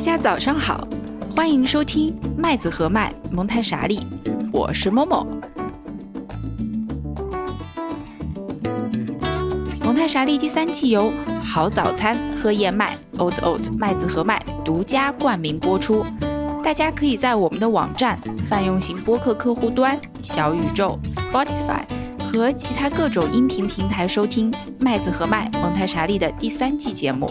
大家早上好，欢迎收听麦子和麦蒙太傻利，我是某某。蒙太傻利第三季由好早餐喝燕麦 Oat Oat 麦子和麦独家冠名播出。大家可以在我们的网站、泛用型播客客户端、小宇宙、Spotify 和其他各种音频平台收听麦子和麦蒙太傻利的第三季节目。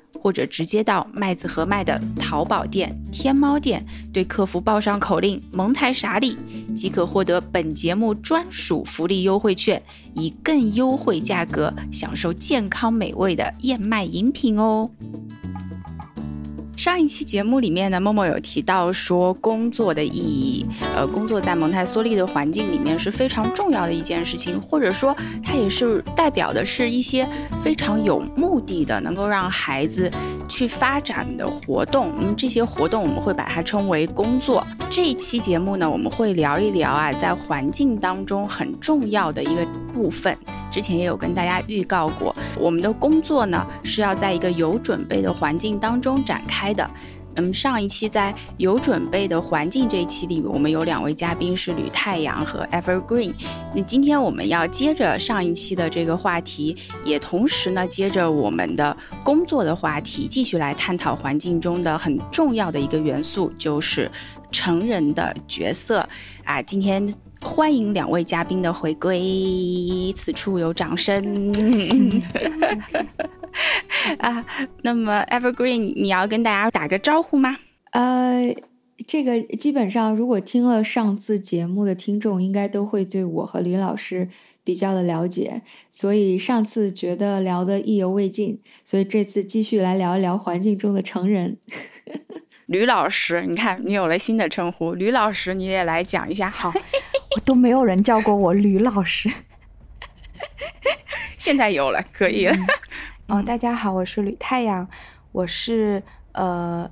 或者直接到麦子和麦的淘宝店、天猫店，对客服报上口令“蒙台傻里”，即可获得本节目专属福利优惠券，以更优惠价格享受健康美味的燕麦饮品哦。上一期节目里面呢，默默有提到说工作的意义，呃，工作在蒙台梭利的环境里面是非常重要的一件事情，或者说它也是代表的是一些非常有目的的，能够让孩子去发展的活动。嗯，这些活动我们会把它称为工作。这一期节目呢，我们会聊一聊啊，在环境当中很重要的一个部分。之前也有跟大家预告过，我们的工作呢是要在一个有准备的环境当中展开的。嗯，上一期在有准备的环境这一期里，我们有两位嘉宾是吕太阳和 Evergreen。那今天我们要接着上一期的这个话题，也同时呢接着我们的工作的话题，继续来探讨环境中的很重要的一个元素，就是成人的角色啊。今天。欢迎两位嘉宾的回归，此处有掌声 啊！那么，Evergreen，你要跟大家打个招呼吗？呃，这个基本上，如果听了上次节目的听众，应该都会对我和李老师比较的了解，所以上次觉得聊得意犹未尽，所以这次继续来聊一聊环境中的成人。吕老师，你看你有了新的称呼，吕老师，你也来讲一下好。我都没有人叫过我吕老师，现在有了，可以了。哦，大家好，我是吕太阳，我是呃，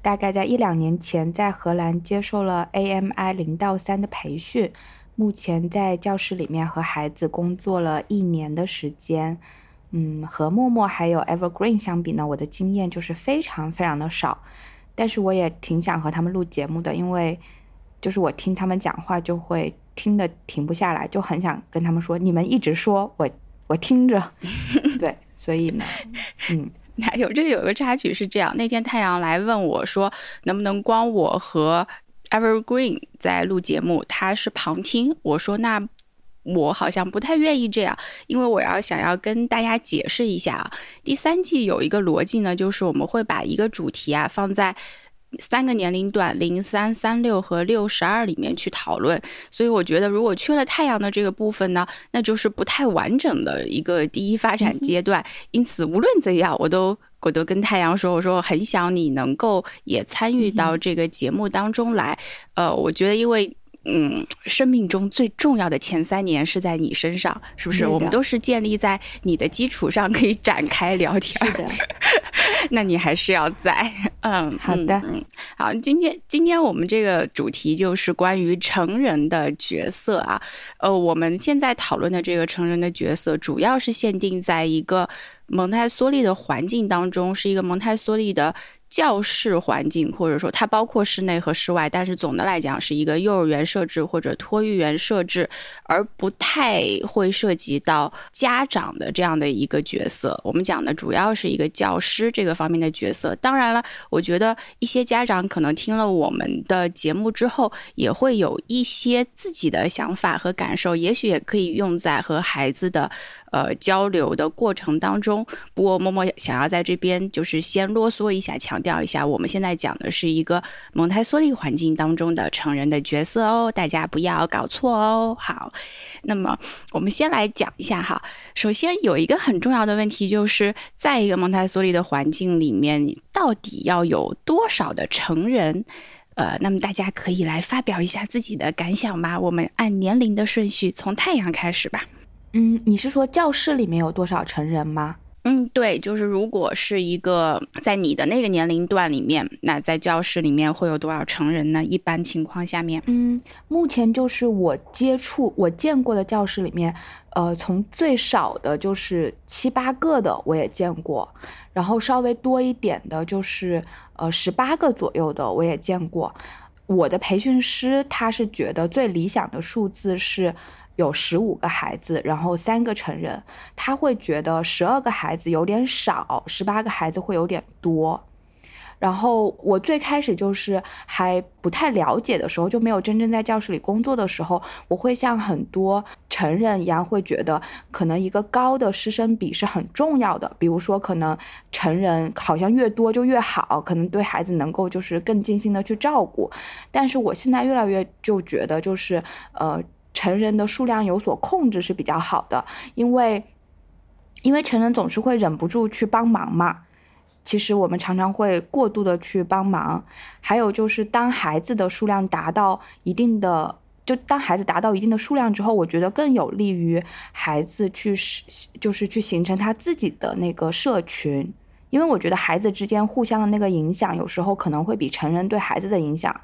大概在一两年前在荷兰接受了 AMI 零到三的培训，目前在教室里面和孩子工作了一年的时间。嗯，和默默还有 Evergreen 相比呢，我的经验就是非常非常的少，但是我也挺想和他们录节目的，因为。就是我听他们讲话就会听得停不下来，就很想跟他们说：“你们一直说，我我听着。”对，所以呢，嗯，有这里有个插曲是这样：那天太阳来问我说，能不能光我和 Evergreen 在录节目，他是旁听。我说那我好像不太愿意这样，因为我要想要跟大家解释一下啊。第三季有一个逻辑呢，就是我们会把一个主题啊放在。三个年龄段零三三六和六十二里面去讨论，所以我觉得如果缺了太阳的这个部分呢，那就是不太完整的一个第一发展阶段。因此，无论怎样，我都我都跟太阳说，我说我很想你能够也参与到这个节目当中来。呃，我觉得因为。嗯，生命中最重要的前三年是在你身上，是不是？我们都是建立在你的基础上可以展开聊天的。那你还是要在。嗯，好的。嗯，好，今天今天我们这个主题就是关于成人的角色啊。呃，我们现在讨论的这个成人的角色，主要是限定在一个蒙台梭利的环境当中，是一个蒙台梭利的。教室环境，或者说它包括室内和室外，但是总的来讲是一个幼儿园设置或者托育园设置，而不太会涉及到家长的这样的一个角色。我们讲的主要是一个教师这个方面的角色。当然了，我觉得一些家长可能听了我们的节目之后，也会有一些自己的想法和感受，也许也可以用在和孩子的。呃，交流的过程当中，不过默默想要在这边就是先啰嗦一下，强调一下，我们现在讲的是一个蒙台梭利环境当中的成人的角色哦，大家不要搞错哦。好，那么我们先来讲一下哈。首先有一个很重要的问题，就是在一个蒙台梭利的环境里面，到底要有多少的成人？呃，那么大家可以来发表一下自己的感想吗？我们按年龄的顺序，从太阳开始吧。嗯，你是说教室里面有多少成人吗？嗯，对，就是如果是一个在你的那个年龄段里面，那在教室里面会有多少成人呢？一般情况下面，嗯，目前就是我接触我见过的教室里面，呃，从最少的就是七八个的我也见过，然后稍微多一点的就是呃十八个左右的我也见过。我的培训师他是觉得最理想的数字是。有十五个孩子，然后三个成人，他会觉得十二个孩子有点少，十八个孩子会有点多。然后我最开始就是还不太了解的时候，就没有真正在教室里工作的时候，我会像很多成人一样，会觉得可能一个高的师生比是很重要的。比如说，可能成人好像越多就越好，可能对孩子能够就是更尽心的去照顾。但是我现在越来越就觉得，就是呃。成人的数量有所控制是比较好的，因为，因为成人总是会忍不住去帮忙嘛。其实我们常常会过度的去帮忙，还有就是当孩子的数量达到一定的，就当孩子达到一定的数量之后，我觉得更有利于孩子去就是去形成他自己的那个社群，因为我觉得孩子之间互相的那个影响，有时候可能会比成人对孩子的影响。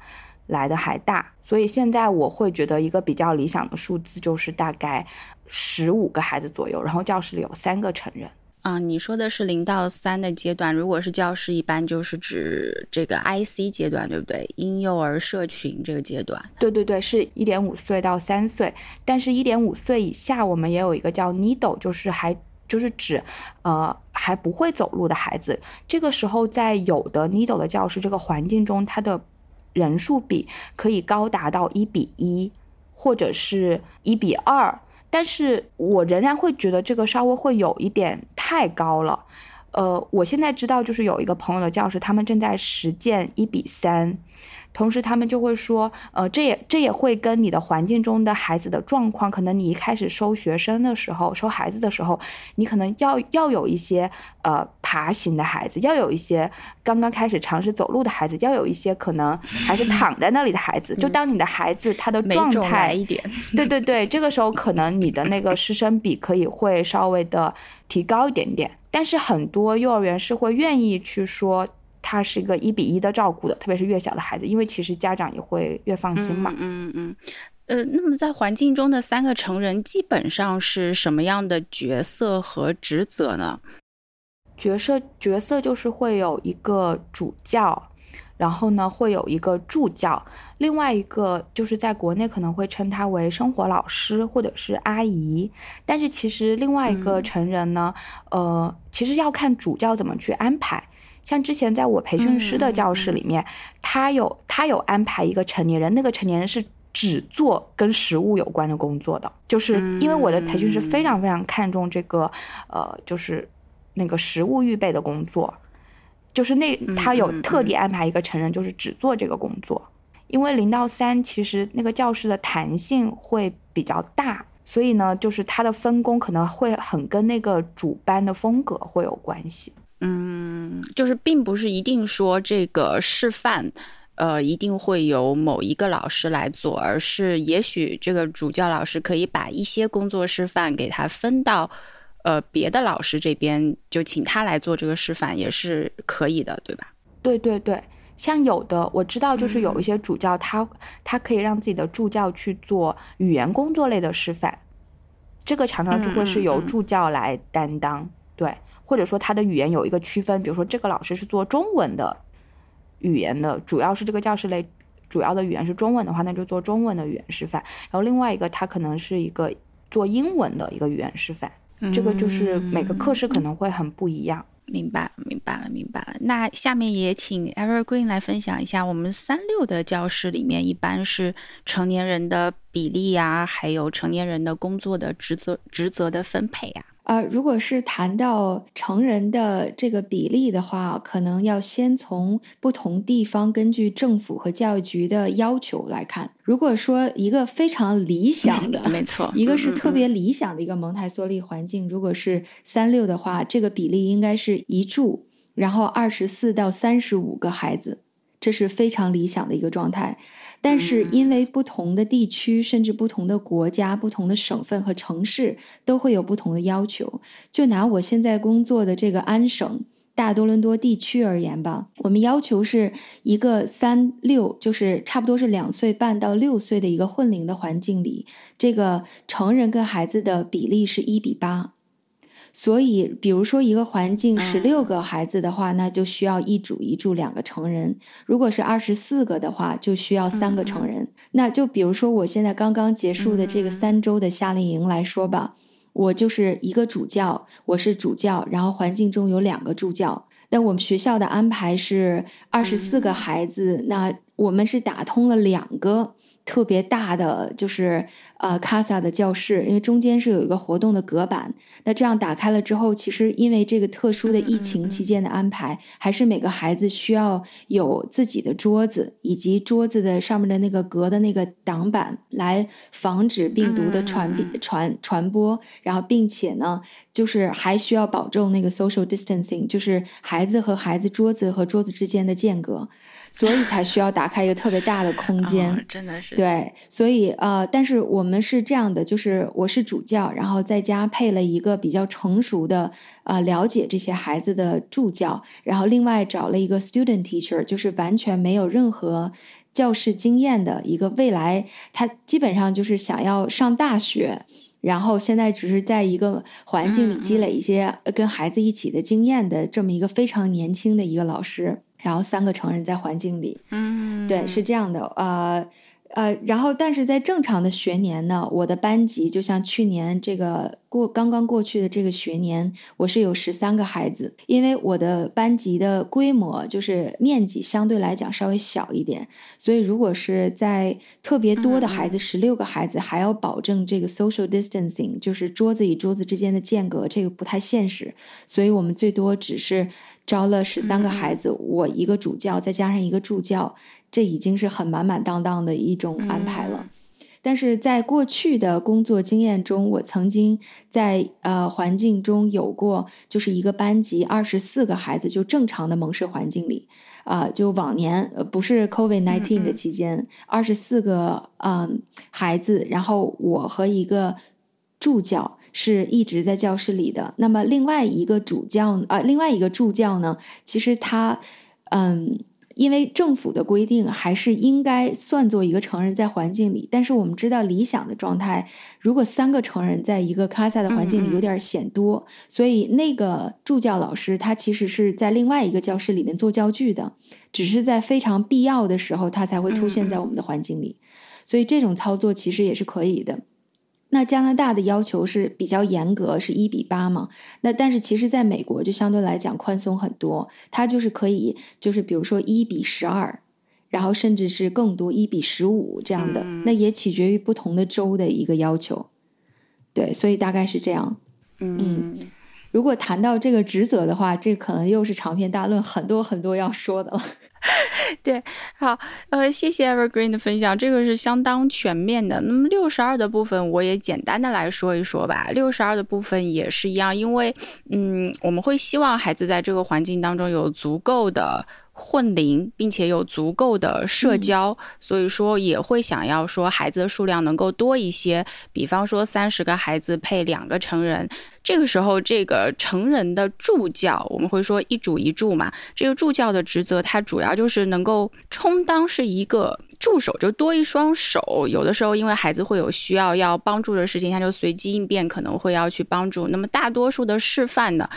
来的还大，所以现在我会觉得一个比较理想的数字就是大概十五个孩子左右，然后教室里有三个成人。啊，你说的是零到三的阶段，如果是教室，一般就是指这个 IC 阶段，对不对？婴幼儿社群这个阶段。对对对，是一点五岁到三岁，但是一点五岁以下，我们也有一个叫 Needle，就是还就是指呃还不会走路的孩子。这个时候在有的 Needle 的教室这个环境中，他的人数比可以高达到一比一，或者是一比二，但是我仍然会觉得这个稍微会有一点太高了。呃，我现在知道，就是有一个朋友的教室，他们正在实践一比三。同时，他们就会说，呃，这也这也会跟你的环境中的孩子的状况，可能你一开始收学生的时候，收孩子的时候，你可能要要有一些呃爬行的孩子，要有一些刚刚开始尝试走路的孩子，要有一些可能还是躺在那里的孩子。就当你的孩子他的状态一点，对对对，这个时候可能你的那个师生比可以会稍微的提高一点点。但是很多幼儿园是会愿意去说。他是一个一比一的照顾的，特别是越小的孩子，因为其实家长也会越放心嘛。嗯嗯呃，那么在环境中的三个成人基本上是什么样的角色和职责呢？角色角色就是会有一个主教，然后呢会有一个助教，另外一个就是在国内可能会称他为生活老师或者是阿姨。但是其实另外一个成人呢，呃，其实要看主教怎么去安排。像之前在我培训师的教室里面，他有他有安排一个成年人，那个成年人是只做跟食物有关的工作的，就是因为我的培训师非常非常看重这个，呃，就是那个食物预备的工作，就是那他有特地安排一个成人，就是只做这个工作，因为零到三其实那个教室的弹性会比较大，所以呢，就是他的分工可能会很跟那个主班的风格会有关系。嗯，就是并不是一定说这个示范，呃，一定会由某一个老师来做，而是也许这个主教老师可以把一些工作示范给他分到，呃，别的老师这边，就请他来做这个示范也是可以的，对吧？对对对，像有的我知道，就是有一些主教，他他可以让自己的助教去做语言工作类的示范，这个常常就会是由助教来担当，对。或者说他的语言有一个区分，比如说这个老师是做中文的语言的，主要是这个教室类主要的语言是中文的话，那就做中文的语言示范。然后另外一个他可能是一个做英文的一个语言示范，这个就是每个课室可能会很不一样。明白了，明白了，明白了。那下面也请 Evergreen 来分享一下，我们三六的教室里面一般是成年人的比例呀，还有成年人的工作的职责职责的分配呀。呃，如果是谈到成人的这个比例的话，可能要先从不同地方根据政府和教育局的要求来看。如果说一个非常理想的，没错，一个是特别理想的一个蒙台梭利环境，如果是三六的话，这个比例应该是一住，然后二十四到三十五个孩子。这是非常理想的一个状态。但是因为不同的地区，甚至不同的国家、不同的省份和城市，都会有不同的要求。就拿我现在工作的这个安省。大多伦多地区而言吧，我们要求是一个三六，就是差不多是两岁半到六岁的一个混龄的环境里，这个成人跟孩子的比例是一比八。所以，比如说一个环境十六个孩子的话，那就需要一主一助两个成人；如果是二十四个的话，就需要三个成人。那就比如说我现在刚刚结束的这个三周的夏令营来说吧。我就是一个主教，我是主教，然后环境中有两个助教。但我们学校的安排是二十四个孩子，那我们是打通了两个。特别大的就是呃卡萨的教室，因为中间是有一个活动的隔板。那这样打开了之后，其实因为这个特殊的疫情期间的安排，还是每个孩子需要有自己的桌子，以及桌子的上面的那个隔的那个挡板，来防止病毒的传传传播。然后，并且呢，就是还需要保证那个 social distancing，就是孩子和孩子桌子和桌子之间的间隔。所以才需要打开一个特别大的空间，真的是对。所以呃，但是我们是这样的，就是我是主教，然后在家配了一个比较成熟的呃了解这些孩子的助教，然后另外找了一个 student teacher，就是完全没有任何教师经验的一个未来，他基本上就是想要上大学，然后现在只是在一个环境里积累一些跟孩子一起的经验的这么一个非常年轻的一个老师。然后三个成人在环境里，嗯，对，是这样的，呃，呃，然后但是在正常的学年呢，我的班级就像去年这个过刚刚过去的这个学年，我是有十三个孩子，因为我的班级的规模就是面积相对来讲稍微小一点，所以如果是在特别多的孩子，十六个孩子还要保证这个 social distancing，就是桌子与桌子之间的间隔，这个不太现实，所以我们最多只是。招了十三个孩子，我一个主教再加上一个助教，这已经是很满满当当的一种安排了。但是在过去的工作经验中，我曾经在呃环境中有过，就是一个班级二十四个孩子，就正常的蒙氏环境里啊，就往年呃不是 COVID nineteen 的期间，二十四个嗯孩子，然后我和一个助教。是一直在教室里的。那么另外一个主教啊，另外一个助教呢，其实他，嗯，因为政府的规定，还是应该算作一个成人在环境里。但是我们知道，理想的状态，如果三个成人在一个卡萨的环境里，有点显多。所以那个助教老师，他其实是在另外一个教室里面做教具的，只是在非常必要的时候，他才会出现在我们的环境里。所以这种操作其实也是可以的。那加拿大的要求是比较严格，是一比八嘛？那但是其实在美国就相对来讲宽松很多，它就是可以，就是比如说一比十二，然后甚至是更多一比十五这样的。那也取决于不同的州的一个要求。对，所以大概是这样。嗯。如果谈到这个职责的话，这可能又是长篇大论，很多很多要说的了。对，好，呃，谢谢 Evergreen 的分享，这个是相当全面的。那么六十二的部分，我也简单的来说一说吧。六十二的部分也是一样，因为，嗯，我们会希望孩子在这个环境当中有足够的。混龄，并且有足够的社交，所以说也会想要说孩子的数量能够多一些。比方说三十个孩子配两个成人，这个时候这个成人的助教，我们会说一主一助嘛。这个助教的职责，它主要就是能够充当是一个助手，就多一双手。有的时候因为孩子会有需要要帮助的事情，他就随机应变，可能会要去帮助。那么大多数的示范呢？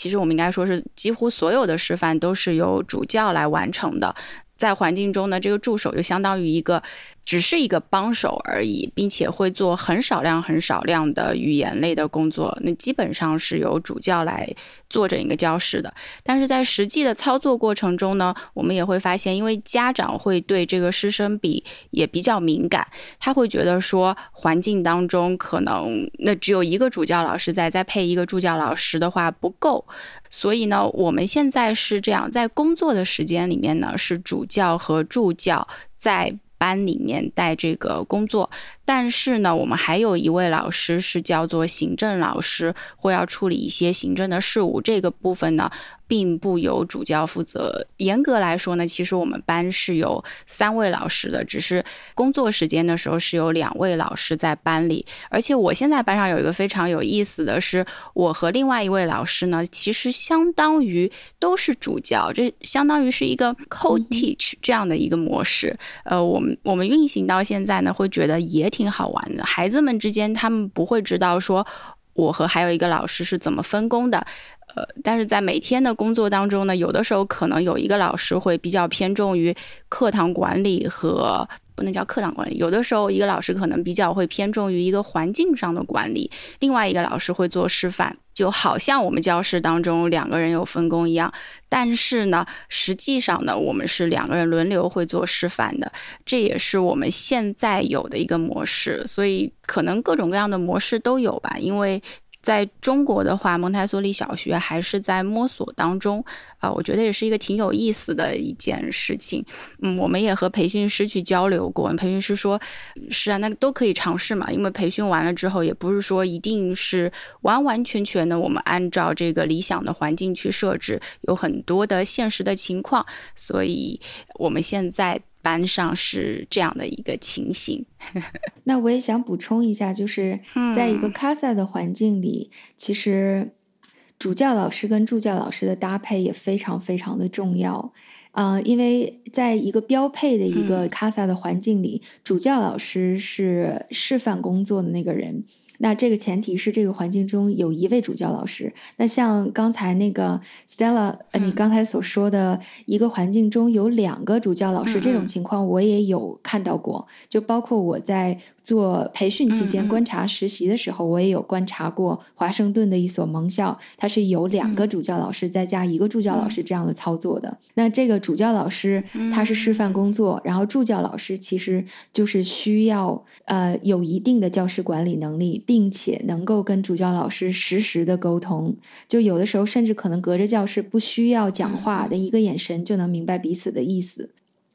其实我们应该说是几乎所有的示范都是由主教来完成的，在环境中呢，这个助手就相当于一个。只是一个帮手而已，并且会做很少量、很少量的语言类的工作。那基本上是由主教来做整一个教室的。但是在实际的操作过程中呢，我们也会发现，因为家长会对这个师生比也比较敏感，他会觉得说环境当中可能那只有一个主教老师在，再配一个助教老师的话不够。所以呢，我们现在是这样，在工作的时间里面呢，是主教和助教在。班里面带这个工作，但是呢，我们还有一位老师是叫做行政老师，会要处理一些行政的事务。这个部分呢，并不由主教负责。严格来说呢，其实我们班是有三位老师的，只是工作时间的时候是有两位老师在班里。而且我现在班上有一个非常有意思的是，我和另外一位老师呢，其实相当于都是主教，这相当于是一个 co-teach 这样的一个模式。呃，我们我们运行到现在呢，会觉得也挺好玩的。孩子们之间他们不会知道说我和还有一个老师是怎么分工的。呃，但是在每天的工作当中呢，有的时候可能有一个老师会比较偏重于课堂管理和不能叫课堂管理，有的时候一个老师可能比较会偏重于一个环境上的管理，另外一个老师会做示范，就好像我们教室当中两个人有分工一样。但是呢，实际上呢，我们是两个人轮流会做示范的，这也是我们现在有的一个模式。所以可能各种各样的模式都有吧，因为。在中国的话，蒙台梭利小学还是在摸索当中，啊，我觉得也是一个挺有意思的一件事情。嗯，我们也和培训师去交流过，培训师说，是啊，那都可以尝试嘛，因为培训完了之后，也不是说一定是完完全全的我们按照这个理想的环境去设置，有很多的现实的情况，所以我们现在。班上是这样的一个情形，那我也想补充一下，就是在一个 casa 的环境里，其实主教老师跟助教老师的搭配也非常非常的重要。呃，因为在一个标配的一个 casa 的环境里，主教老师是示范工作的那个人。那这个前提是这个环境中有一位主教老师。那像刚才那个 Stella，呃，你刚才所说的一个环境中有两个主教老师这种情况，我也有看到过。就包括我在做培训期间观察实习的时候，我也有观察过华盛顿的一所盟校，它是有两个主教老师再加一个助教老师这样的操作的。那这个主教老师他是示范工作，然后助教老师其实就是需要呃有一定的教师管理能力。并且能够跟主教老师实时的沟通，就有的时候甚至可能隔着教室不需要讲话的一个眼神就能明白彼此的意思。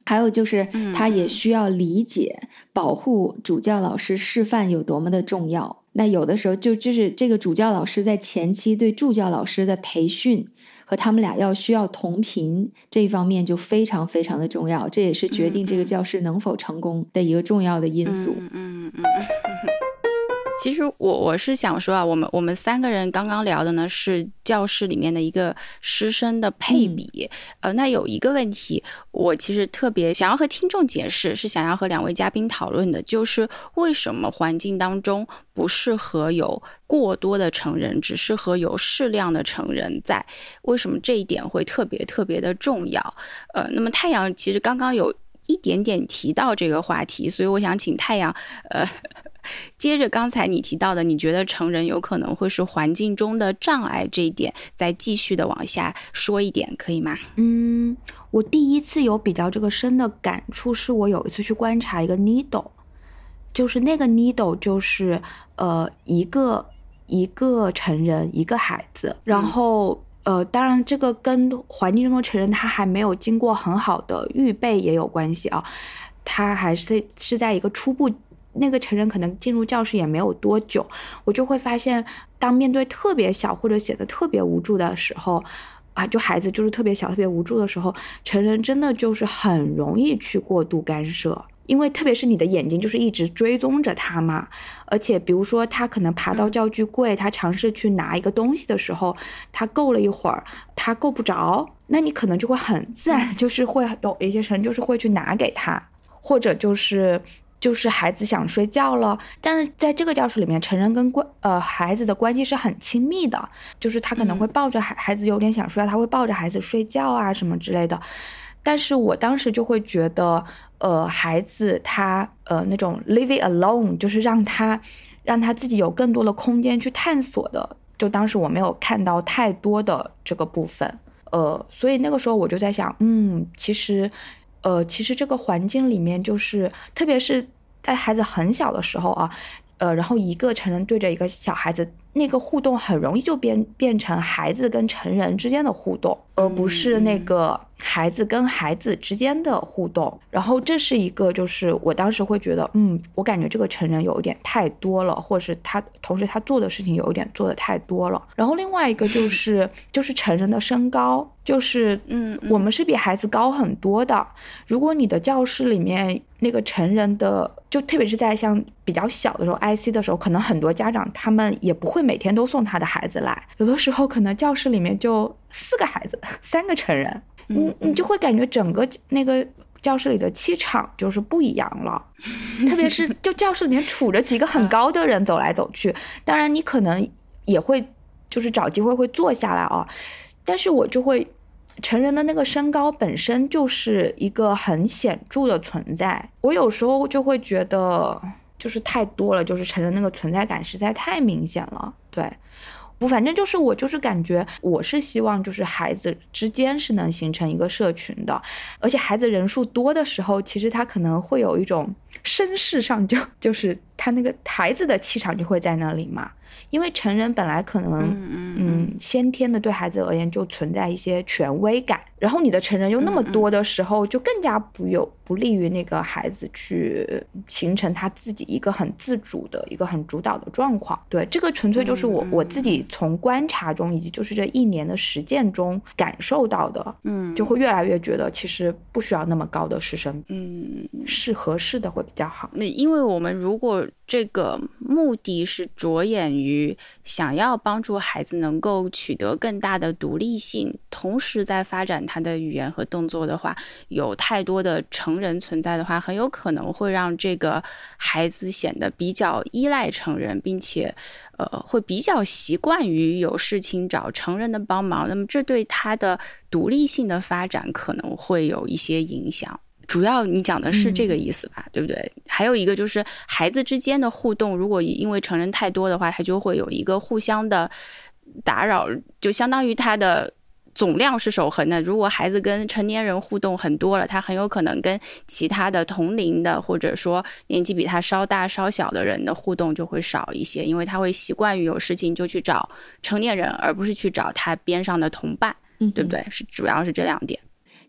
还有就是，他也需要理解保护主教老师示范有多么的重要。那有的时候就就是这个主教老师在前期对助教老师的培训和他们俩要需要同频这一方面就非常非常的重要，这也是决定这个教室能否成功的一个重要的因素。嗯嗯。其实我我是想说啊，我们我们三个人刚刚聊的呢是教室里面的一个师生的配比，呃，那有一个问题，我其实特别想要和听众解释，是想要和两位嘉宾讨论的，就是为什么环境当中不适合有过多的成人，只适合有适量的成人在，为什么这一点会特别特别的重要？呃，那么太阳其实刚刚有一点点提到这个话题，所以我想请太阳，呃。接着刚才你提到的，你觉得成人有可能会是环境中的障碍这一点，再继续的往下说一点，可以吗？嗯，我第一次有比较这个深的感触，是我有一次去观察一个 needle，就是那个 needle 就是呃一个一个成人一个孩子，然后呃当然这个跟环境中的成人他还没有经过很好的预备也有关系啊，他还是是在一个初步。那个成人可能进入教室也没有多久，我就会发现，当面对特别小或者显得特别无助的时候，啊，就孩子就是特别小、特别无助的时候，成人真的就是很容易去过度干涉，因为特别是你的眼睛就是一直追踪着他嘛，而且比如说他可能爬到教具柜，他尝试去拿一个东西的时候，他够了一会儿，他够不着，那你可能就会很自然，就是会有一些成人就是会去拿给他，或者就是。就是孩子想睡觉了，但是在这个教室里面，成人跟关呃孩子的关系是很亲密的，就是他可能会抱着孩孩子有点想睡觉，他会抱着孩子睡觉啊什么之类的。但是我当时就会觉得，呃，孩子他呃那种 living alone，就是让他让他自己有更多的空间去探索的，就当时我没有看到太多的这个部分，呃，所以那个时候我就在想，嗯，其实，呃，其实这个环境里面就是，特别是。在孩子很小的时候啊，呃，然后一个成人对着一个小孩子，那个互动很容易就变变成孩子跟成人之间的互动，而不是那个孩子跟孩子之间的互动，然后这是一个，就是我当时会觉得，嗯，我感觉这个成人有一点太多了，或者是他同时他做的事情有一点做的太多了。然后另外一个就是，就是成人的身高，就是嗯，我们是比孩子高很多的。如果你的教室里面那个成人的，就特别是在像比较小的时候，IC 的时候，可能很多家长他们也不会每天都送他的孩子来，有的时候可能教室里面就四个孩子，三个成人。你你就会感觉整个那个教室里的气场就是不一样了，特别是就教室里面杵着几个很高的人走来走去，当然你可能也会就是找机会会坐下来啊，但是我就会成人的那个身高本身就是一个很显著的存在，我有时候就会觉得就是太多了，就是成人那个存在感实在太明显了，对。我，反正就是我，就是感觉我是希望，就是孩子之间是能形成一个社群的，而且孩子人数多的时候，其实他可能会有一种声势上就就是他那个孩子的气场就会在那里嘛。因为成人本来可能，嗯，先天的对孩子而言就存在一些权威感，然后你的成人又那么多的时候，就更加不有不利于那个孩子去形成他自己一个很自主的一个很主导的状况。对，这个纯粹就是我我自己从观察中以及就是这一年的实践中感受到的，嗯，就会越来越觉得其实不需要那么高的师生，嗯，是合适的会比较好。那因为我们如果这个目的是着眼于想要帮助孩子能够取得更大的独立性，同时在发展他的语言和动作的话，有太多的成人存在的话，很有可能会让这个孩子显得比较依赖成人，并且，呃，会比较习惯于有事情找成人的帮忙。那么，这对他的独立性的发展可能会有一些影响。主要你讲的是这个意思吧，对不对？还有一个就是孩子之间的互动，如果因为成人太多的话，他就会有一个互相的打扰，就相当于他的总量是守恒的。如果孩子跟成年人互动很多了，他很有可能跟其他的同龄的或者说年纪比他稍大稍小的人的互动就会少一些，因为他会习惯于有事情就去找成年人，而不是去找他边上的同伴，对不对？是主要是这两点。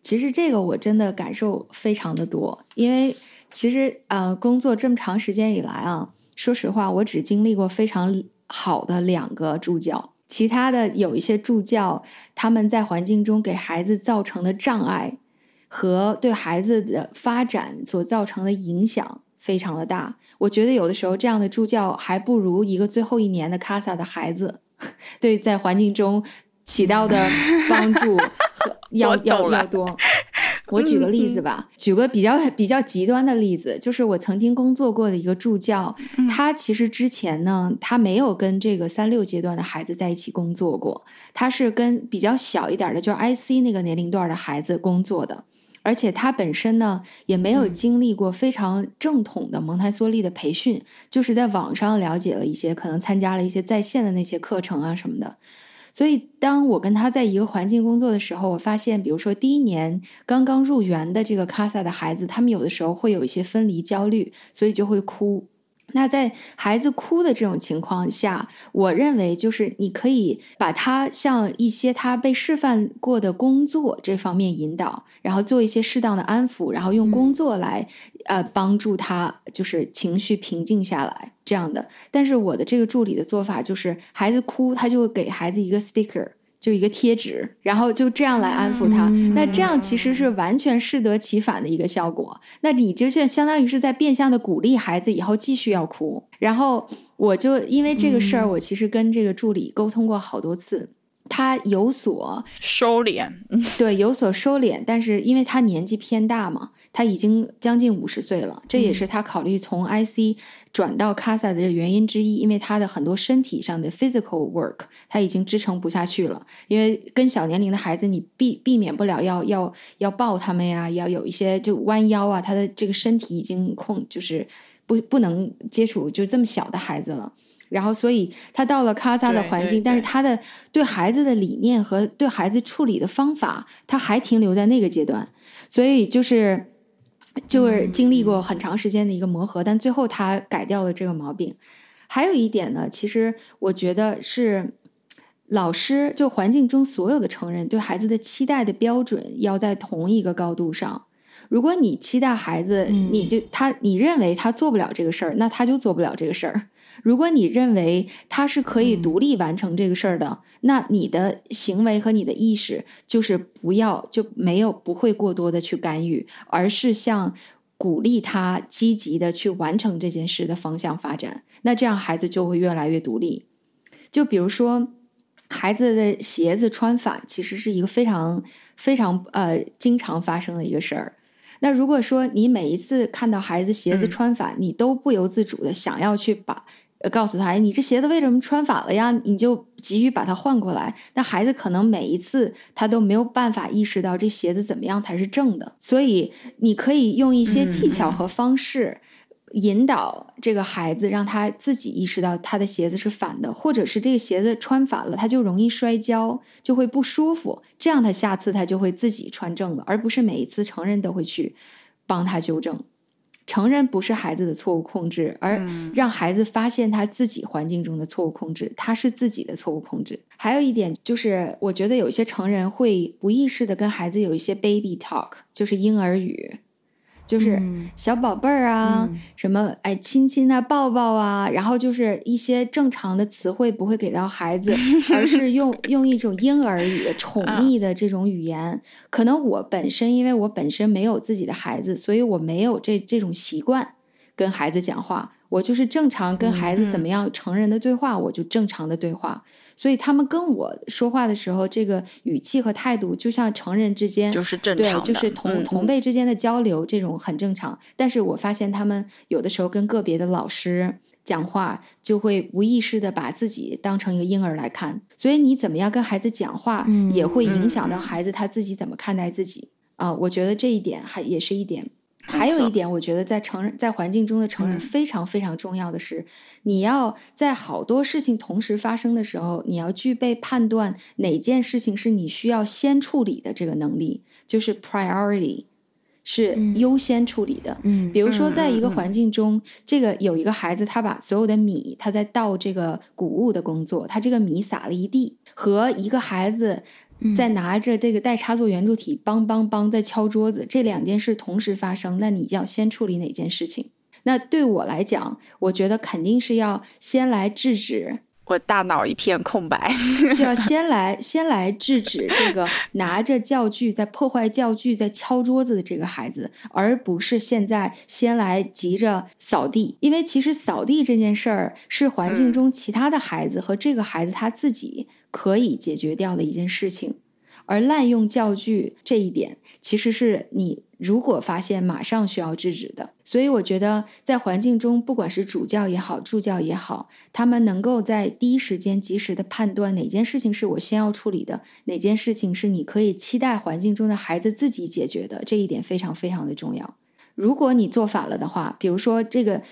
其实这个我真的感受非常的多，因为其实呃工作这么长时间以来啊，说实话我只经历过非常好的两个助教，其他的有一些助教他们在环境中给孩子造成的障碍和对孩子的发展所造成的影响非常的大。我觉得有的时候这样的助教还不如一个最后一年的卡萨的孩子，对在环境中起到的帮助。要要要多，我举个例子吧，举个比较比较极端的例子，就是我曾经工作过的一个助教，他其实之前呢，他没有跟这个三六阶段的孩子在一起工作过，他是跟比较小一点的，就是 IC 那个年龄段的孩子工作的，而且他本身呢，也没有经历过非常正统的蒙台梭利的培训，就是在网上了解了一些，可能参加了一些在线的那些课程啊什么的。所以，当我跟他在一个环境工作的时候，我发现，比如说第一年刚刚入园的这个卡萨的孩子，他们有的时候会有一些分离焦虑，所以就会哭。那在孩子哭的这种情况下，我认为就是你可以把他向一些他被示范过的工作这方面引导，然后做一些适当的安抚，然后用工作来呃帮助他就是情绪平静下来这样的。但是我的这个助理的做法就是，孩子哭，他就给孩子一个 sticker。就一个贴纸，然后就这样来安抚他。那这样其实是完全适得其反的一个效果。那你就是相当于是在变相的鼓励孩子以后继续要哭。然后我就因为这个事儿，我其实跟这个助理沟通过好多次。他有所收敛，对，有所收敛，但是因为他年纪偏大嘛，他已经将近五十岁了，这也是他考虑从 IC 转到 CASA 的原因之一，因为他的很多身体上的 physical work 他已经支撑不下去了，因为跟小年龄的孩子，你避避免不了要要要抱他们呀，要有一些就弯腰啊，他的这个身体已经控就是不不能接触就这么小的孩子了。然后，所以他到了卡萨的环境，但是他的对孩子的理念和对孩子处理的方法，他还停留在那个阶段，所以就是就是经历过很长时间的一个磨合，但最后他改掉了这个毛病。还有一点呢，其实我觉得是，老师就环境中所有的成人对孩子的期待的标准要在同一个高度上。如果你期待孩子，你就他你认为他做不了这个事儿，那他就做不了这个事儿。如果你认为他是可以独立完成这个事儿的，那你的行为和你的意识就是不要就没有不会过多的去干预，而是向鼓励他积极的去完成这件事的方向发展。那这样孩子就会越来越独立。就比如说，孩子的鞋子穿反，其实是一个非常非常呃经常发生的一个事儿。那如果说你每一次看到孩子鞋子穿反，你都不由自主的想要去把告诉他，哎，你这鞋子为什么穿反了呀？你就急于把它换过来。那孩子可能每一次他都没有办法意识到这鞋子怎么样才是正的，所以你可以用一些技巧和方式。引导这个孩子，让他自己意识到他的鞋子是反的，或者是这个鞋子穿反了，他就容易摔跤，就会不舒服。这样他下次他就会自己穿正了，而不是每一次成人都会去帮他纠正。成人不是孩子的错误控制，而让孩子发现他自己环境中的错误控制，他是自己的错误控制。还有一点就是，我觉得有些成人会不意识的跟孩子有一些 baby talk，就是婴儿语。就是小宝贝儿啊，什么哎亲亲啊抱抱啊，然后就是一些正常的词汇不会给到孩子，而是用用一种婴儿语、宠溺的这种语言。可能我本身因为我本身没有自己的孩子，所以我没有这这种习惯跟孩子讲话。我就是正常跟孩子怎么样成人的对话，我就正常的对话。所以他们跟我说话的时候，这个语气和态度就像成人之间，就是正常的，就是同同辈之间的交流，这种很正常。但是我发现他们有的时候跟个别的老师讲话，就会无意识的把自己当成一个婴儿来看。所以你怎么样跟孩子讲话，也会影响到孩子他自己怎么看待自己啊。我觉得这一点还也是一点。还有一点，我觉得在成人在环境中的成人非常非常重要的是，你要在好多事情同时发生的时候，你要具备判断哪件事情是你需要先处理的这个能力，就是 priority 是优先处理的。嗯，比如说在一个环境中，这个有一个孩子，他把所有的米，他在倒这个谷物的工作，他这个米撒了一地，和一个孩子。在拿着这个带插座圆柱体，梆梆梆在敲桌子，这两件事同时发生，那你要先处理哪件事情？那对我来讲，我觉得肯定是要先来制止。我大脑一片空白，就要先来先来制止这个拿着教具在破坏教具、在敲桌子的这个孩子，而不是现在先来急着扫地。因为其实扫地这件事儿是环境中其他的孩子和这个孩子他自己可以解决掉的一件事情。而滥用教具这一点，其实是你如果发现马上需要制止的。所以我觉得，在环境中，不管是主教也好，助教也好，他们能够在第一时间及时的判断哪件事情是我先要处理的，哪件事情是你可以期待环境中的孩子自己解决的，这一点非常非常的重要。如果你做反了的话，比如说这个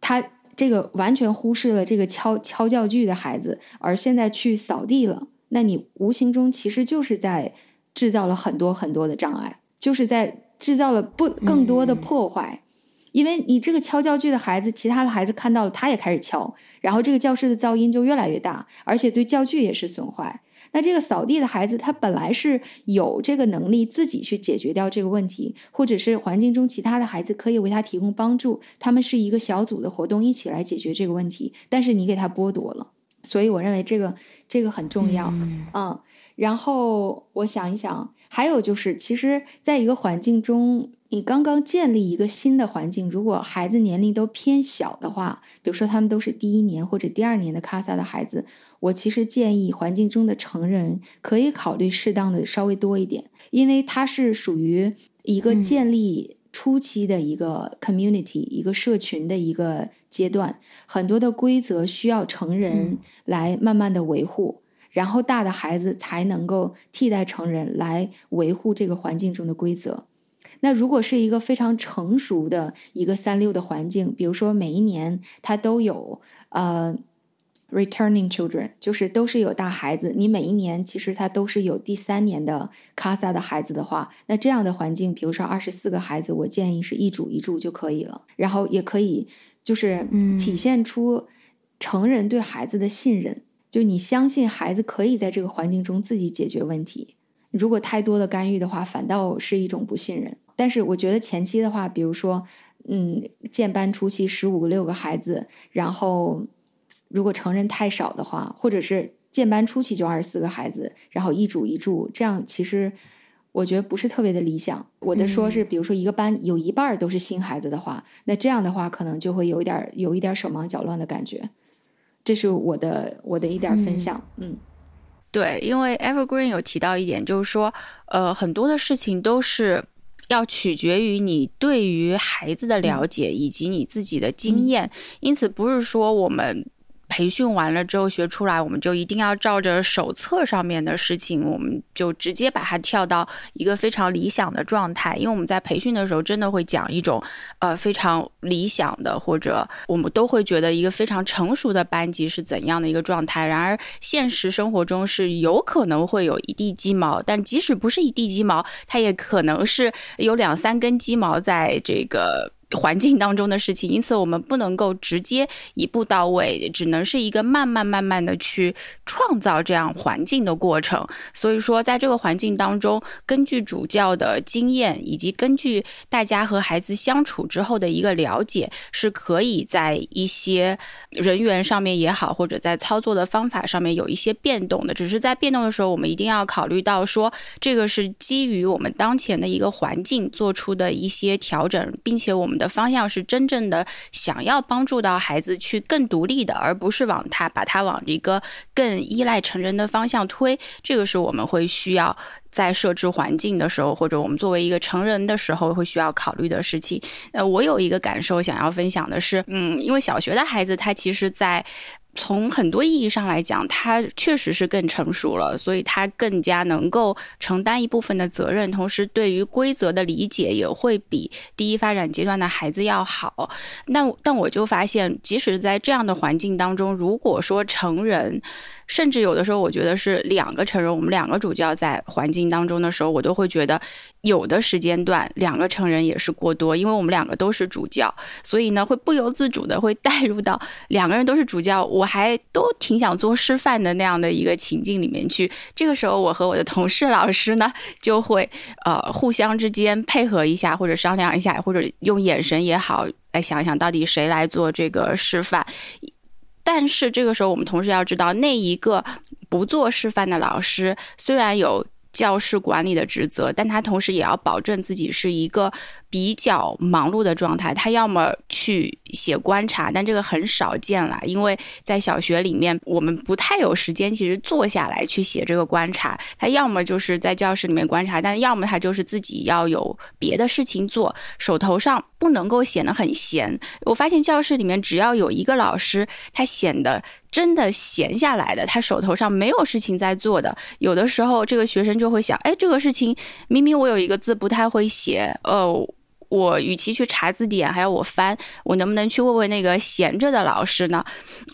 他这个完全忽视了这个敲敲教具的孩子，而现在去扫地了。那你无形中其实就是在制造了很多很多的障碍，就是在制造了不更多的破坏，因为你这个敲教具的孩子，其他的孩子看到了，他也开始敲，然后这个教室的噪音就越来越大，而且对教具也是损坏。那这个扫地的孩子，他本来是有这个能力自己去解决掉这个问题，或者是环境中其他的孩子可以为他提供帮助，他们是一个小组的活动，一起来解决这个问题，但是你给他剥夺了。所以我认为这个这个很重要，嗯，然后我想一想，还有就是，其实在一个环境中，你刚刚建立一个新的环境，如果孩子年龄都偏小的话，比如说他们都是第一年或者第二年的卡萨的孩子，我其实建议环境中的成人可以考虑适当的稍微多一点，因为它是属于一个建立。初期的一个 community，一个社群的一个阶段，很多的规则需要成人来慢慢的维护，然后大的孩子才能够替代成人来维护这个环境中的规则。那如果是一个非常成熟的一个三六的环境，比如说每一年它都有呃。Returning children 就是都是有大孩子，你每一年其实他都是有第三年的 casa 的孩子的话，那这样的环境，比如说二十四个孩子，我建议是一组一住就可以了。然后也可以就是体现出成人对孩子的信任，就你相信孩子可以在这个环境中自己解决问题。如果太多的干预的话，反倒是一种不信任。但是我觉得前期的话，比如说，嗯，建班初期十五六个孩子，然后如果成人太少的话，或者是建班初期就二十四个孩子，然后一主一助，这样其实我觉得不是特别的理想。我的说是，比如说一个班有一半都是新孩子的话，那这样的话可能就会有一点有一点手忙脚乱的感觉。这是我的我的一点分享，嗯。对，因为 Evergreen 有提到一点，就是说，呃，很多的事情都是要取决于你对于孩子的了解以及你自己的经验，因此不是说我们。培训完了之后学出来，我们就一定要照着手册上面的事情，我们就直接把它跳到一个非常理想的状态。因为我们在培训的时候，真的会讲一种呃非常理想的，或者我们都会觉得一个非常成熟的班级是怎样的一个状态。然而现实生活中是有可能会有一地鸡毛，但即使不是一地鸡毛，它也可能是有两三根鸡毛在这个。环境当中的事情，因此我们不能够直接一步到位，只能是一个慢慢慢慢的去创造这样环境的过程。所以说，在这个环境当中，根据主教的经验，以及根据大家和孩子相处之后的一个了解，是可以在一些人员上面也好，或者在操作的方法上面有一些变动的。只是在变动的时候，我们一定要考虑到说，这个是基于我们当前的一个环境做出的一些调整，并且我们。的方向是真正的想要帮助到孩子去更独立的，而不是往他把他往一个更依赖成人的方向推。这个是我们会需要在设置环境的时候，或者我们作为一个成人的时候会需要考虑的事情。呃，我有一个感受想要分享的是，嗯，因为小学的孩子他其实，在从很多意义上来讲，他确实是更成熟了，所以他更加能够承担一部分的责任，同时对于规则的理解也会比第一发展阶段的孩子要好。那但我就发现，即使在这样的环境当中，如果说成人，甚至有的时候，我觉得是两个成人，我们两个主教在环境当中的时候，我都会觉得有的时间段两个成人也是过多，因为我们两个都是主教，所以呢，会不由自主的会带入到两个人都是主教，我还都挺想做示范的那样的一个情境里面去。这个时候，我和我的同事老师呢，就会呃互相之间配合一下，或者商量一下，或者用眼神也好，来想一想到底谁来做这个示范。但是这个时候，我们同时要知道，那一个不做示范的老师，虽然有教室管理的职责，但他同时也要保证自己是一个。比较忙碌的状态，他要么去写观察，但这个很少见了，因为在小学里面，我们不太有时间，其实坐下来去写这个观察。他要么就是在教室里面观察，但要么他就是自己要有别的事情做，手头上不能够显得很闲。我发现教室里面只要有一个老师，他显得真的闲下来的，他手头上没有事情在做的，有的时候这个学生就会想，哎，这个事情明明我有一个字不太会写，呃。我与其去查字典，还要我翻，我能不能去问问那个闲着的老师呢？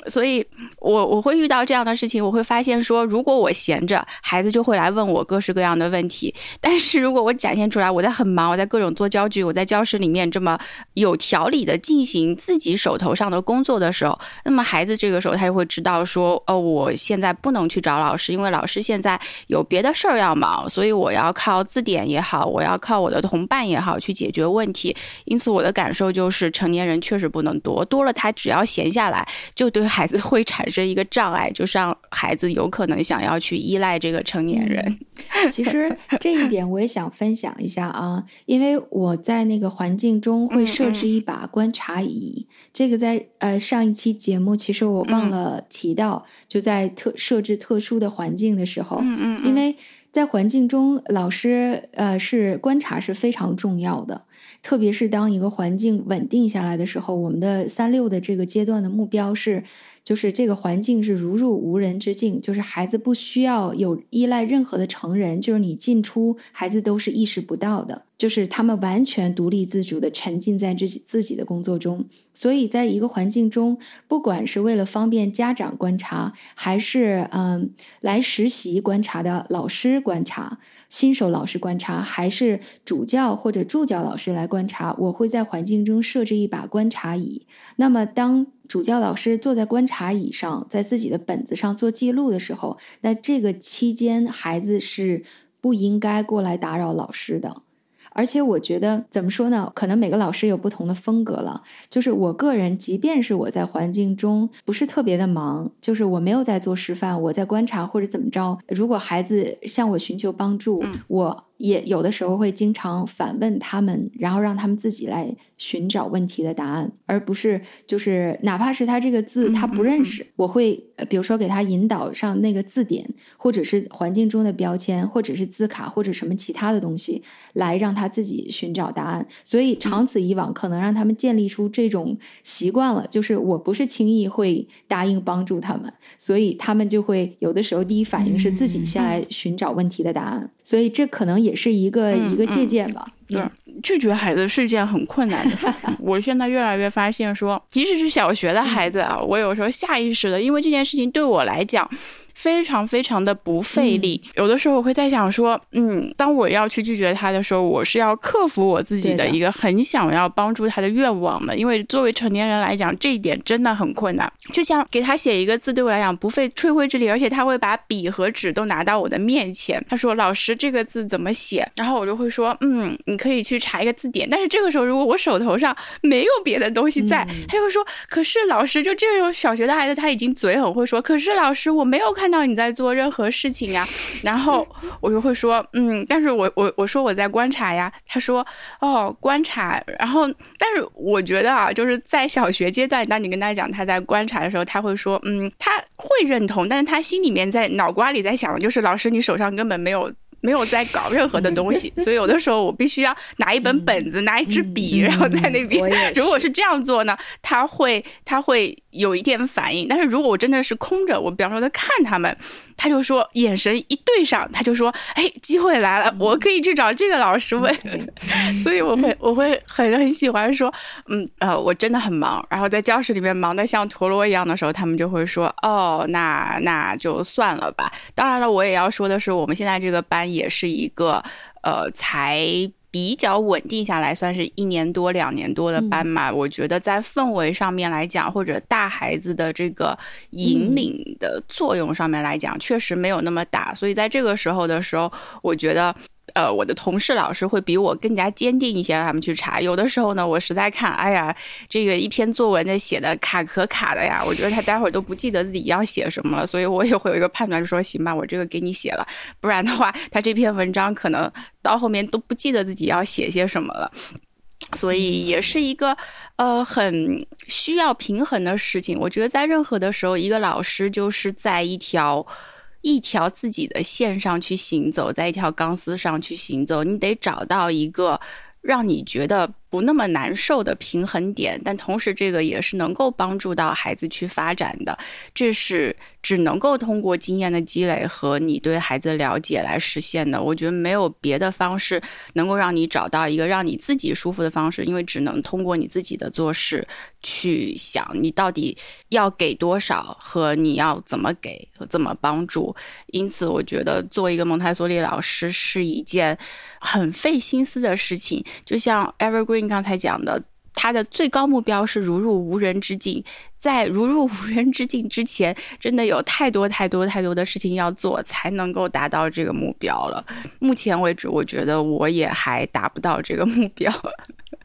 所以，我我会遇到这样的事情，我会发现说，如果我闲着，孩子就会来问我各式各样的问题；但是如果我展现出来，我在很忙，我在各种做教具，我在教室里面这么有条理的进行自己手头上的工作的时候，那么孩子这个时候他就会知道说，哦，我现在不能去找老师，因为老师现在有别的事儿要忙，所以我要靠字典也好，我要靠我的同伴也好去解决问题。问题，因此我的感受就是，成年人确实不能多，多了他只要闲下来，就对孩子 会产生一个障碍，就是让孩子有可能想要去依赖这个成年人。其实这一点我也想分享一下啊，因为我在那个环境中会设置一把观察仪，这个在呃上一期节目其实我忘了提到，就在特设置特殊的环境的时候，嗯嗯，因为在环境中，老师呃是观察是非常重要的。特别是当一个环境稳定下来的时候，我们的三六的这个阶段的目标是，就是这个环境是如入无人之境，就是孩子不需要有依赖任何的成人，就是你进出，孩子都是意识不到的。就是他们完全独立自主的沉浸在自己自己的工作中，所以在一个环境中，不管是为了方便家长观察，还是嗯来实习观察的老师观察、新手老师观察，还是主教或者助教老师来观察，我会在环境中设置一把观察椅。那么当主教老师坐在观察椅上，在自己的本子上做记录的时候，那这个期间孩子是不应该过来打扰老师的。而且我觉得怎么说呢？可能每个老师有不同的风格了。就是我个人，即便是我在环境中不是特别的忙，就是我没有在做示范，我在观察或者怎么着，如果孩子向我寻求帮助，我。也有的时候会经常反问他们，然后让他们自己来寻找问题的答案，而不是就是哪怕是他这个字他不认识，我会比如说给他引导上那个字典，或者是环境中的标签，或者是字卡，或者什么其他的东西，来让他自己寻找答案。所以长此以往，可能让他们建立出这种习惯了，就是我不是轻易会答应帮助他们，所以他们就会有的时候第一反应是自己先来寻找问题的答案。所以这可能也是一个一个借鉴吧。对，拒绝孩子是一件很困难的。我现在越来越发现，说即使是小学的孩子啊，我有时候下意识的，因为这件事情对我来讲。非常非常的不费力，有的时候我会在想说，嗯，当我要去拒绝他的时候，我是要克服我自己的一个很想要帮助他的愿望的，因为作为成年人来讲，这一点真的很困难。就像给他写一个字，对我来讲不费吹灰之力，而且他会把笔和纸都拿到我的面前，他说：“老师，这个字怎么写？”然后我就会说：“嗯，你可以去查一个字典。”但是这个时候，如果我手头上没有别的东西在，他就会说：“可是老师，就这种小学的孩子，他已经嘴很会说，可是老师，我没有看。”看到你在做任何事情呀，然后我就会说，嗯，但是我我我说我在观察呀，他说哦观察，然后但是我觉得啊，就是在小学阶段，当你跟他讲他在观察的时候，他会说，嗯，他会认同，但是他心里面在脑瓜里在想的就是老师，你手上根本没有。没有在搞任何的东西，所以有的时候我必须要拿一本本子，拿一支笔，然后在那边。如果是这样做呢，他会他会有一点反应。但是如果我真的是空着，我比方说在看他们，他就说眼神一对上，他就说：“哎，机会来了，我可以去找这个老师问。” 所以我会我会很很喜欢说：“嗯呃，我真的很忙。”然后在教室里面忙得像陀螺一样的时候，他们就会说：“哦，那那就算了吧。”当然了，我也要说的是，我们现在这个班。也是一个呃，才比较稳定下来，算是一年多、两年多的班嘛。我觉得在氛围上面来讲，或者大孩子的这个引领的作用上面来讲，确实没有那么大。所以在这个时候的时候，我觉得。呃，我的同事老师会比我更加坚定一些，让他们去查。有的时候呢，我实在看，哎呀，这个一篇作文的写的卡壳卡的呀，我觉得他待会儿都不记得自己要写什么了，所以我也会有一个判断，就说行吧，我这个给你写了，不然的话，他这篇文章可能到后面都不记得自己要写些什么了。所以也是一个呃很需要平衡的事情。我觉得在任何的时候，一个老师就是在一条。一条自己的线上去行走，在一条钢丝上去行走，你得找到一个让你觉得。不那么难受的平衡点，但同时这个也是能够帮助到孩子去发展的，这是只能够通过经验的积累和你对孩子的了解来实现的。我觉得没有别的方式能够让你找到一个让你自己舒服的方式，因为只能通过你自己的做事去想你到底要给多少和你要怎么给和怎么帮助。因此，我觉得做一个蒙台梭利老师是一件很费心思的事情，就像 Evergreen。你刚才讲的，他的最高目标是如入无人之境。在如入无人之境之前，真的有太多太多太多的事情要做，才能够达到这个目标了。目前为止，我觉得我也还达不到这个目标。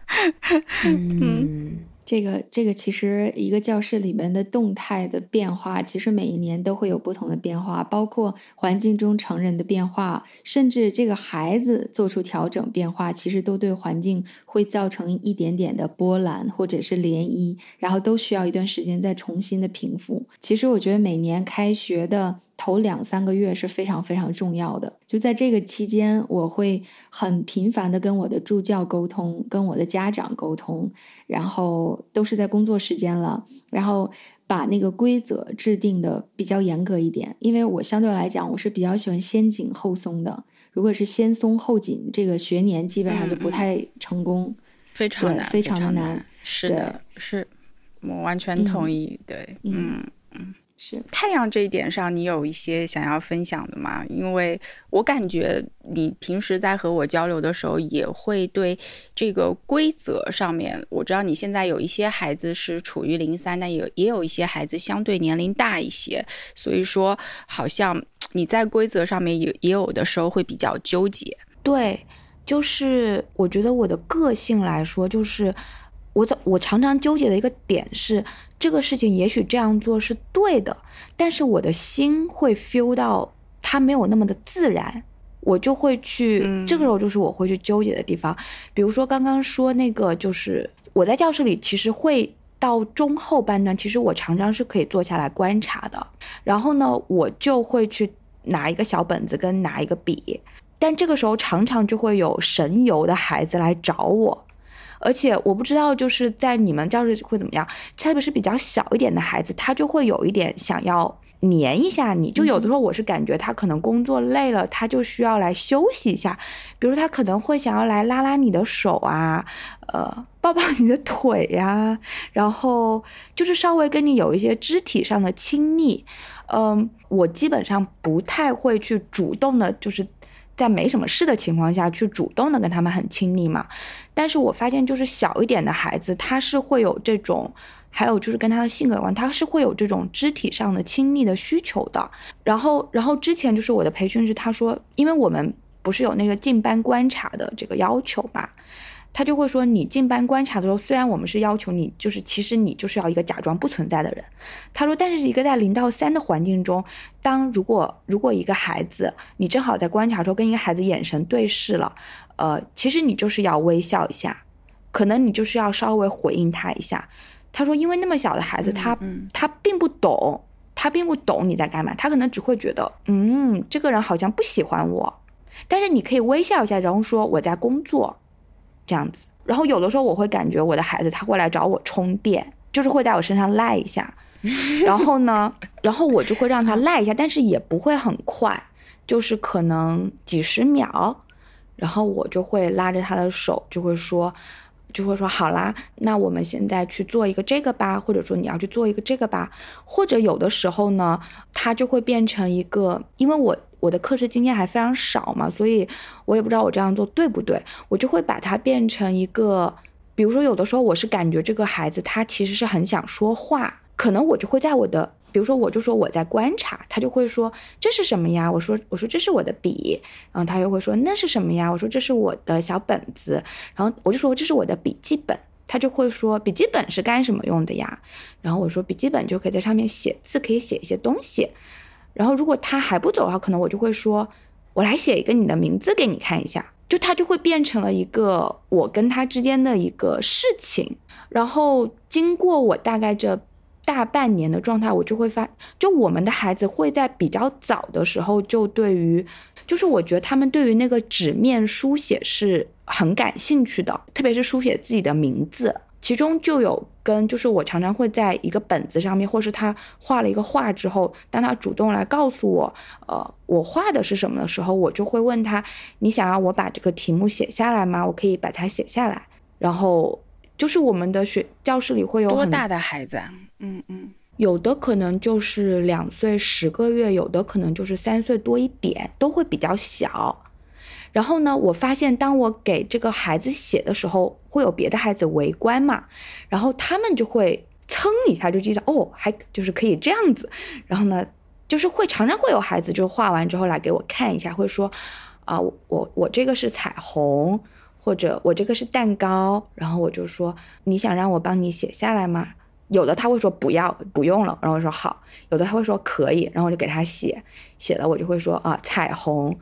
嗯。这个这个其实一个教室里面的动态的变化，其实每一年都会有不同的变化，包括环境中成人的变化，甚至这个孩子做出调整变化，其实都对环境会造成一点点的波澜或者是涟漪，然后都需要一段时间再重新的平复。其实我觉得每年开学的。头两三个月是非常非常重要的，就在这个期间，我会很频繁的跟我的助教沟通，跟我的家长沟通，然后都是在工作时间了，然后把那个规则制定的比较严格一点，因为我相对来讲，我是比较喜欢先紧后松的，如果是先松后紧，这个学年基本上就不太成功，非常难，非常的难，是的，是我完全同意，对，嗯嗯。是太阳这一点上，你有一些想要分享的吗？因为我感觉你平时在和我交流的时候，也会对这个规则上面，我知道你现在有一些孩子是处于零三，但也也有一些孩子相对年龄大一些，所以说好像你在规则上面也也有的时候会比较纠结。对，就是我觉得我的个性来说，就是我我常常纠结的一个点是。这个事情也许这样做是对的，但是我的心会 feel 到它没有那么的自然，我就会去，这个时候就是我会去纠结的地方。比如说刚刚说那个，就是我在教室里其实会到中后半段，其实我常常是可以坐下来观察的。然后呢，我就会去拿一个小本子跟拿一个笔，但这个时候常常就会有神游的孩子来找我。而且我不知道，就是在你们教室会怎么样，特别是比较小一点的孩子，他就会有一点想要黏一下你。就有的时候，我是感觉他可能工作累了，他就需要来休息一下。比如他可能会想要来拉拉你的手啊，呃，抱抱你的腿呀，然后就是稍微跟你有一些肢体上的亲昵。嗯，我基本上不太会去主动的，就是。在没什么事的情况下去主动的跟他们很亲密嘛，但是我发现就是小一点的孩子，他是会有这种，还有就是跟他的性格有关，他是会有这种肢体上的亲密的需求的。然后，然后之前就是我的培训师他说，因为我们不是有那个进班观察的这个要求嘛。他就会说，你进班观察的时候，虽然我们是要求你，就是其实你就是要一个假装不存在的人。他说，但是一个在零到三的环境中，当如果如果一个孩子，你正好在观察时候跟一个孩子眼神对视了，呃，其实你就是要微笑一下，可能你就是要稍微回应他一下。他说，因为那么小的孩子，他他并不懂，他并不懂你在干嘛，他可能只会觉得，嗯，这个人好像不喜欢我，但是你可以微笑一下，然后说我在工作。这样子，然后有的时候我会感觉我的孩子他会来找我充电，就是会在我身上赖一下，然后呢，然后我就会让他赖一下，但是也不会很快，就是可能几十秒，然后我就会拉着他的手，就会说，就会说好啦，那我们现在去做一个这个吧，或者说你要去做一个这个吧，或者有的时候呢，他就会变成一个，因为我。我的课时经验还非常少嘛，所以我也不知道我这样做对不对。我就会把它变成一个，比如说有的时候我是感觉这个孩子他其实是很想说话，可能我就会在我的，比如说我就说我在观察，他就会说这是什么呀？我说我说这是我的笔，然后他又会说那是什么呀？我说这是我的小本子，然后我就说这是我的笔记本，他就会说笔记本是干什么用的呀？然后我说笔记本就可以在上面写字，可以写一些东西。然后，如果他还不走的话，可能我就会说，我来写一个你的名字给你看一下，就他就会变成了一个我跟他之间的一个事情。然后，经过我大概这大半年的状态，我就会发，就我们的孩子会在比较早的时候就对于，就是我觉得他们对于那个纸面书写是很感兴趣的，特别是书写自己的名字。其中就有跟，就是我常常会在一个本子上面，或是他画了一个画之后，当他主动来告诉我，呃，我画的是什么的时候，我就会问他，你想要我把这个题目写下来吗？我可以把它写下来。然后就是我们的学教室里会有多大的孩子？嗯嗯，有的可能就是两岁十个月，有的可能就是三岁多一点，都会比较小。然后呢，我发现当我给这个孩子写的时候，会有别的孩子围观嘛，然后他们就会蹭一下就记得哦，还就是可以这样子。然后呢，就是会常常会有孩子就画完之后来给我看一下，会说啊，我我这个是彩虹，或者我这个是蛋糕。然后我就说，你想让我帮你写下来吗？有的他会说不要不用了，然后我说好。有的他会说可以，然后我就给他写，写了我就会说啊彩虹，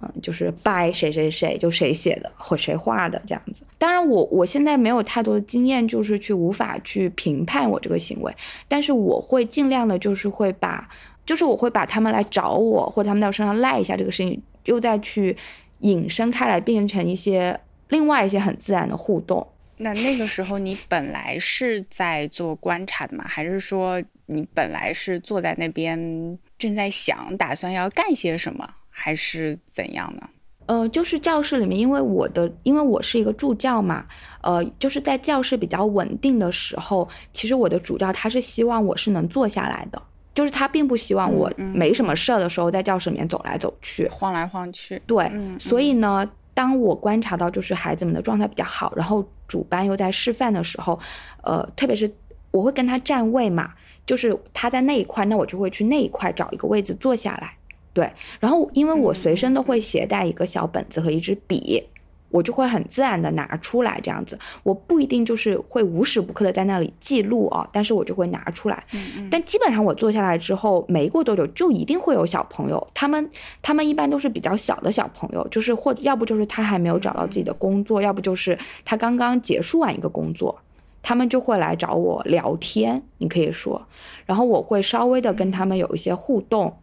嗯就是拜谁谁谁就谁写的或谁画的这样子。当然我我现在没有太多的经验，就是去无法去评判我这个行为，但是我会尽量的，就是会把，就是我会把他们来找我或者他们在我身上赖一下这个事情，又再去引申开来，变成一些另外一些很自然的互动。那那个时候你本来是在做观察的吗？还是说你本来是坐在那边正在想，打算要干些什么，还是怎样呢？呃，就是教室里面，因为我的，因为我是一个助教嘛，呃，就是在教室比较稳定的时候，其实我的主教他是希望我是能坐下来的，就是他并不希望我没什么事儿的时候在教室里面走来走去、晃来晃去。对，所以呢，当我观察到就是孩子们的状态比较好，然后主班又在示范的时候，呃，特别是我会跟他站位嘛，就是他在那一块，那我就会去那一块找一个位置坐下来。对，然后因为我随身都会携带一个小本子和一支笔。我就会很自然的拿出来这样子，我不一定就是会无时不刻的在那里记录啊，但是我就会拿出来。嗯嗯。但基本上我坐下来之后，没过多久就一定会有小朋友，他们他们一般都是比较小的小朋友，就是或要不就是他还没有找到自己的工作，要不就是他刚刚结束完一个工作，他们就会来找我聊天，你可以说，然后我会稍微的跟他们有一些互动。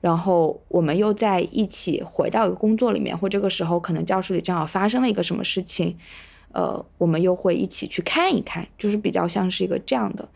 然后我们又在一起回到一个工作里面，或这个时候可能教室里正好发生了一个什么事情，呃，我们又会一起去看一看，就是比较像是一个这样的。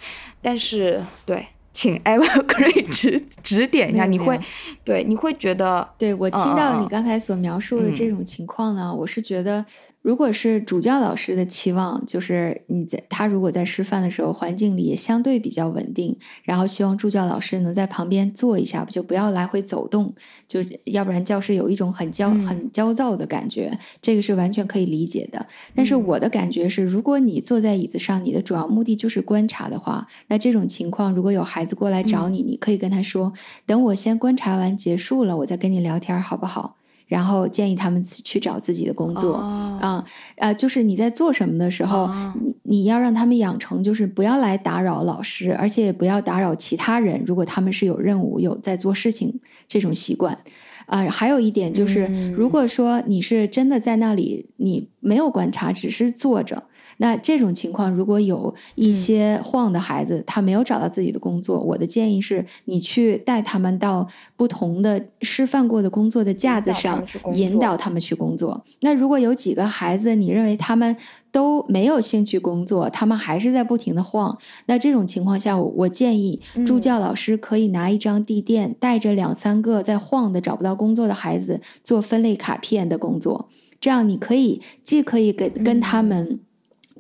但是，对，请 Ever Grey 指指点一下，你会，对，你会觉得，对我听到你刚才所描述的这种情况呢，我是觉得。如果是主教老师的期望，就是你在他如果在师范的时候，环境里也相对比较稳定，然后希望助教老师能在旁边坐一下，就不要来回走动，就要不然教室有一种很焦很焦躁的感觉，这个是完全可以理解的。但是我的感觉是，如果你坐在椅子上，你的主要目的就是观察的话，那这种情况如果有孩子过来找你，你可以跟他说：“等我先观察完结束了，我再跟你聊天，好不好？”然后建议他们去找自己的工作，啊，呃，就是你在做什么的时候，你你要让他们养成，就是不要来打扰老师，而且也不要打扰其他人。如果他们是有任务、有在做事情这种习惯，啊，还有一点就是，如果说你是真的在那里，你没有观察，只是坐着。那这种情况，如果有一些晃的孩子，他没有找到自己的工作，我的建议是你去带他们到不同的示范过的工作的架子上，引导他们去工作。那如果有几个孩子，你认为他们都没有兴趣工作，他们还是在不停的晃，那这种情况下，我建议助教老师可以拿一张地垫，带着两三个在晃的找不到工作的孩子做分类卡片的工作，这样你可以既可以给跟他们。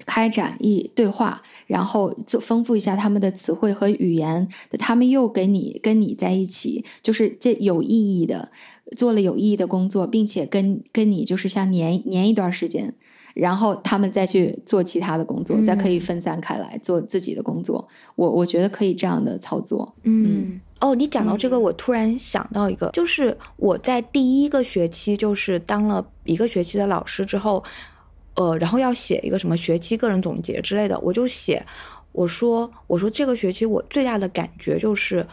开展一对话，然后就丰富一下他们的词汇和语言。他们又给你跟你在一起，就是这有意义的，做了有意义的工作，并且跟跟你就是像粘粘一段时间，然后他们再去做其他的工作，再可以分散开来做自己的工作。我我觉得可以这样的操作。嗯，哦，你讲到这个，我突然想到一个，就是我在第一个学期就是当了一个学期的老师之后。呃，然后要写一个什么学期个人总结之类的，我就写，我说，我说这个学期我最大的感觉就是，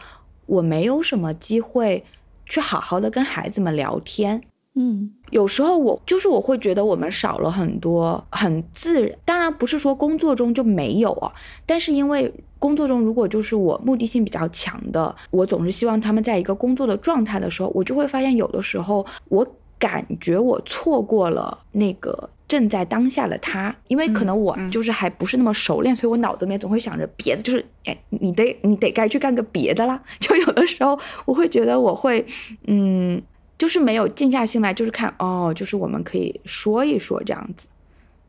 我没有什么机会去好好的跟孩子们聊天，嗯，有时候我就是我会觉得我们少了很多很自然，当然不是说工作中就没有啊，但是因为工作中如果就是我目的性比较强的，我总是希望他们在一个工作的状态的时候，我就会发现有的时候我感觉我错过了那个。正在当下的他，因为可能我就是还不是那么熟练，所以我脑子里面总会想着别的，就是哎，你得你得该去干个别的啦。就有的时候我会觉得我会，嗯，就是没有静下心来，就是看哦，就是我们可以说一说这样子。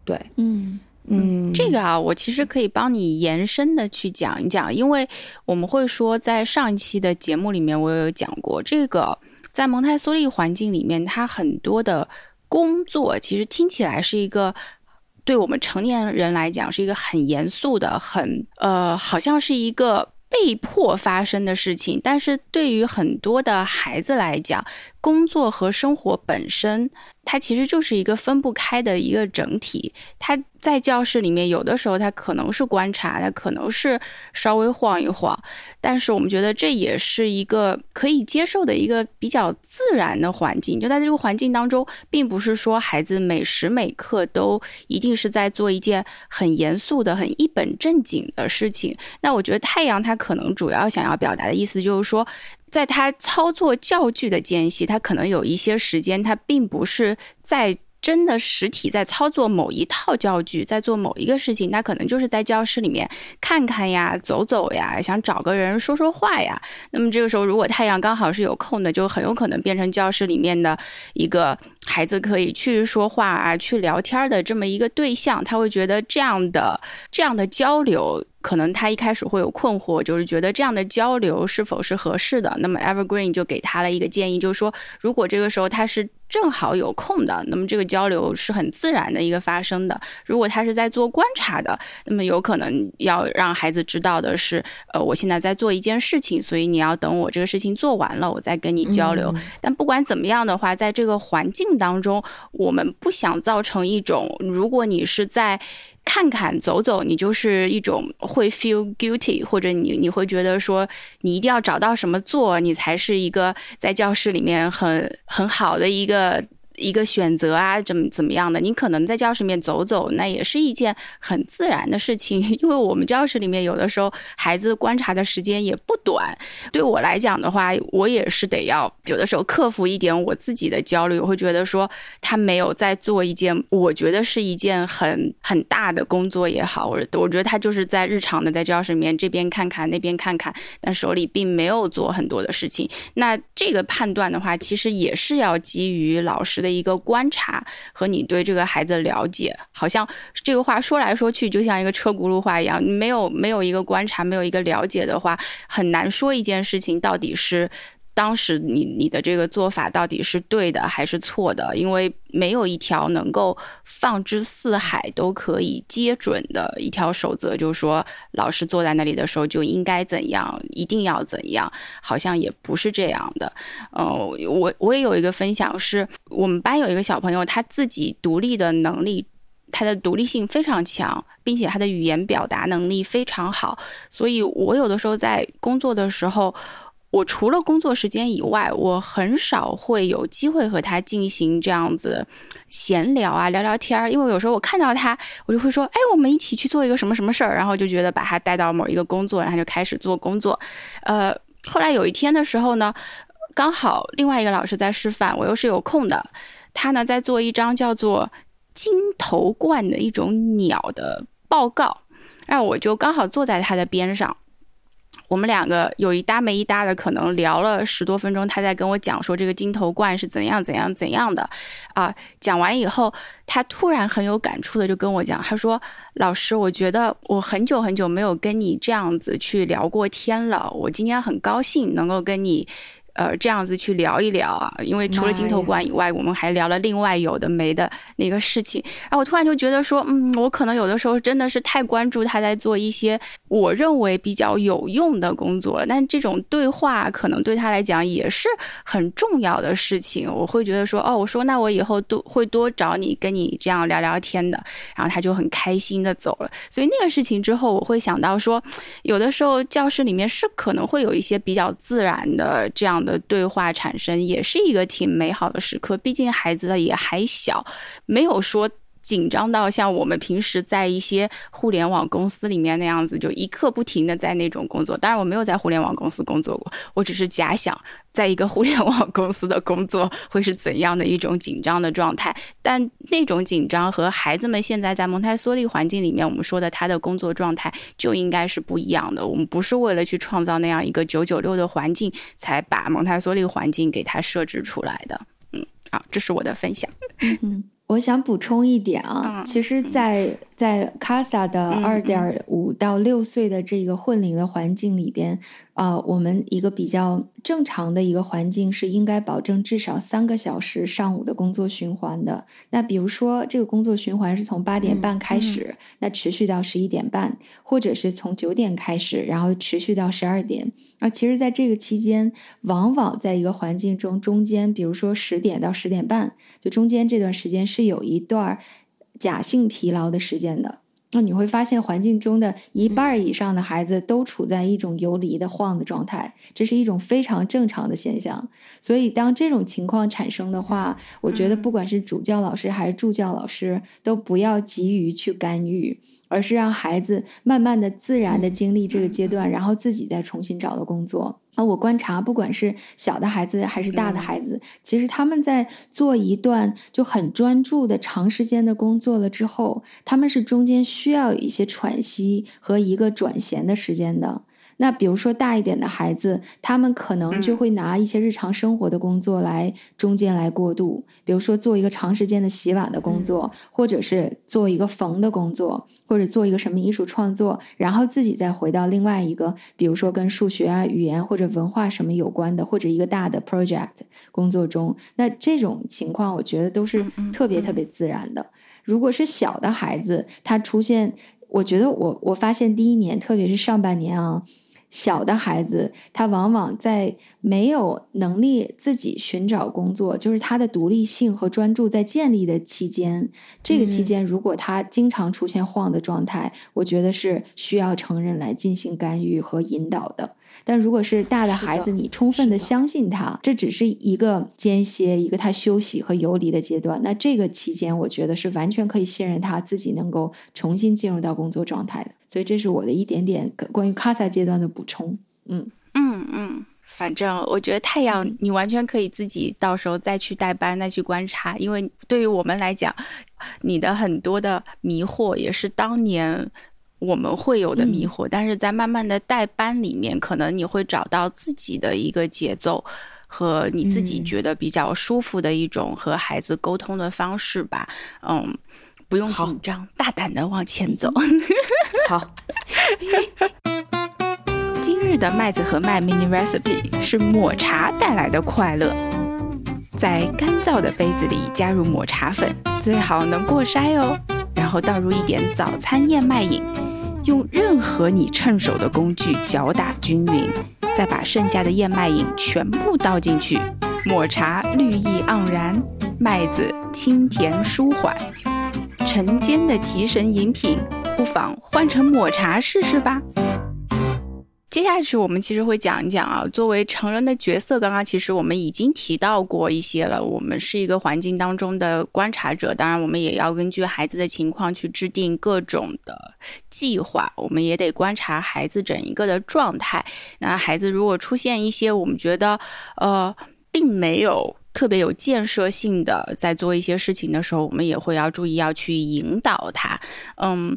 对，嗯嗯，这个啊，我其实可以帮你延伸的去讲一讲，因为我们会说在上一期的节目里面我有讲过，这个在蒙台梭利环境里面，它很多的。工作其实听起来是一个，对我们成年人来讲是一个很严肃的，很呃，好像是一个被迫发生的事情。但是对于很多的孩子来讲，工作和生活本身，它其实就是一个分不开的一个整体。它在教室里面，有的时候他可能是观察，他可能是稍微晃一晃，但是我们觉得这也是一个可以接受的一个比较自然的环境。就在这个环境当中，并不是说孩子每时每刻都一定是在做一件很严肃的、很一本正经的事情。那我觉得太阳它可能主要想要表达的意思就是说。在他操作教具的间隙，他可能有一些时间，他并不是在。真的实体在操作某一套教具，在做某一个事情，那可能就是在教室里面看看呀、走走呀，想找个人说说话呀。那么这个时候，如果太阳刚好是有空的，就很有可能变成教室里面的一个孩子可以去说话啊、去聊天的这么一个对象。他会觉得这样的这样的交流可能他一开始会有困惑，就是觉得这样的交流是否是合适的。那么 Evergreen 就给他了一个建议，就是说，如果这个时候他是正好有空的，那么这个交流是很自然的一个发生的。如果他是在做观察的，那么有可能要让孩子知道的是，呃，我现在在做一件事情，所以你要等我这个事情做完了，我再跟你交流。但不管怎么样的话，在这个环境当中，我们不想造成一种，如果你是在。看看走走，你就是一种会 feel guilty，或者你你会觉得说你一定要找到什么做，你才是一个在教室里面很很好的一个。一个选择啊，怎么怎么样的？你可能在教室里面走走，那也是一件很自然的事情。因为我们教室里面有的时候孩子观察的时间也不短。对我来讲的话，我也是得要有的时候克服一点我自己的焦虑。我会觉得说他没有在做一件我觉得是一件很很大的工作也好，我我觉得他就是在日常的在教室里面这边看看那边看看，但手里并没有做很多的事情。那这个判断的话，其实也是要基于老师的。一个观察和你对这个孩子的了解，好像这个话说来说去就像一个车轱辘话一样，你没有没有一个观察，没有一个了解的话，很难说一件事情到底是。当时你你的这个做法到底是对的还是错的？因为没有一条能够放之四海都可以接准的一条守则，就是说老师坐在那里的时候就应该怎样，一定要怎样，好像也不是这样的。嗯，我我也有一个分享，是我们班有一个小朋友，他自己独立的能力，他的独立性非常强，并且他的语言表达能力非常好，所以我有的时候在工作的时候。我除了工作时间以外，我很少会有机会和他进行这样子闲聊啊，聊聊天儿。因为有时候我看到他，我就会说：“哎，我们一起去做一个什么什么事儿。”然后就觉得把他带到某一个工作，然后就开始做工作。呃，后来有一天的时候呢，刚好另外一个老师在示范，我又是有空的，他呢在做一张叫做金头冠的一种鸟的报告，然后我就刚好坐在他的边上。我们两个有一搭没一搭的，可能聊了十多分钟。他在跟我讲说这个金头冠是怎样怎样怎样的，啊，讲完以后，他突然很有感触的就跟我讲，他说：“老师，我觉得我很久很久没有跟你这样子去聊过天了，我今天很高兴能够跟你。”呃，这样子去聊一聊啊，因为除了金头冠以外，我们还聊了另外有的没的那个事情。然后我突然就觉得说，嗯，我可能有的时候真的是太关注他在做一些我认为比较有用的工作了。但这种对话可能对他来讲也是很重要的事情。我会觉得说，哦，我说那我以后多会多找你跟你这样聊聊天的。然后他就很开心的走了。所以那个事情之后，我会想到说，有的时候教室里面是可能会有一些比较自然的这样。的对话产生也是一个挺美好的时刻，毕竟孩子也还小，没有说。紧张到像我们平时在一些互联网公司里面那样子，就一刻不停的在那种工作。当然我没有在互联网公司工作过，我只是假想在一个互联网公司的工作会是怎样的一种紧张的状态。但那种紧张和孩子们现在在蒙台梭利环境里面，我们说的他的工作状态就应该是不一样的。我们不是为了去创造那样一个九九六的环境，才把蒙台梭利环境给他设置出来的。嗯，好，这是我的分享。嗯。我想补充一点啊，其实，在在 Casa 的二点五到六岁的这个混龄的环境里边。啊，我们一个比较正常的一个环境是应该保证至少三个小时上午的工作循环的。那比如说，这个工作循环是从八点半开始，那持续到十一点半，或者是从九点开始，然后持续到十二点。啊，其实，在这个期间，往往在一个环境中中间，比如说十点到十点半，就中间这段时间是有一段假性疲劳的时间的。那你会发现，环境中的一半以上的孩子都处在一种游离的晃的状态，这是一种非常正常的现象。所以，当这种情况产生的话，我觉得不管是主教老师还是助教老师，都不要急于去干预。而是让孩子慢慢的、自然的经历这个阶段，然后自己再重新找到工作。那我观察，不管是小的孩子还是大的孩子，其实他们在做一段就很专注的长时间的工作了之后，他们是中间需要有一些喘息和一个转闲的时间的。那比如说大一点的孩子，他们可能就会拿一些日常生活的工作来中间来过渡，比如说做一个长时间的洗碗的工作，或者是做一个缝的工作，或者做一个什么艺术创作，然后自己再回到另外一个，比如说跟数学啊、语言或者文化什么有关的，或者一个大的 project 工作中。那这种情况，我觉得都是特别特别自然的。如果是小的孩子，他出现，我觉得我我发现第一年，特别是上半年啊。小的孩子，他往往在没有能力自己寻找工作，就是他的独立性和专注在建立的期间。这个期间，如果他经常出现晃的状态，我觉得是需要成人来进行干预和引导的。但如果是大的孩子，你充分的相信他，这只是一个间歇，一个他休息和游离的阶段。那这个期间，我觉得是完全可以信任他自己能够重新进入到工作状态的。所以这是我的一点点关于卡萨阶段的补充。嗯嗯嗯，反正我觉得太阳，你完全可以自己到时候再去带班，再去观察，因为对于我们来讲，你的很多的迷惑也是当年。我们会有的迷惑，但是在慢慢的带班里面，可能你会找到自己的一个节奏和你自己觉得比较舒服的一种和孩子沟通的方式吧。嗯，不用紧张，大胆的往前走。好。今日的麦子和麦 mini recipe 是抹茶带来的快乐，在干燥的杯子里加入抹茶粉，最好能过筛哦。然后倒入一点早餐燕麦饮。用任何你趁手的工具搅打均匀，再把剩下的燕麦饮全部倒进去。抹茶绿意盎然，麦子清甜舒缓，晨间的提神饮品，不妨换成抹茶试试吧。接下去我们其实会讲一讲啊，作为成人的角色，刚刚其实我们已经提到过一些了。我们是一个环境当中的观察者，当然我们也要根据孩子的情况去制定各种的计划。我们也得观察孩子整一个的状态。那孩子如果出现一些我们觉得呃并没有特别有建设性的在做一些事情的时候，我们也会要注意要去引导他。嗯，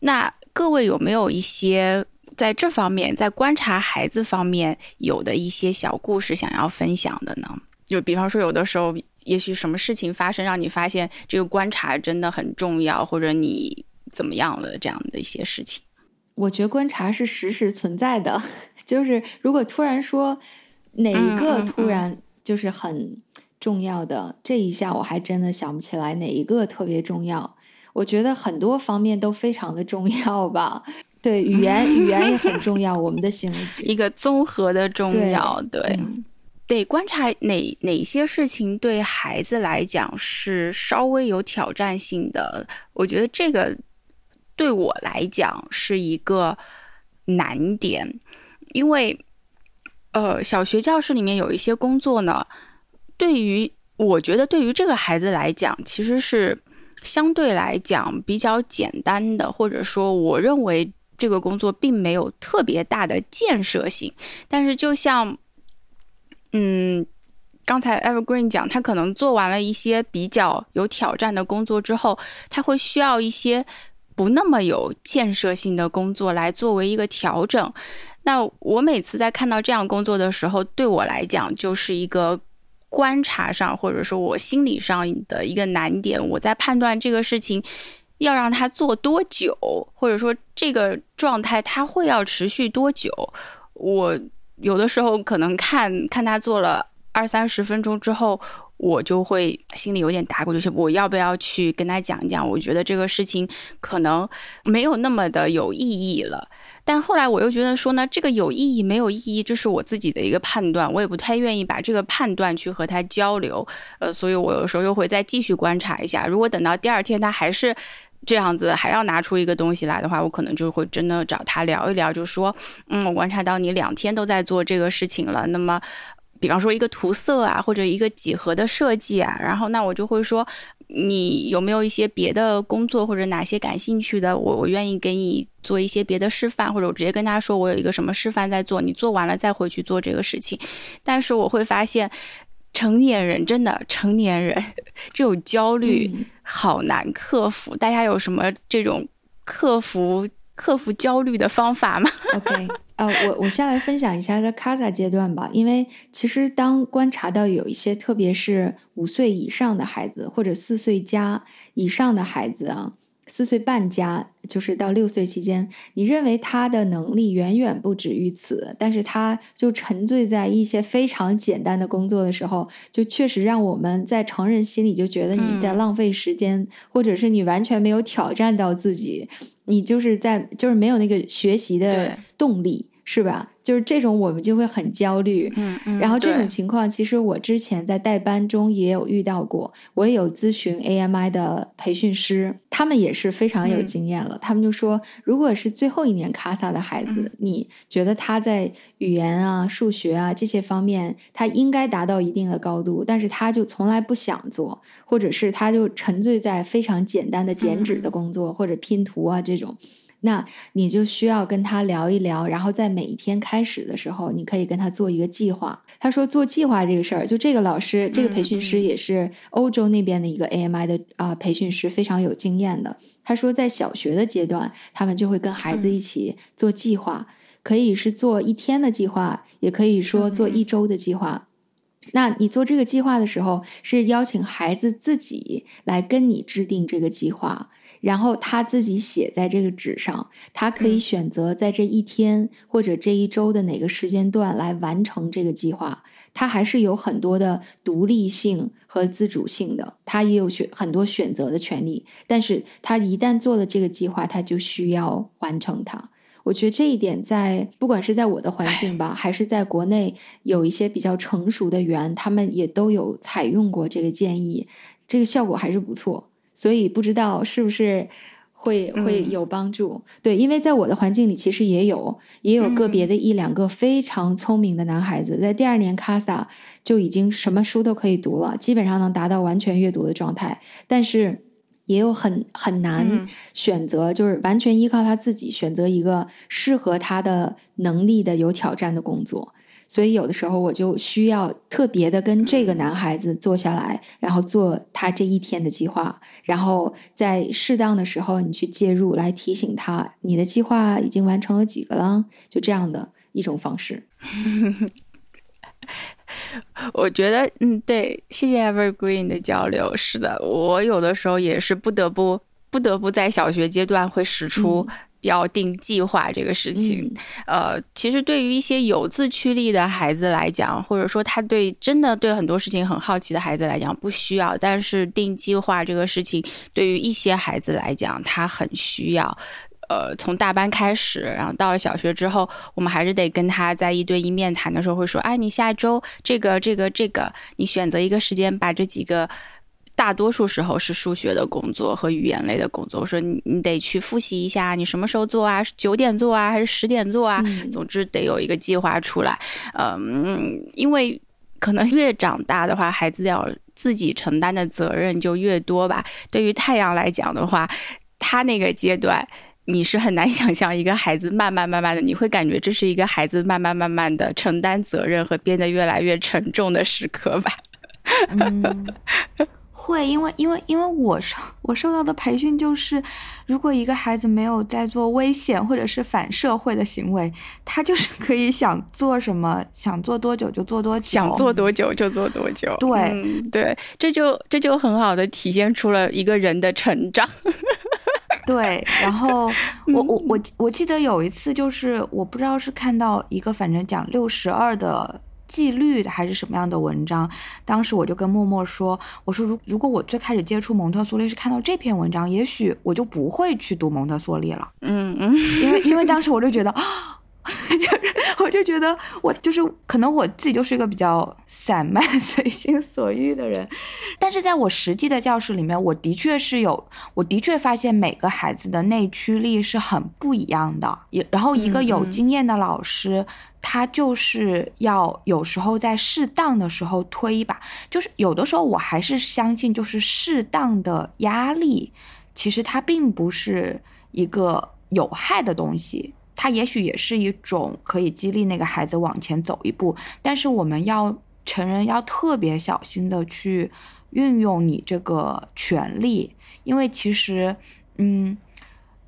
那各位有没有一些？在这方面，在观察孩子方面，有的一些小故事想要分享的呢？就比方说，有的时候，也许什么事情发生，让你发现这个观察真的很重要，或者你怎么样了这样的一些事情。我觉得观察是实时存在的，就是如果突然说哪一个突然就是很重要的，这一下我还真的想不起来哪一个特别重要。我觉得很多方面都非常的重要吧。对语言，语言也很 重要。我们的行为一个综合的重要，对，得观察哪哪些事情对孩子来讲是稍微有挑战性的。我觉得这个对我来讲是一个难点，因为呃，小学教室里面有一些工作呢，对于我觉得对于这个孩子来讲，其实是相对来讲比较简单的，或者说我认为。这个工作并没有特别大的建设性，但是就像，嗯，刚才 Evergreen 讲，他可能做完了一些比较有挑战的工作之后，他会需要一些不那么有建设性的工作来作为一个调整。那我每次在看到这样工作的时候，对我来讲就是一个观察上或者说我心理上的一个难点，我在判断这个事情。要让他做多久，或者说这个状态他会要持续多久？我有的时候可能看看他做了二三十分钟之后，我就会心里有点打鼓，就是我要不要去跟他讲一讲？我觉得这个事情可能没有那么的有意义了。但后来我又觉得说呢，这个有意义没有意义，这是我自己的一个判断，我也不太愿意把这个判断去和他交流。呃，所以我有时候又会再继续观察一下。如果等到第二天他还是。这样子还要拿出一个东西来的话，我可能就会真的找他聊一聊，就说，嗯，我观察到你两天都在做这个事情了。那么，比方说一个涂色啊，或者一个几何的设计啊，然后那我就会说，你有没有一些别的工作或者哪些感兴趣的？我我愿意给你做一些别的示范，或者我直接跟他说我有一个什么示范在做，你做完了再回去做这个事情。但是我会发现。成年人真的，成年人 这种焦虑好难克服。大家有什么这种克服克服焦虑的方法吗？OK，呃，我我先来分享一下在 Casa 阶段吧，因为其实当观察到有一些，特别是五岁以上的孩子，或者四岁加以上的孩子啊。四岁半加，就是到六岁期间，你认为他的能力远远不止于此，但是他就沉醉在一些非常简单的工作的时候，就确实让我们在成人心里就觉得你在浪费时间，或者是你完全没有挑战到自己，你就是在就是没有那个学习的动力，是吧？就是这种，我们就会很焦虑。嗯嗯。然后这种情况，其实我之前在代班中也有遇到过。我也有咨询 AMI 的培训师，他们也是非常有经验了。他们就说，如果是最后一年卡萨的孩子，你觉得他在语言啊、数学啊这些方面，他应该达到一定的高度，但是他就从来不想做，或者是他就沉醉在非常简单的剪纸的工作或者拼图啊这种。那你就需要跟他聊一聊，然后在每一天开始的时候，你可以跟他做一个计划。他说做计划这个事儿，就这个老师，这个培训师也是欧洲那边的一个 AMI 的啊培训师，非常有经验的。他说在小学的阶段，他们就会跟孩子一起做计划，可以是做一天的计划，也可以说做一周的计划。那你做这个计划的时候，是邀请孩子自己来跟你制定这个计划。然后他自己写在这个纸上，他可以选择在这一天或者这一周的哪个时间段来完成这个计划。他还是有很多的独立性和自主性的，他也有选很多选择的权利。但是他一旦做了这个计划，他就需要完成它。我觉得这一点在不管是在我的环境吧，还是在国内有一些比较成熟的园，他们也都有采用过这个建议，这个效果还是不错。所以不知道是不是会会有帮助？对，因为在我的环境里，其实也有也有个别的一两个非常聪明的男孩子，在第二年 CASA 就已经什么书都可以读了，基本上能达到完全阅读的状态。但是也有很很难选择，就是完全依靠他自己选择一个适合他的能力的有挑战的工作。所以有的时候我就需要特别的跟这个男孩子坐下来，然后做他这一天的计划，然后在适当的时候你去介入来提醒他，你的计划已经完成了几个了，就这样的一种方式。我觉得，嗯，对，谢谢 Evergreen 的交流。是的，我有的时候也是不得不不得不在小学阶段会使出。要定计划这个事情，呃，其实对于一些有自驱力的孩子来讲，或者说他对真的对很多事情很好奇的孩子来讲，不需要。但是定计划这个事情，对于一些孩子来讲，他很需要。呃，从大班开始，然后到了小学之后，我们还是得跟他在一对一面谈的时候会说，哎，你下周这个这个这个，你选择一个时间把这几个。大多数时候是数学的工作和语言类的工作。我说你你得去复习一下，你什么时候做啊？九点做啊，还是十点做啊？总之得有一个计划出来。嗯，因为可能越长大的话，孩子要自己承担的责任就越多吧。对于太阳来讲的话，他那个阶段你是很难 想象一个孩子慢慢慢慢的，你会感觉这是一个孩子慢慢慢慢的承担责任和变得越来越沉重的时刻吧。嗯。会，因为因为因为我受我受到的培训就是，如果一个孩子没有在做危险或者是反社会的行为，他就是可以想做什么，想做多久就做多久，想做多久就做多久。对对，这就这就很好的体现出了一个人的成长。对，然后 我我我我记得有一次就是我不知道是看到一个反正讲六十二的。纪律的还是什么样的文章？当时我就跟默默说：“我说如如果我最开始接触蒙特梭利是看到这篇文章，也许我就不会去读蒙特梭利了。”嗯嗯，因为因为当时我就觉得啊。就是我就觉得我就是可能我自己就是一个比较散漫、随心所欲的人，但是在我实际的教室里面，我的确是有，我的确发现每个孩子的内驱力是很不一样的。也然后一个有经验的老师，他就是要有时候在适当的时候推一把，就是有的时候我还是相信，就是适当的压力，其实它并不是一个有害的东西。它也许也是一种可以激励那个孩子往前走一步，但是我们要成人要特别小心的去运用你这个权利，因为其实，嗯，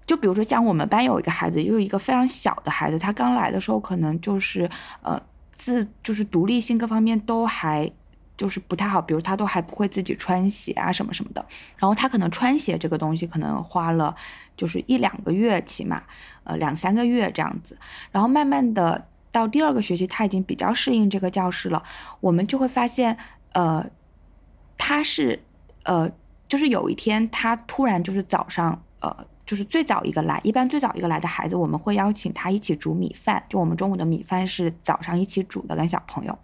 就比如说像我们班有一个孩子，就是一个非常小的孩子，他刚来的时候可能就是呃自就是独立性各方面都还。就是不太好，比如他都还不会自己穿鞋啊什么什么的，然后他可能穿鞋这个东西可能花了就是一两个月起码，呃两三个月这样子，然后慢慢的到第二个学期他已经比较适应这个教室了，我们就会发现，呃，他是呃就是有一天他突然就是早上呃就是最早一个来，一般最早一个来的孩子我们会邀请他一起煮米饭，就我们中午的米饭是早上一起煮的跟小朋友。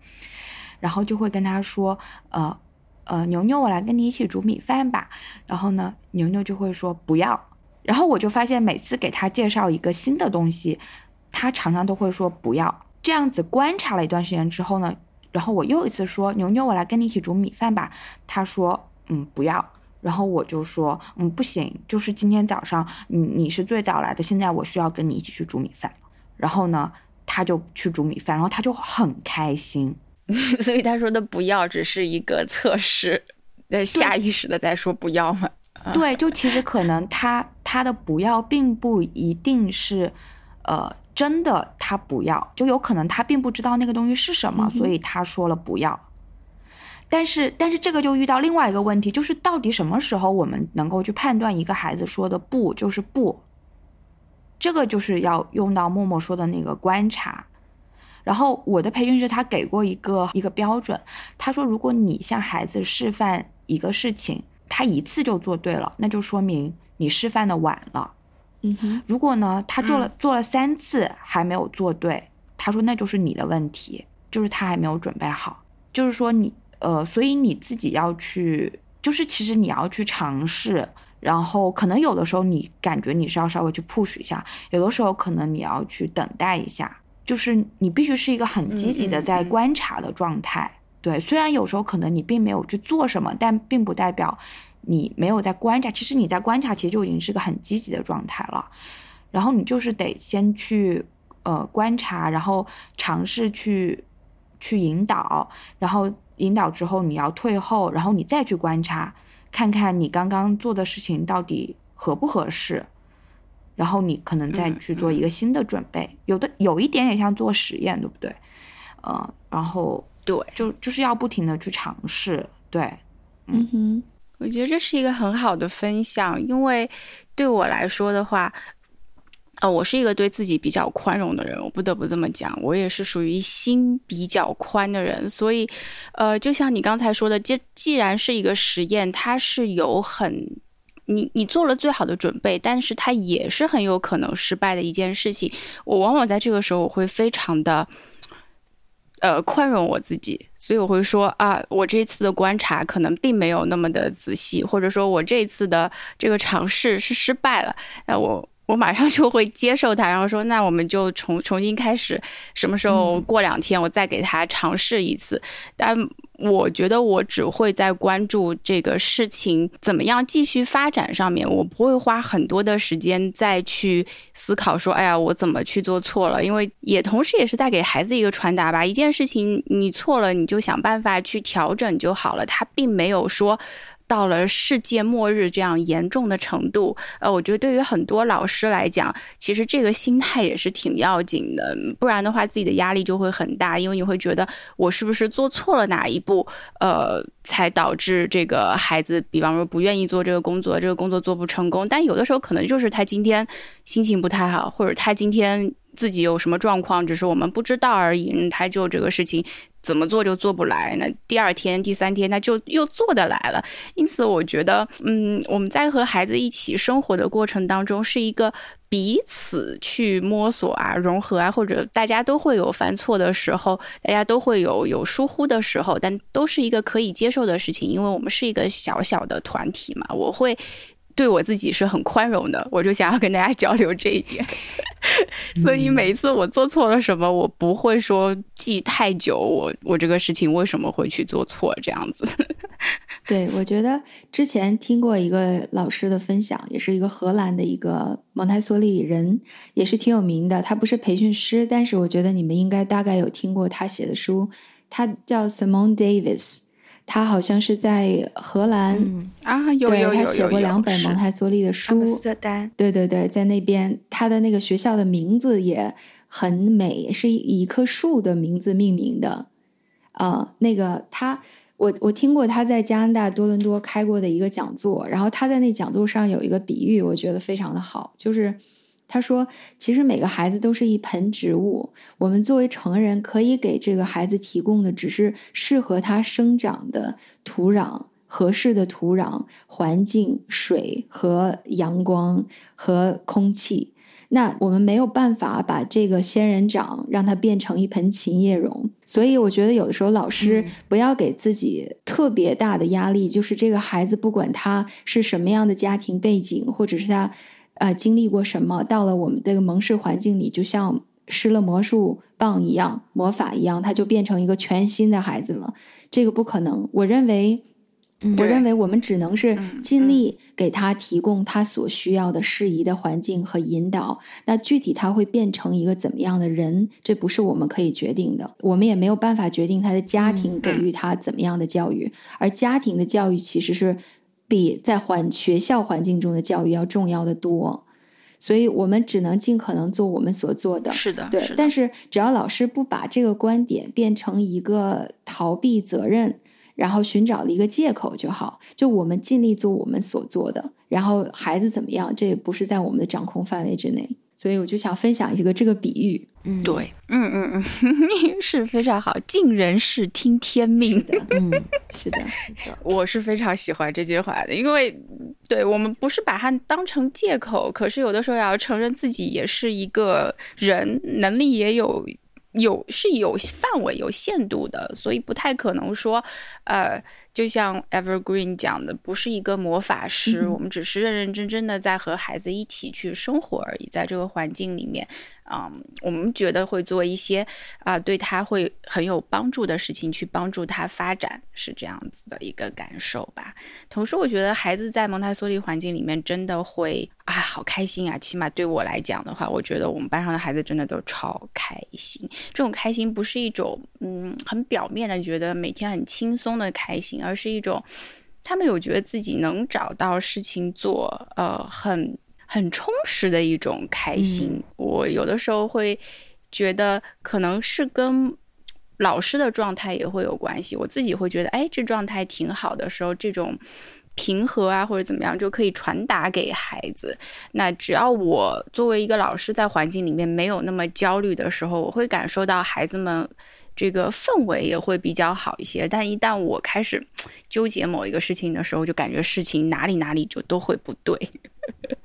然后就会跟他说，呃，呃，牛牛，我来跟你一起煮米饭吧。然后呢，牛牛就会说不要。然后我就发现，每次给他介绍一个新的东西，他常常都会说不要。这样子观察了一段时间之后呢，然后我又一次说，牛牛，我来跟你一起煮米饭吧。他说，嗯，不要。然后我就说，嗯，不行，就是今天早上你你是最早来的，现在我需要跟你一起去煮米饭。然后呢，他就去煮米饭，然后他就很开心。所以他说的不要只是一个测试，呃，下意识的在说不要嘛。对，就其实可能他他的不要并不一定是，呃，真的他不要，就有可能他并不知道那个东西是什么，所以他说了不要。但是但是这个就遇到另外一个问题，就是到底什么时候我们能够去判断一个孩子说的不就是不？这个就是要用到默默说的那个观察。然后我的培训师他给过一个一个标准，他说如果你向孩子示范一个事情，他一次就做对了，那就说明你示范的晚了。嗯哼，如果呢他做了做了三次还没有做对，他说那就是你的问题，就是他还没有准备好。就是说你呃，所以你自己要去，就是其实你要去尝试，然后可能有的时候你感觉你是要稍微去 push 一下，有的时候可能你要去等待一下。就是你必须是一个很积极的在观察的状态，对。虽然有时候可能你并没有去做什么，但并不代表你没有在观察。其实你在观察，其实就已经是个很积极的状态了。然后你就是得先去呃观察，然后尝试去去引导，然后引导之后你要退后，然后你再去观察，看看你刚刚做的事情到底合不合适。然后你可能再去做一个新的准备，有的有一点点像做实验，对不对？呃，然后对，就就是要不停的去尝试，对，嗯哼，我觉得这是一个很好的分享，因为对我来说的话，呃，我是一个对自己比较宽容的人，我不得不这么讲，我也是属于心比较宽的人，所以，呃，就像你刚才说的，既既然是一个实验，它是有很。你你做了最好的准备，但是它也是很有可能失败的一件事情。我往往在这个时候，我会非常的，呃，宽容我自己，所以我会说啊，我这次的观察可能并没有那么的仔细，或者说我这次的这个尝试是失败了。那我我马上就会接受他，然后说，那我们就重重新开始，什么时候过两天我再给他尝试一次，但。我觉得我只会在关注这个事情怎么样继续发展上面，我不会花很多的时间再去思考说，哎呀，我怎么去做错了？因为也同时也是在给孩子一个传达吧，一件事情你错了，你就想办法去调整就好了，他并没有说。到了世界末日这样严重的程度，呃，我觉得对于很多老师来讲，其实这个心态也是挺要紧的，不然的话自己的压力就会很大，因为你会觉得我是不是做错了哪一步，呃，才导致这个孩子，比方说不愿意做这个工作，这个工作做不成功。但有的时候可能就是他今天心情不太好，或者他今天自己有什么状况，只是我们不知道而已，他就这个事情。怎么做就做不来，那第二天、第三天他就又做得来了。因此，我觉得，嗯，我们在和孩子一起生活的过程当中，是一个彼此去摸索啊、融合啊，或者大家都会有犯错的时候，大家都会有有疏忽的时候，但都是一个可以接受的事情，因为我们是一个小小的团体嘛。我会。对我自己是很宽容的，我就想要跟大家交流这一点，所以每一次我做错了什么，我不会说记太久，我我这个事情为什么会去做错这样子。对，我觉得之前听过一个老师的分享，也是一个荷兰的一个蒙台梭利人，也是挺有名的。他不是培训师，但是我觉得你们应该大概有听过他写的书，他叫 Simone Davis。他好像是在荷兰啊，有有有他写过两本蒙台梭利的书。斯特丹，对对对，在那边，他的那个学校的名字也很美，是以一棵树的名字命名的。啊，那个他，我我听过他在加拿大多伦多开过的一个讲座，然后他在那讲座上有一个比喻，我觉得非常的好，就是。他说：“其实每个孩子都是一盆植物，我们作为成人可以给这个孩子提供的只是适合他生长的土壤、合适的土壤环境、水和阳光和空气。那我们没有办法把这个仙人掌让它变成一盆琴叶榕。所以，我觉得有的时候老师不要给自己特别大的压力，就是这个孩子不管他是什么样的家庭背景，或者是他。”啊，经历过什么？到了我们这个蒙氏环境里，就像施了魔术棒一样，魔法一样，他就变成一个全新的孩子了。这个不可能。我认为，我认为我们只能是尽力给他提供他所需要的适宜的环境和引导。那具体他会变成一个怎么样的人，这不是我们可以决定的。我们也没有办法决定他的家庭给予他怎么样的教育，而家庭的教育其实是。比在环学校环境中的教育要重要的多，所以我们只能尽可能做我们所做的。是的，对。但是只要老师不把这个观点变成一个逃避责任，然后寻找的一个借口就好。就我们尽力做我们所做的，然后孩子怎么样，这也不是在我们的掌控范围之内。所以我就想分享一个这个比喻，嗯，对，嗯嗯嗯，是非常好，尽人事听天命。的，嗯，是的，我是非常喜欢这句话的，因为对我们不是把它当成借口，可是有的时候也要承认自己也是一个人，能力也有有是有范围、有限度的，所以不太可能说，呃。就像 Evergreen 讲的，不是一个魔法师，我们只是认认真真的在和孩子一起去生活而已，在这个环境里面。嗯，我们觉得会做一些啊，对他会很有帮助的事情，去帮助他发展，是这样子的一个感受吧。同时，我觉得孩子在蒙台梭利环境里面真的会啊，好开心啊！起码对我来讲的话，我觉得我们班上的孩子真的都超开心。这种开心不是一种嗯很表面的，觉得每天很轻松的开心，而是一种他们有觉得自己能找到事情做，呃，很。很充实的一种开心，我有的时候会觉得可能是跟老师的状态也会有关系。我自己会觉得，哎，这状态挺好的时候，这种平和啊或者怎么样就可以传达给孩子。那只要我作为一个老师在环境里面没有那么焦虑的时候，我会感受到孩子们。这个氛围也会比较好一些，但一旦我开始纠结某一个事情的时候，就感觉事情哪里哪里就都会不对，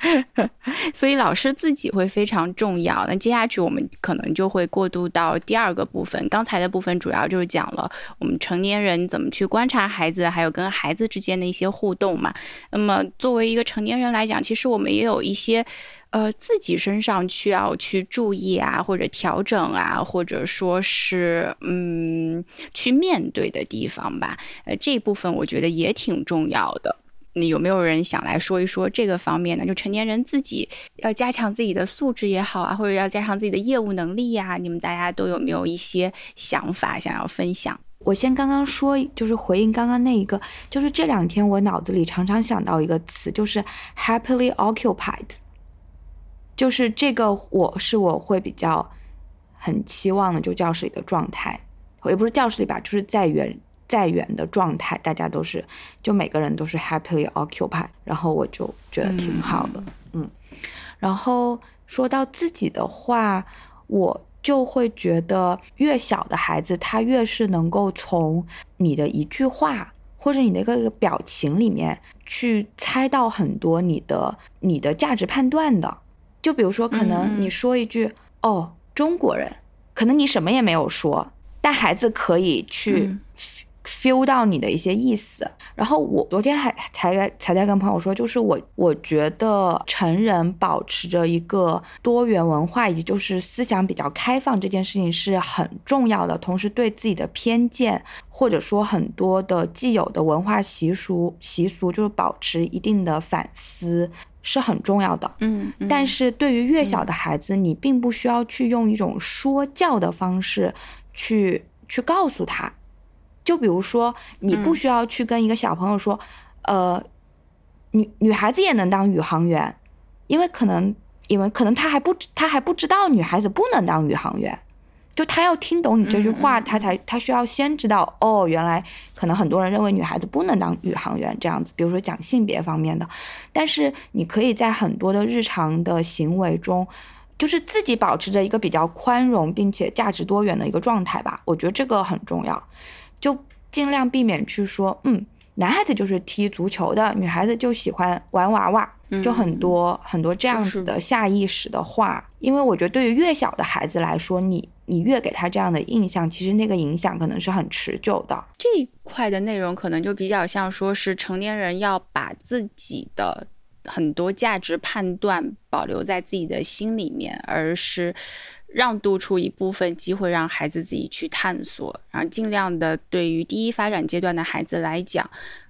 所以老师自己会非常重要。那接下去我们可能就会过渡到第二个部分，刚才的部分主要就是讲了我们成年人怎么去观察孩子，还有跟孩子之间的一些互动嘛。那么作为一个成年人来讲，其实我们也有一些。呃，自己身上需要去注意啊，或者调整啊，或者说是嗯，去面对的地方吧。呃，这一部分我觉得也挺重要的。那有没有人想来说一说这个方面呢？就成年人自己要加强自己的素质也好啊，或者要加强自己的业务能力呀？你们大家都有没有一些想法想要分享？我先刚刚说，就是回应刚刚那一个，就是这两天我脑子里常常想到一个词，就是 happily occupied。就是这个，我是我会比较很期望的，就教室里的状态，也不是教室里吧，就是在园在远的状态，大家都是，就每个人都是 happily occupied，然后我就觉得挺好的，嗯。然后说到自己的话，我就会觉得，越小的孩子，他越是能够从你的一句话或者你的一个表情里面去猜到很多你的你的价值判断的。就比如说，可能你说一句“哦，中国人”，可能你什么也没有说，但孩子可以去 feel 到你的一些意思。然后我昨天还才才在跟朋友说，就是我我觉得成人保持着一个多元文化以及就是思想比较开放这件事情是很重要的，同时对自己的偏见或者说很多的既有的文化习俗习俗，就是保持一定的反思。是很重要的，嗯，但是对于越小的孩子，你并不需要去用一种说教的方式去去告诉他，就比如说，你不需要去跟一个小朋友说，呃，女女孩子也能当宇航员，因为可能，因为可能他还不他还不知道女孩子不能当宇航员。就他要听懂你这句话，他才他需要先知道哦，原来可能很多人认为女孩子不能当宇航员这样子。比如说讲性别方面的，但是你可以在很多的日常的行为中，就是自己保持着一个比较宽容并且价值多元的一个状态吧。我觉得这个很重要，就尽量避免去说，嗯，男孩子就是踢足球的，女孩子就喜欢玩娃娃。就很多很多这样子的下意识的话，因为我觉得对于越小的孩子来说，你你越给他这样的印象，其实那个影响可能是很持久的。这一块的内容可能就比较像说是成年人要把自己的很多价值判断保留在自己的心里面，而是让渡出一部分机会让孩子自己去探索，然后尽量的对于第一发展阶段的孩子来讲，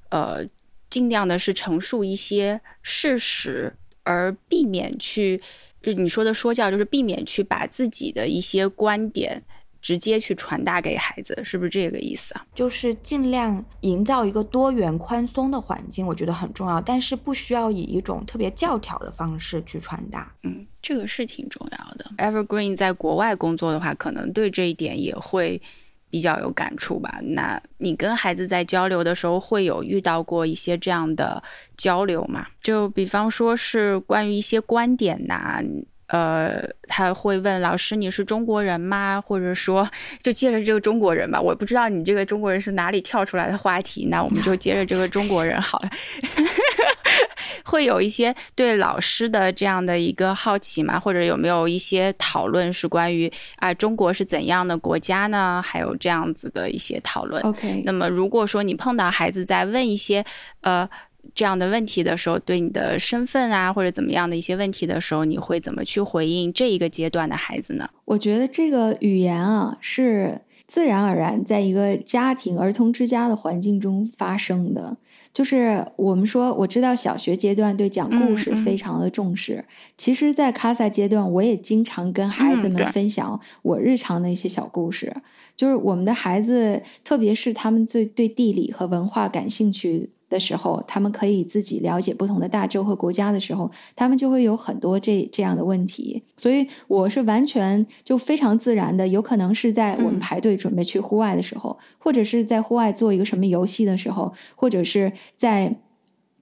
呃。尽量的是陈述一些事实，而避免去，你说的说教，就是避免去把自己的一些观点直接去传达给孩子，是不是这个意思啊？就是尽量营造一个多元宽松的环境，我觉得很重要，但是不需要以一种特别教条的方式去传达。嗯，这个是挺重要的。Evergreen 在国外工作的话，可能对这一点也会。比较有感触吧？那你跟孩子在交流的时候，会有遇到过一些这样的交流吗？就比方说是关于一些观点呐，呃，他会问老师：“你是中国人吗？”或者说，就接着这个中国人吧。我不知道你这个中国人是哪里跳出来的话题，那我们就接着这个中国人好了。会有一些对老师的这样的一个好奇吗？或者有没有一些讨论是关于啊中国是怎样的国家呢？还有这样子的一些讨论。OK，那么如果说你碰到孩子在问一些呃这样的问题的时候，对你的身份啊或者怎么样的一些问题的时候，你会怎么去回应这一个阶段的孩子呢？我觉得这个语言啊是自然而然在一个家庭儿童之家的环境中发生的。就是我们说，我知道小学阶段对讲故事非常的重视。其实，在卡萨阶段，我也经常跟孩子们分享我日常的一些小故事。就是我们的孩子，特别是他们最对地理和文化感兴趣。的时候，他们可以自己了解不同的大洲和国家的时候，他们就会有很多这这样的问题。所以，我是完全就非常自然的，有可能是在我们排队准备去户外的时候，或者是在户外做一个什么游戏的时候，或者是在。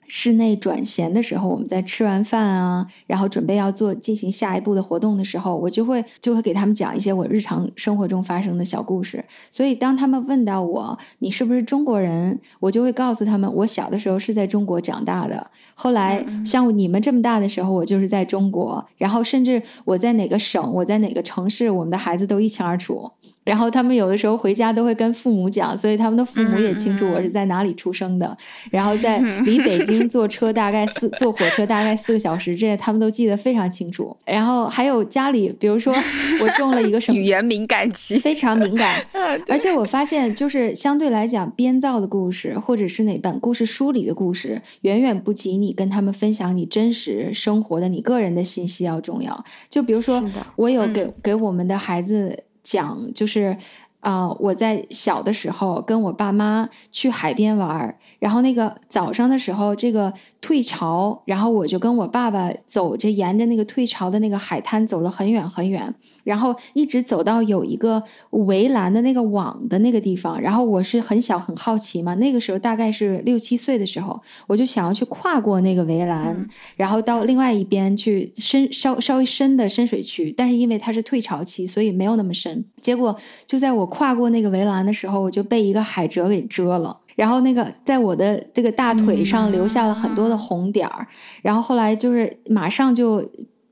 室内转闲的时候，我们在吃完饭啊，然后准备要做进行下一步的活动的时候，我就会就会给他们讲一些我日常生活中发生的小故事。所以当他们问到我你是不是中国人，我就会告诉他们我小的时候是在中国长大的。后来像你们这么大的时候，我就是在中国，然后甚至我在哪个省，我在哪个城市，我们的孩子都一清二楚。然后他们有的时候回家都会跟父母讲，所以他们的父母也清楚我是在哪里出生的。然后在离北京坐车大概四 坐火车大概四个小时，这些他们都记得非常清楚。然后还有家里，比如说我中了一个什么 语言敏感期，非常敏感。而且我发现，就是相对来讲，编造的故事或者是哪本故事书里的故事，远远不及你跟他们分享你真实生活的你个人的信息要重要。就比如说，我有给给我们的孩子。讲就是，啊，我在小的时候跟我爸妈去海边玩然后那个早上的时候，这个退潮，然后我就跟我爸爸走着沿着那个退潮的那个海滩走了很远很远。然后一直走到有一个围栏的那个网的那个地方，然后我是很小很好奇嘛，那个时候大概是六七岁的时候，我就想要去跨过那个围栏，然后到另外一边去深稍稍微深的深水区，但是因为它是退潮期，所以没有那么深。结果就在我跨过那个围栏的时候，我就被一个海蜇给蛰了，然后那个在我的这个大腿上留下了很多的红点儿，然后后来就是马上就。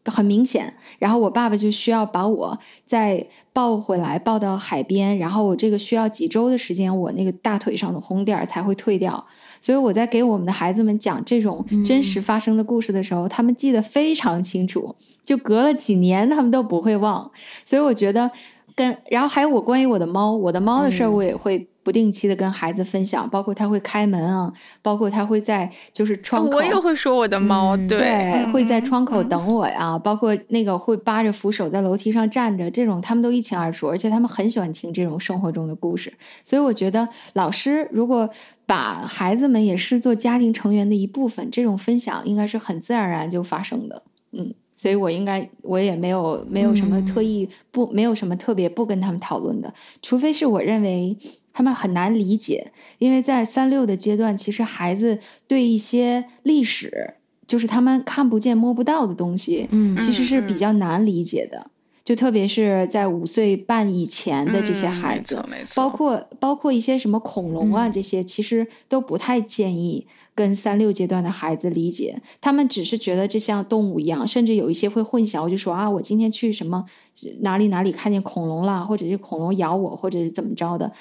很明显，然后我爸爸就需要把我再抱回来，抱到海边，然后我这个需要几周的时间，我那个大腿上的红点儿才会退掉。所以我在给我们的孩子们讲这种真实发生的故事的时候，他们记得非常清楚，就隔了几年他们都不会忘。所以我觉得跟然后还有我关于我的猫，我的猫的事儿我也会不定期的跟孩子分享，包括他会开门啊，包括他会在就是窗口，我也会说我的猫，对，会在窗口等我呀，包括那个会扒着扶手在楼梯上站着，这种他们都一清二楚，而且他们很喜欢听这种生活中的故事，所以我觉得老师如果把孩子们也视作家庭成员的一部分，这种分享应该是很自然而然就发生的，嗯。所以我应该，我也没有没有什么特意不，没有什么特别不跟他们讨论的，除非是我认为他们很难理解，因为在三六的阶段，其实孩子对一些历史，就是他们看不见摸不到的东西，嗯，其实是比较难理解的，就特别是在五岁半以前的这些孩子，包括。包括一些什么恐龙啊这些，其实都不太建议。跟三六阶段的孩子理解，他们只是觉得这像动物一样，甚至有一些会混淆，就说啊，我今天去什么哪里哪里看见恐龙了，或者是恐龙咬我，或者是怎么着的，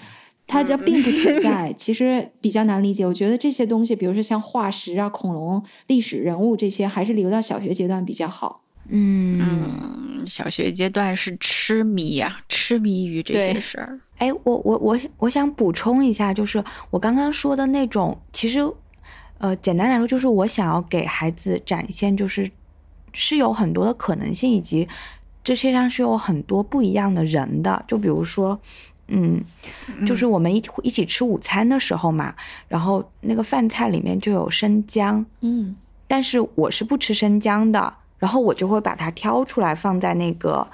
它这并不存在，其实比较难理解。我觉得这些东西，比如说像化石啊、恐龙、历史人物这些，还是留到小学阶段比较好。嗯，小学阶段是痴迷呀，痴迷于这些事儿。哎，我我我我想补充一下，就是我刚刚说的那种，其实。呃，简单来说，就是我想要给孩子展现，就是是有很多的可能性，以及这世界上是有很多不一样的人的。就比如说，嗯，就是我们一一起吃午餐的时候嘛，然后那个饭菜里面就有生姜，嗯，但是我是不吃生姜的，然后我就会把它挑出来放在那个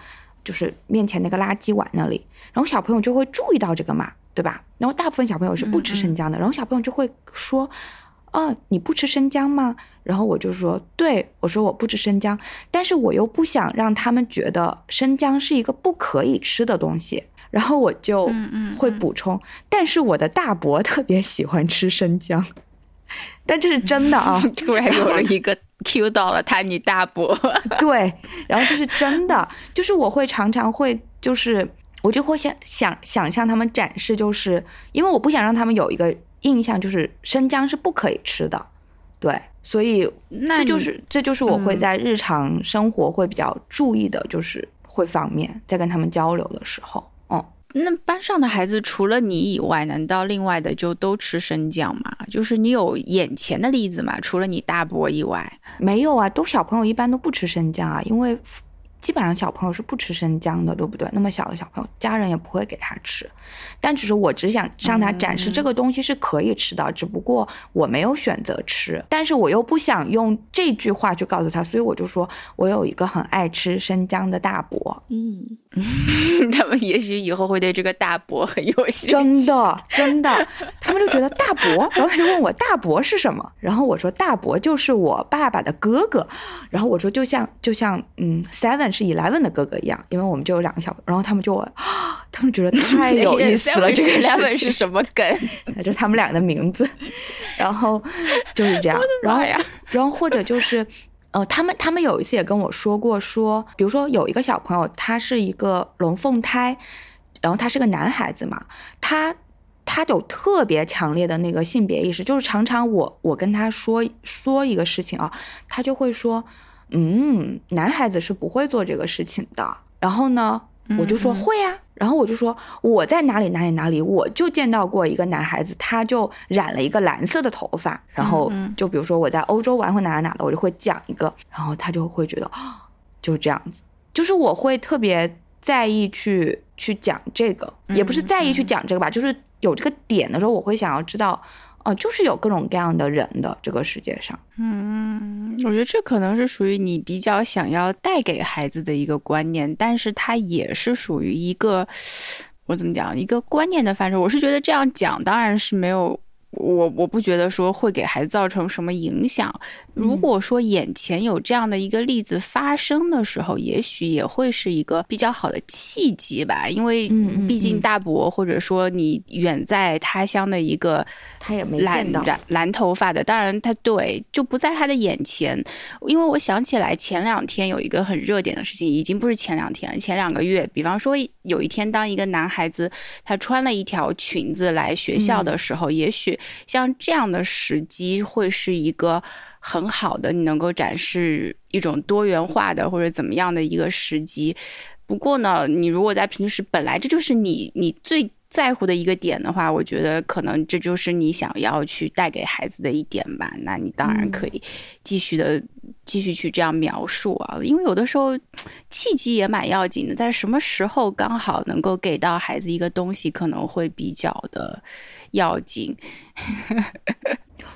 就是面前那个垃圾碗那里，然后小朋友就会注意到这个嘛，对吧？然后大部分小朋友是不吃生姜的，然后小朋友就会说。哦，你不吃生姜吗？然后我就说，对我说我不吃生姜，但是我又不想让他们觉得生姜是一个不可以吃的东西，然后我就会补充，但是我的大伯 特别喜欢吃生姜，但这是真的啊！突然有了一个 Q 到了他，你大伯。对，然后这是真的，就是我会常常会就是我就会想想想向他们展示，就是因为我不想让他们有一个。印象就是生姜是不可以吃的，对，所以这就是这就是我会在日常生活会比较注意的，就是会方面在跟他们交流的时候，嗯，那班上的孩子除了你以外，难道另外的就都吃生姜吗？就是你有眼前的例子吗？除了你大伯以外，没有啊，都小朋友一般都不吃生姜啊，因为。基本上小朋友是不吃生姜的，对不对？那么小的小朋友，家人也不会给他吃。但只是我只想向他展示这个东西是可以吃的，只不过我没有选择吃。但是我又不想用这句话去告诉他，所以我就说我有一个很爱吃生姜的大伯。嗯，他们也许以后会对这个大伯很有兴趣。真的，真的，他们就觉得大伯，然后他就问我大伯是什么，然后我说大伯就是我爸爸的哥哥。然后我说就像就像嗯，seven。是 Eleven 的哥哥一样，因为我们就有两个小，然后他们就，他们觉得太有意思了。这个 Eleven 是什么梗？就是他们俩的名字，然后就是这样。然后，然后或者就是，呃，他们他们有一次也跟我说过，说，比如说有一个小朋友，他是一个龙凤胎，然后他是个男孩子嘛，他他有特别强烈的那个性别意识，就是常常我我跟他说说一个事情啊，他就会说。嗯，男孩子是不会做这个事情的。然后呢，我就说会啊。然后我就说我在哪里哪里哪里，我就见到过一个男孩子，他就染了一个蓝色的头发。然后就比如说我在欧洲玩或哪哪哪的，我就会讲一个，然后他就会觉得就是这样子。就是我会特别在意去去讲这个，也不是在意去讲这个吧，就是有这个点的时候，我会想要知道。哦，就是有各种各样的人的这个世界上，嗯，我觉得这可能是属于你比较想要带给孩子的一个观念，但是它也是属于一个我怎么讲一个观念的范畴。我是觉得这样讲当然是没有。我我不觉得说会给孩子造成什么影响。如果说眼前有这样的一个例子发生的时候，也许也会是一个比较好的契机吧。因为毕竟大伯或者说你远在他乡的一个，他也没蓝染蓝头发的，当然他对就不在他的眼前。因为我想起来前两天有一个很热点的事情，已经不是前两天，前两个月。比方说有一天，当一个男孩子他穿了一条裙子来学校的时候，也许。像这样的时机会是一个很好的，你能够展示一种多元化的或者怎么样的一个时机。不过呢，你如果在平时本来这就是你你最在乎的一个点的话，我觉得可能这就是你想要去带给孩子的一点吧。那你当然可以继续的继续去这样描述啊，因为有的时候契机也蛮要紧的，在什么时候刚好能够给到孩子一个东西，可能会比较的要紧。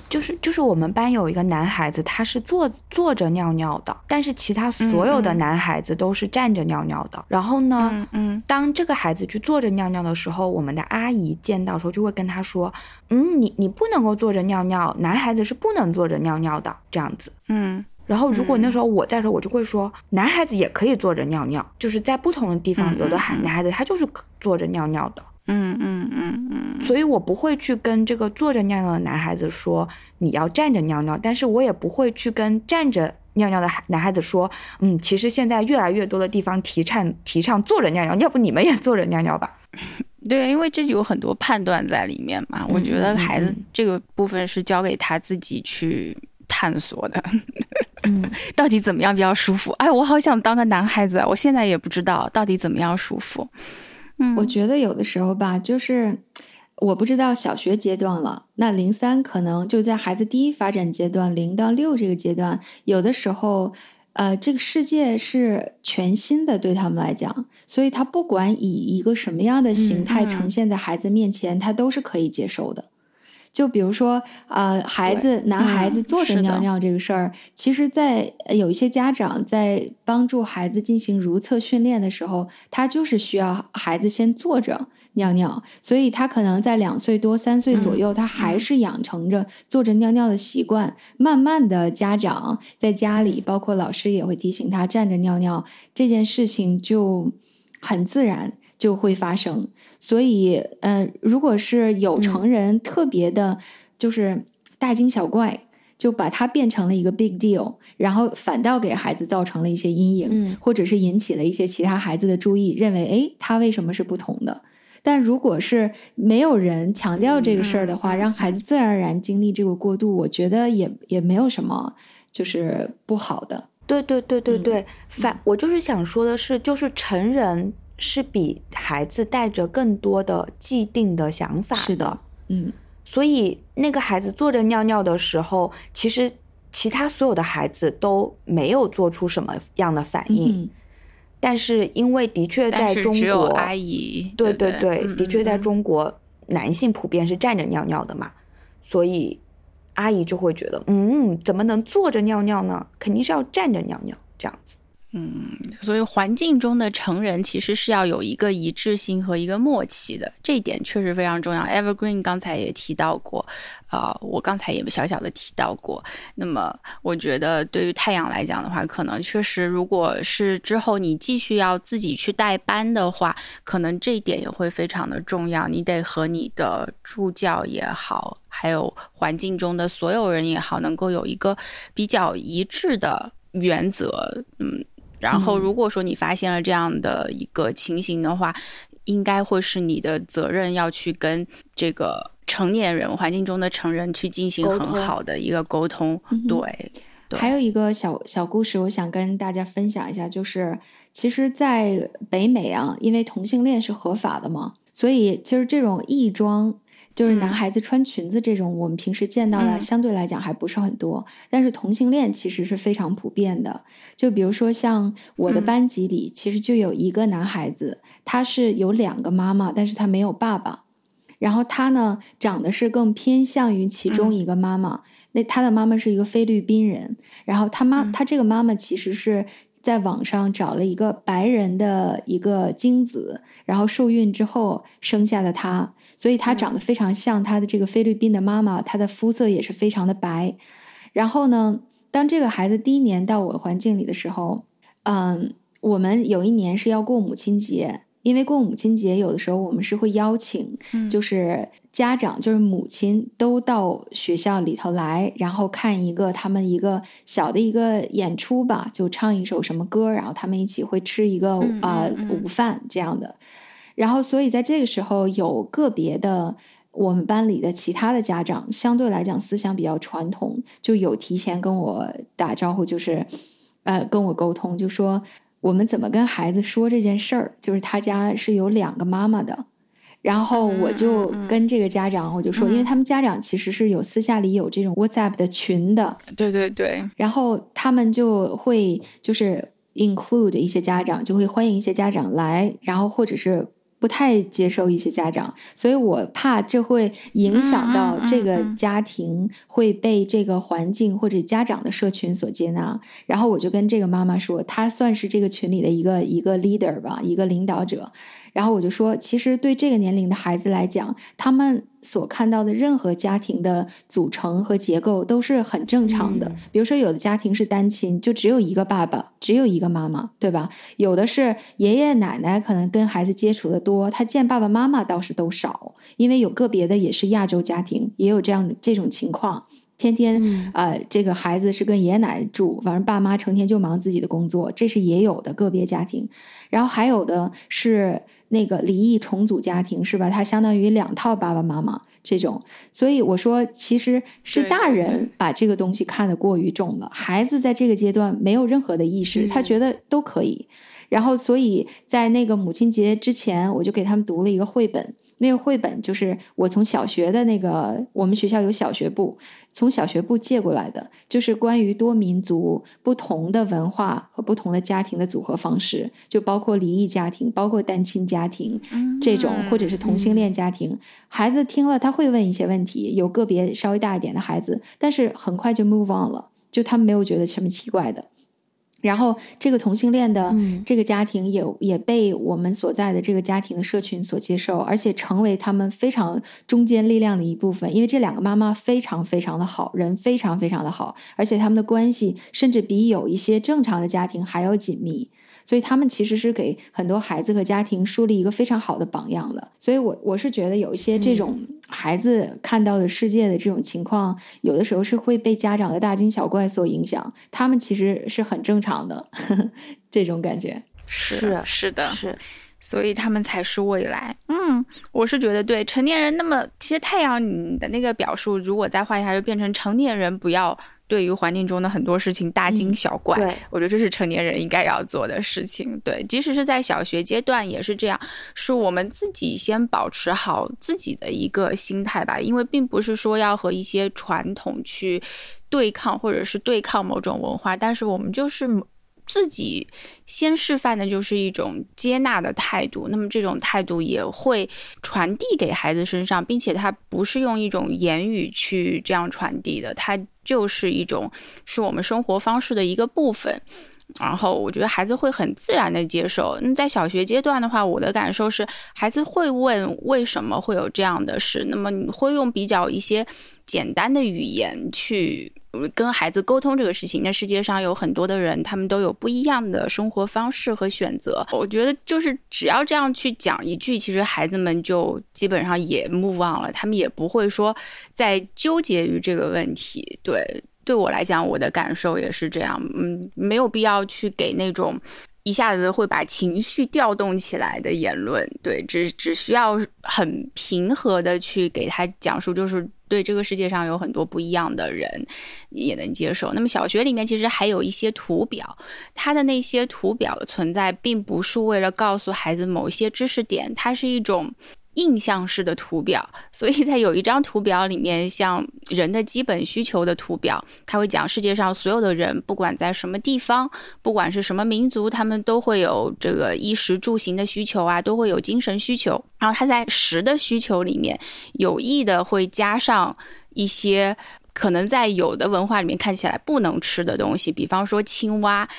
就是就是我们班有一个男孩子，他是坐坐着尿尿的，但是其他所有的男孩子都是站着尿尿的。然后呢，嗯，当这个孩子去坐着尿尿的时候，我们的阿姨见到时候就会跟他说：“嗯，你你不能够坐着尿尿，男孩子是不能坐着尿尿的。”这样子，嗯。然后如果那时候我在的时候，我就会说，男孩子也可以坐着尿尿，就是在不同的地方，有的孩男孩子他就是坐着尿尿的。嗯嗯嗯嗯，所以我不会去跟这个坐着尿尿的男孩子说你要站着尿尿，但是我也不会去跟站着尿尿的孩男孩子说，嗯，其实现在越来越多的地方提倡 提倡坐着尿尿，要不你们也坐着尿尿吧？对，因为这有很多判断在里面嘛。我觉得孩子这个部分是交给他自己去探索的，嗯，到底怎么样比较舒服？哎，我好想当个男孩子，我现在也不知道到底怎么样舒服。我觉得有的时候吧，就是我不知道小学阶段了，那零三可能就在孩子第一发展阶段，零到六这个阶段，有的时候，呃，这个世界是全新的对他们来讲，所以他不管以一个什么样的形态呈现在孩子面前，他都是可以接受的。就比如说，呃，孩子男孩子坐着尿尿这个事儿，其实，在有一些家长在帮助孩子进行如厕训练的时候，他就是需要孩子先坐着尿尿，所以他可能在两岁多、三岁左右，他还是养成着坐着尿尿的习惯。慢慢的，家长在家里，包括老师也会提醒他站着尿尿这件事情就很自然。就会发生，所以，呃，如果是有成人特别的，就是大惊小怪，就把它变成了一个 big deal，然后反倒给孩子造成了一些阴影，或者是引起了一些其他孩子的注意，认为，哎，他为什么是不同的？但如果是没有人强调这个事儿的话，让孩子自然而然经历这个过渡，我觉得也也没有什么就是不好的。对对对对对，反我就是想说的是，就是成人。是比孩子带着更多的既定的想法是的，嗯，所以那个孩子坐着尿尿的时候，其实其他所有的孩子都没有做出什么样的反应，但是因为的确在中国，阿姨，对对对，的确在中国男性普遍是站着尿尿的嘛，所以阿姨就会觉得，嗯，怎么能坐着尿尿呢？肯定是要站着尿尿这样子。嗯，所以环境中的成人其实是要有一个一致性和一个默契的，这一点确实非常重要。Evergreen 刚才也提到过，啊，我刚才也小小的提到过。那么，我觉得对于太阳来讲的话，可能确实，如果是之后你继续要自己去带班的话，可能这一点也会非常的重要。你得和你的助教也好，还有环境中的所有人也好，能够有一个比较一致的原则，嗯。然后，如果说你发现了这样的一个情形的话，应该会是你的责任要去跟这个成年人环境中的成人去进行很好的一个沟通。对，还有一个小小故事，我想跟大家分享一下，就是其实，在北美啊，因为同性恋是合法的嘛，所以其实这种异装。就是男孩子穿裙子这种，我们平时见到的相对来讲还不是很多，但是同性恋其实是非常普遍的。就比如说像我的班级里，其实就有一个男孩子，他是有两个妈妈，但是他没有爸爸。然后他呢，长得是更偏向于其中一个妈妈。那他的妈妈是一个菲律宾人，然后他妈他这个妈妈其实是在网上找了一个白人的一个精子，然后受孕之后生下的他。所以他长得非常像他的这个菲律宾的妈妈，她的肤色也是非常的白。然后呢，当这个孩子第一年到我环境里的时候，嗯，我们有一年是要过母亲节，因为过母亲节有的时候我们是会邀请，就是家长就是母亲都到学校里头来，然后看一个他们一个小的一个演出吧，就唱一首什么歌，然后他们一起会吃一个啊午饭这样的。然后，所以在这个时候，有个别的我们班里的其他的家长，相对来讲思想比较传统，就有提前跟我打招呼，就是呃跟我沟通，就说我们怎么跟孩子说这件事儿，就是他家是有两个妈妈的。然后我就跟这个家长，我就说，因为他们家长其实是有私下里有这种 WhatsApp 的群的，对对对，然后他们就会就是 include 一些家长，就会欢迎一些家长来，然后或者是。不太接受一些家长，所以我怕这会影响到这个家庭会被这个环境或者家长的社群所接纳。然后我就跟这个妈妈说，她算是这个群里的一个一个 leader 吧，一个领导者。然后我就说，其实对这个年龄的孩子来讲，他们所看到的任何家庭的组成和结构都是很正常的。比如说，有的家庭是单亲，就只有一个爸爸，只有一个妈妈，对吧？有的是爷爷奶奶可能跟孩子接触的多，他见爸爸妈妈倒是都少。因为有个别的也是亚洲家庭，也有这样这种情况。天天呃，这个孩子是跟爷爷奶奶住，反正爸妈成天就忙自己的工作，这是也有的个别家庭。然后还有的是那个离异重组家庭，是吧？他相当于两套爸爸妈妈这种。所以我说，其实是大人把这个东西看得过于重了，孩子在这个阶段没有任何的意识，他觉得都可以。然后，所以在那个母亲节之前，我就给他们读了一个绘本。那个绘本就是我从小学的那个，我们学校有小学部，从小学部借过来的，就是关于多民族、不同的文化和不同的家庭的组合方式，就包括离异家庭、包括单亲家庭这种，或者是同性恋家庭。孩子听了他会问一些问题，有个别稍微大一点的孩子，但是很快就 move on 了，就他们没有觉得什么奇怪的。然后，这个同性恋的这个家庭也也被我们所在的这个家庭的社群所接受，而且成为他们非常中坚力量的一部分。因为这两个妈妈非常非常的好人，非常非常的好，而且他们的关系甚至比有一些正常的家庭还要紧密。所以他们其实是给很多孩子和家庭树立一个非常好的榜样的。所以，我我是觉得有一些这种孩子看到的世界的这种情况，有的时候是会被家长的大惊小怪所影响。他们其实是很正常的 这种感觉。是是的，是，所以他们才是未来。嗯，我是觉得对成年人。那么，其实太阳你的那个表述，如果再换一下，就变成成年人不要。对于环境中的很多事情大惊小怪，我觉得这是成年人应该要做的事情。对，即使是在小学阶段也是这样，是我们自己先保持好自己的一个心态吧。因为并不是说要和一些传统去对抗，或者是对抗某种文化，但是我们就是自己先示范的就是一种接纳的态度。那么这种态度也会传递给孩子身上，并且他不是用一种言语去这样传递的，他。就是一种是我们生活方式的一个部分，然后我觉得孩子会很自然的接受。那在小学阶段的话，我的感受是孩子会问为什么会有这样的事，那么你会用比较一些简单的语言去。跟孩子沟通这个事情，那世界上有很多的人，他们都有不一样的生活方式和选择。我觉得就是只要这样去讲一句，其实孩子们就基本上也 move on 了，他们也不会说在纠结于这个问题。对，对我来讲，我的感受也是这样。嗯，没有必要去给那种一下子会把情绪调动起来的言论。对，只只需要很平和的去给他讲述，就是。对这个世界上有很多不一样的人，也能接受。那么小学里面其实还有一些图表，它的那些图表的存在，并不是为了告诉孩子某一些知识点，它是一种。印象式的图表，所以在有一张图表里面，像人的基本需求的图表，他会讲世界上所有的人，不管在什么地方，不管是什么民族，他们都会有这个衣食住行的需求啊，都会有精神需求。然后他在食的需求里面，有意的会加上一些可能在有的文化里面看起来不能吃的东西，比方说青蛙。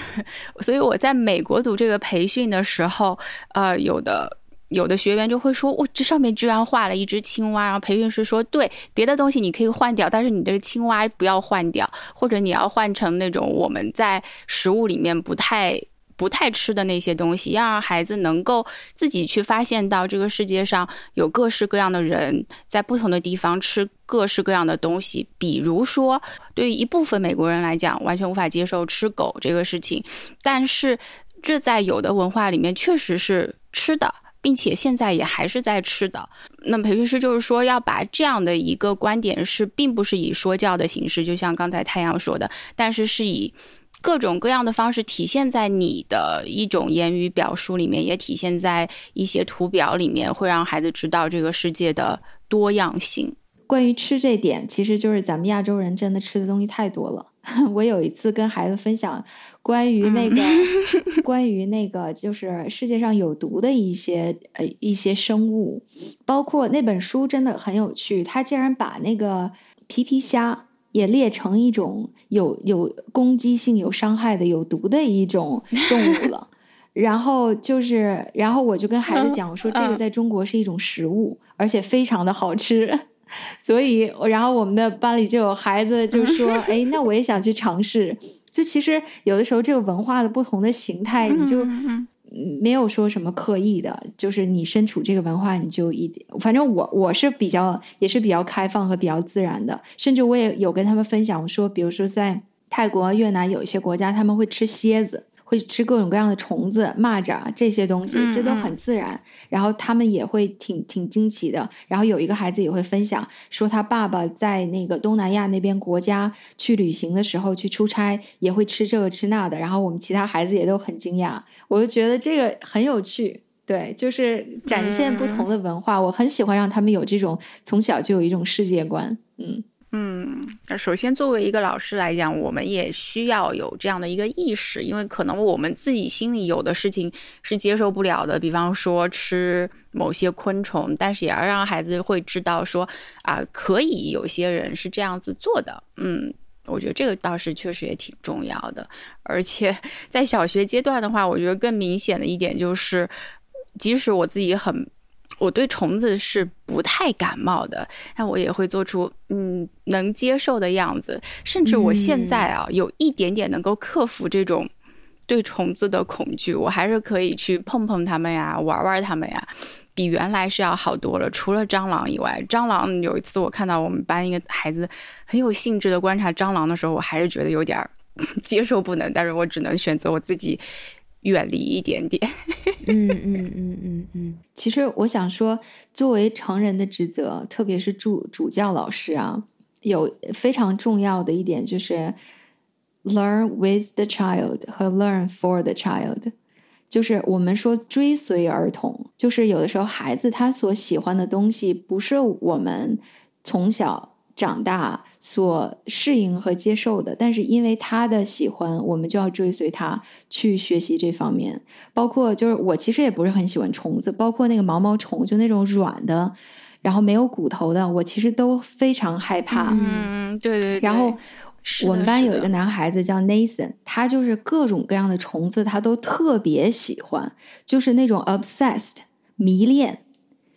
所以我在美国读这个培训的时候，呃，有的。有的学员就会说：“我这上面居然画了一只青蛙。”然后培训师说：“对，别的东西你可以换掉，但是你的青蛙不要换掉，或者你要换成那种我们在食物里面不太不太吃的那些东西，要让孩子能够自己去发现到这个世界上有各式各样的人在不同的地方吃各式各样的东西。比如说，对于一部分美国人来讲，完全无法接受吃狗这个事情，但是这在有的文化里面确实是吃的。”并且现在也还是在吃的。那培训师就是说，要把这样的一个观点是，并不是以说教的形式，就像刚才太阳说的，但是是以各种各样的方式体现在你的一种言语表述里面，也体现在一些图表里面，会让孩子知道这个世界的多样性。关于吃这点，其实就是咱们亚洲人真的吃的东西太多了。我有一次跟孩子分享关于那个 关于那个就是世界上有毒的一些呃一些生物，包括那本书真的很有趣，他竟然把那个皮皮虾也列成一种有有攻击性、有伤害的、有毒的一种 动物了。然后就是，然后我就跟孩子讲，我说这个在中国是一种食物，而且非常的好吃。所以，然后我们的班里就有孩子就说：“哎，那我也想去尝试。”就其实有的时候，这个文化的不同的形态，你就没有说什么刻意的，就是你身处这个文化，你就一点。反正我我是比较也是比较开放和比较自然的，甚至我也有跟他们分享说，比如说在泰国、越南有一些国家，他们会吃蝎子。会吃各种各样的虫子、蚂蚱这些东西，这都很自然。然后他们也会挺挺惊奇的。然后有一个孩子也会分享说，他爸爸在那个东南亚那边国家去旅行的时候，去出差也会吃这个吃那的。然后我们其他孩子也都很惊讶。我就觉得这个很有趣，对，就是展现不同的文化。我很喜欢让他们有这种从小就有一种世界观，嗯。嗯，首先作为一个老师来讲，我们也需要有这样的一个意识，因为可能我们自己心里有的事情是接受不了的，比方说吃某些昆虫，但是也要让孩子会知道说啊，可以有些人是这样子做的。嗯，我觉得这个倒是确实也挺重要的，而且在小学阶段的话，我觉得更明显的一点就是，即使我自己很。我对虫子是不太感冒的，但我也会做出嗯能接受的样子，甚至我现在啊有一点点能够克服这种对虫子的恐惧，我还是可以去碰碰它们呀，玩玩它们呀，比原来是要好多了。除了蟑螂以外，蟑螂有一次我看到我们班一个孩子很有兴致的观察蟑螂的时候，我还是觉得有点 接受不能，但是我只能选择我自己。远离一点点。嗯嗯嗯嗯嗯。其实我想说，作为成人的职责，特别是主主教老师啊，有非常重要的一点就是 learn with the child 和 learn for the child。就是我们说追随儿童，就是有的时候孩子他所喜欢的东西，不是我们从小。长大所适应和接受的，但是因为他的喜欢，我们就要追随他去学习这方面。包括就是我其实也不是很喜欢虫子，包括那个毛毛虫，就那种软的，然后没有骨头的，我其实都非常害怕。嗯，对对。然后我们班有一个男孩子叫 Nathan，他就是各种各样的虫子他都特别喜欢，就是那种 obsessed 迷恋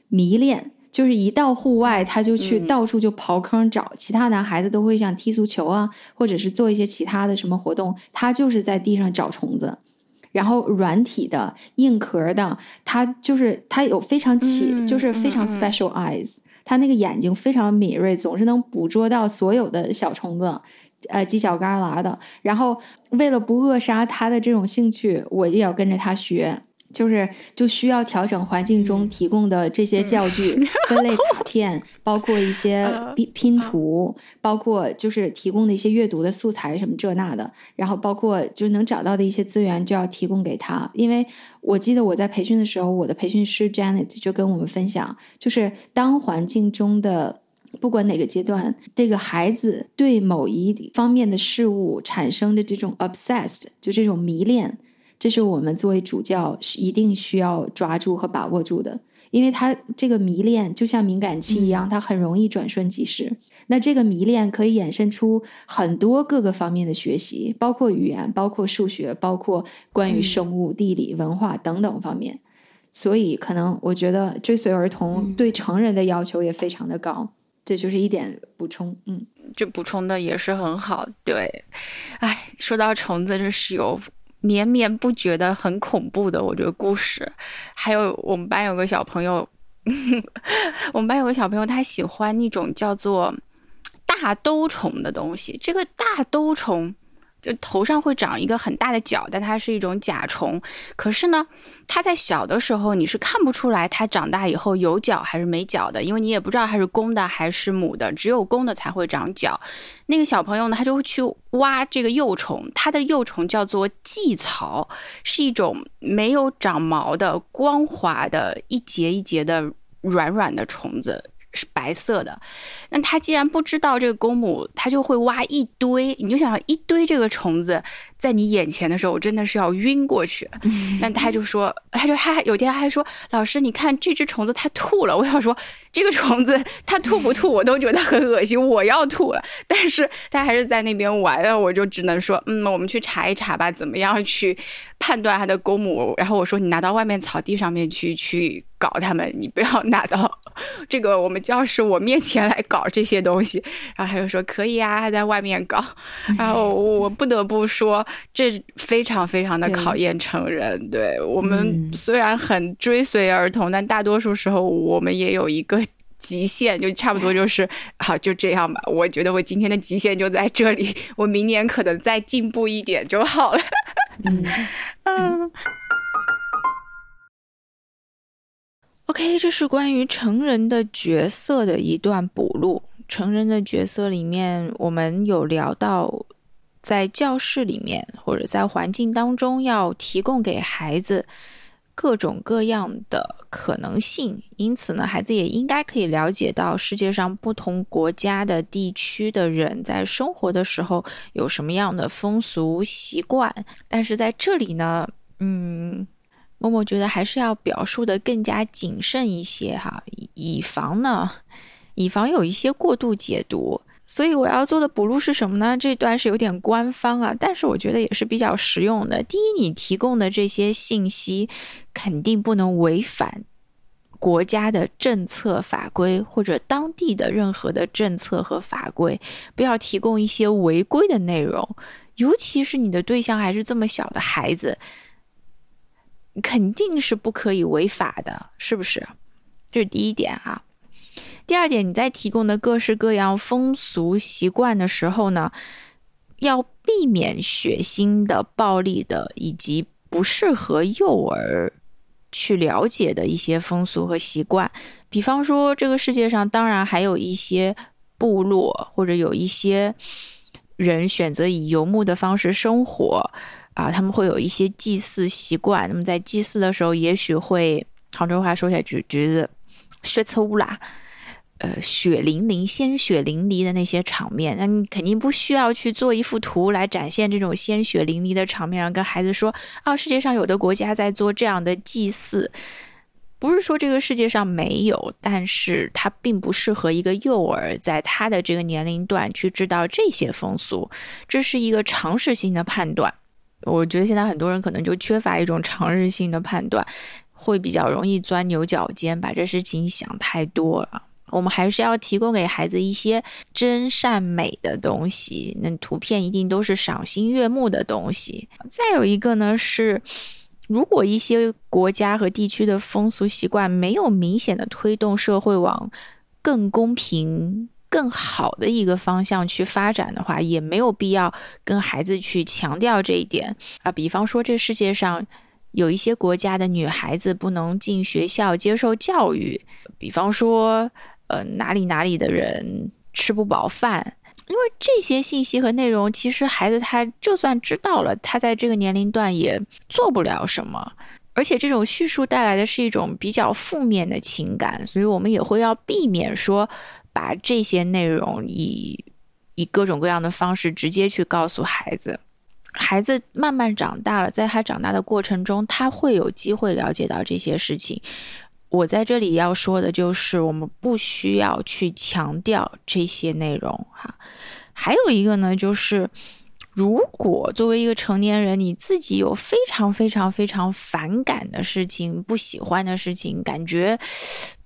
迷恋。就是一到户外，他就去到处就刨坑找。其他男孩子都会像踢足球啊，或者是做一些其他的什么活动，他就是在地上找虫子。然后软体的、硬壳的，他就是他有非常起，就是非常 special eyes，他那个眼睛非常敏锐，总是能捕捉到所有的小虫子，呃，犄角旮旯的。然后为了不扼杀他的这种兴趣，我也要跟着他学。就是就需要调整环境中提供的这些教具、分类卡片，包括一些拼拼图，包括就是提供的一些阅读的素材什么这那的，然后包括就能找到的一些资源就要提供给他。因为我记得我在培训的时候，我的培训师 Janet 就跟我们分享，就是当环境中的不管哪个阶段，这个孩子对某一方面的事物产生的这种 obsessed，就这种迷恋。这是我们作为主教一定需要抓住和把握住的，因为他这个迷恋就像敏感期一样，它很容易转瞬即逝。那这个迷恋可以衍生出很多各个方面的学习，包括语言，包括数学，包括关于生物、地理、文化等等方面。所以，可能我觉得追随儿童对成人的要求也非常的高。这就是一点补充，嗯，这补充的也是很好。对，哎，说到虫子，这是有。绵绵不绝的很恐怖的，我觉得故事。还有我们班有个小朋友，我们班有个小朋友，他喜欢那种叫做大兜虫的东西。这个大兜虫就头上会长一个很大的角，但它是一种甲虫。可是呢，它在小的时候你是看不出来它长大以后有角还是没角的，因为你也不知道它是公的还是母的，只有公的才会长角。那个小朋友呢，他就会去挖这个幼虫，它的幼虫叫做蓟草，是一种没有长毛的、光滑的、一节一节的软软的虫子。是白色的，那它既然不知道这个公母，它就会挖一堆。你就想一堆这个虫子在你眼前的时候，我真的是要晕过去。但他就说，他就他有天还说，老师，你看这只虫子它吐了。我想说，这个虫子它吐不吐，我都觉得很恶心，我要吐了。但是他还是在那边玩啊，我就只能说，嗯，我们去查一查吧，怎么样去判断它的公母？然后我说，你拿到外面草地上面去去。搞它们，你不要拿到这个我们教室我面前来搞这些东西。然后他就说可以啊，他在外面搞。然后我不得不说，这非常非常的考验成人。对我们虽然很追随儿童，但大多数时候我们也有一个极限，就差不多就是 好就这样吧。我觉得我今天的极限就在这里，我明年可能再进步一点就好了。嗯。OK，这是关于成人的角色的一段补录。成人的角色里面，我们有聊到，在教室里面或者在环境当中，要提供给孩子各种各样的可能性。因此呢，孩子也应该可以了解到世界上不同国家的地区的人在生活的时候有什么样的风俗习惯。但是在这里呢，嗯。默默觉得还是要表述的更加谨慎一些哈，以防呢，以防有一些过度解读。所以我要做的补录是什么呢？这段是有点官方啊，但是我觉得也是比较实用的。第一，你提供的这些信息肯定不能违反国家的政策法规或者当地的任何的政策和法规，不要提供一些违规的内容，尤其是你的对象还是这么小的孩子。肯定是不可以违法的，是不是？这是第一点啊。第二点，你在提供的各式各样风俗习惯的时候呢，要避免血腥的、暴力的以及不适合幼儿去了解的一些风俗和习惯。比方说，这个世界上当然还有一些部落或者有一些人选择以游牧的方式生活。啊，他们会有一些祭祀习惯。那么在祭祀的时候，也许会杭州话说起来，就觉得血粗啦，呃，血淋淋、鲜血淋漓的那些场面。那你肯定不需要去做一幅图来展现这种鲜血淋漓的场面，然后跟孩子说啊，世界上有的国家在做这样的祭祀。不是说这个世界上没有，但是它并不适合一个幼儿在他的这个年龄段去知道这些风俗。这是一个常识性的判断。我觉得现在很多人可能就缺乏一种常识性的判断，会比较容易钻牛角尖，把这事情想太多了。我们还是要提供给孩子一些真善美的东西，那图片一定都是赏心悦目的东西。再有一个呢是，如果一些国家和地区的风俗习惯没有明显的推动社会往更公平。更好的一个方向去发展的话，也没有必要跟孩子去强调这一点啊。比方说，这世界上有一些国家的女孩子不能进学校接受教育，比方说，呃，哪里哪里的人吃不饱饭，因为这些信息和内容，其实孩子他就算知道了，他在这个年龄段也做不了什么，而且这种叙述带来的是一种比较负面的情感，所以我们也会要避免说。把这些内容以以各种各样的方式直接去告诉孩子，孩子慢慢长大了，在他长大的过程中，他会有机会了解到这些事情。我在这里要说的就是，我们不需要去强调这些内容哈。还有一个呢，就是如果作为一个成年人，你自己有非常非常非常反感的事情、不喜欢的事情，感觉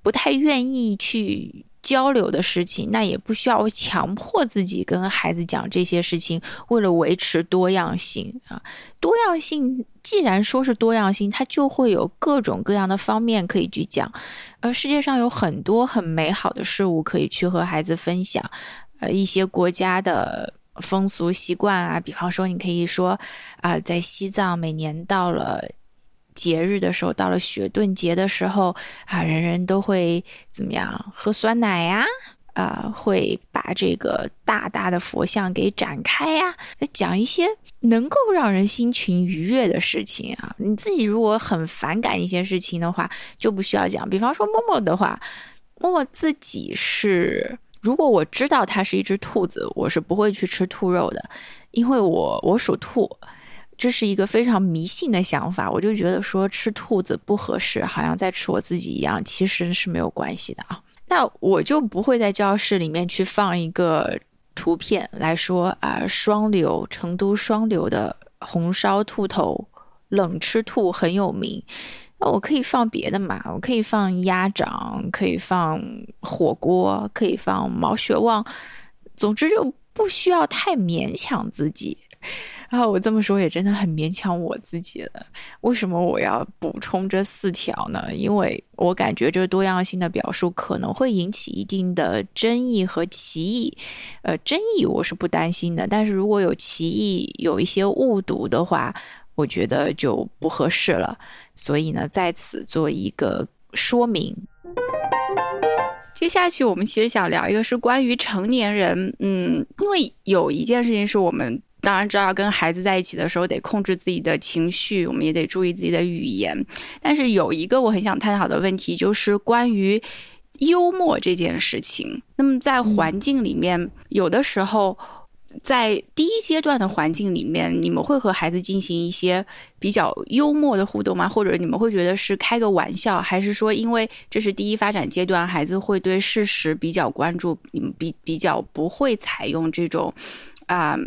不太愿意去。交流的事情，那也不需要强迫自己跟孩子讲这些事情。为了维持多样性啊，多样性既然说是多样性，它就会有各种各样的方面可以去讲。而世界上有很多很美好的事物可以去和孩子分享。呃，一些国家的风俗习惯啊，比方说你可以说啊，在西藏每年到了节日的时候，到了雪顿节的时候啊，人人都会怎么样喝酸奶呀？啊，会把这个大大的佛像给展开呀，讲一些能够让人心情愉悦的事情啊。你自己如果很反感一些事情的话，就不需要讲。比方说默默的话，默默自己是，如果我知道它是一只兔子，我是不会去吃兔肉的，因为我我属兔，这是一个非常迷信的想法。我就觉得说吃兔子不合适，好像在吃我自己一样，其实是没有关系的啊。那我就不会在教室里面去放一个图片来说啊，双流成都双流的红烧兔头冷吃兔很有名。那我可以放别的嘛？我可以放鸭掌，可以放火锅，可以放毛血旺。总之就不需要太勉强自己。然后我这么说也真的很勉强我自己了。为什么我要补充这四条呢？因为我感觉这个多样性的表述可能会引起一定的争议和歧义。呃，争议我是不担心的，但是如果有歧义、有一些误读的话，我觉得就不合适了。所以呢，在此做一个说明。接下去我们其实想聊一个是关于成年人，嗯，因为有一件事情是我们。当然知道，跟孩子在一起的时候得控制自己的情绪，我们也得注意自己的语言。但是有一个我很想探讨的问题，就是关于幽默这件事情。那么在环境里面，有的时候在第一阶段的环境里面，你们会和孩子进行一些比较幽默的互动吗？或者你们会觉得是开个玩笑，还是说因为这是第一发展阶段，孩子会对事实比较关注，你们比比较不会采用这种啊？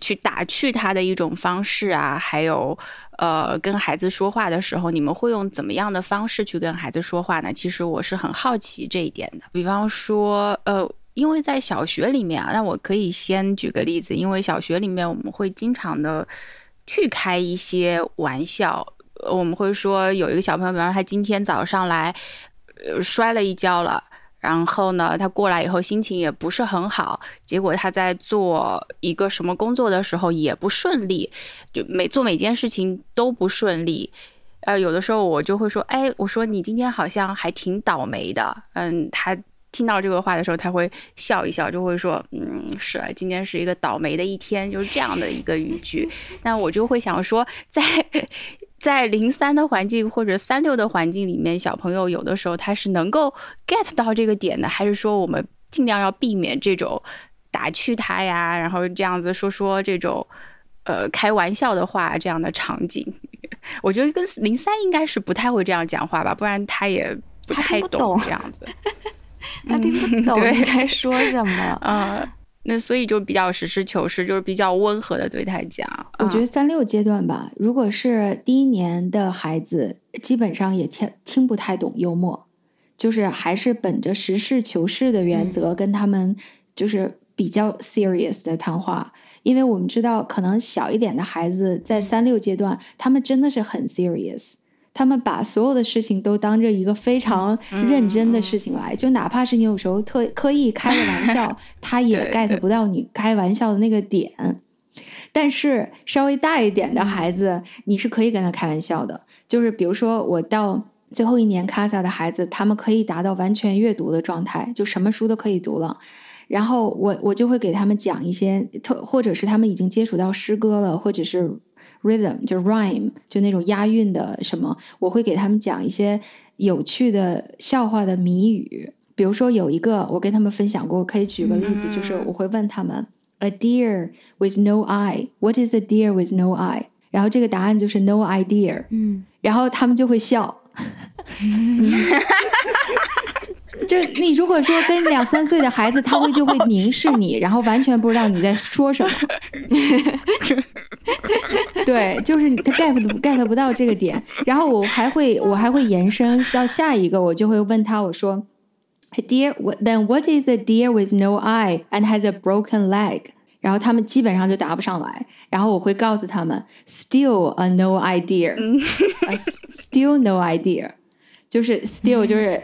去打趣他的一种方式啊，还有，呃，跟孩子说话的时候，你们会用怎么样的方式去跟孩子说话呢？其实我是很好奇这一点的。比方说，呃，因为在小学里面啊，那我可以先举个例子，因为小学里面我们会经常的去开一些玩笑，我们会说有一个小朋友，比方说他今天早上来，呃，摔了一跤了。然后呢，他过来以后心情也不是很好，结果他在做一个什么工作的时候也不顺利，就每做每件事情都不顺利。呃，有的时候我就会说，哎，我说你今天好像还挺倒霉的。嗯，他听到这个话的时候，他会笑一笑，就会说，嗯，是啊，今天是一个倒霉的一天，就是这样的一个语句。那我就会想说，在。在零三的环境或者三六的环境里面，小朋友有的时候他是能够 get 到这个点的，还是说我们尽量要避免这种打趣他呀，然后这样子说说这种呃开玩笑的话这样的场景？我觉得跟零三应该是不太会这样讲话吧，不然他也不太懂这样子。他听不懂你在说什么啊？那所以就比较实事求是，就是比较温和的对他讲。我觉得三六阶段吧，如果是第一年的孩子，基本上也听听不太懂幽默，就是还是本着实事求是的原则跟他们就是比较 serious 的谈话。因为我们知道，可能小一点的孩子在三六阶段，他们真的是很 serious。他们把所有的事情都当着一个非常认真的事情来，就哪怕是你有时候特刻意开个玩笑，他也 get 不到你开玩笑的那个点。但是稍微大一点的孩子，你是可以跟他开玩笑的。就是比如说，我到最后一年 casa 的孩子，他们可以达到完全阅读的状态，就什么书都可以读了。然后我我就会给他们讲一些特，或者是他们已经接触到诗歌了，或者是。Rhythm 就是 rhyme，就那种押韵的什么，我会给他们讲一些有趣的笑话的谜语。比如说有一个我跟他们分享过，可以举个例子，就是我会问他们：A deer with no eye，what is a deer with no eye？然后这个答案就是 no idea。嗯，然后他们就会笑。就你如果说跟两三岁的孩子，他会就会凝视你，然后完全不知道你在说什么。对，就是他 get get 不到这个点。然后我还会我还会延伸到下一个，我就会问他，我说，Dear, then what is a deer with no eye and has a broken leg？然后他们基本上就答不上来。然后我会告诉他们，Still a no idea，Still no idea。就是 still 就是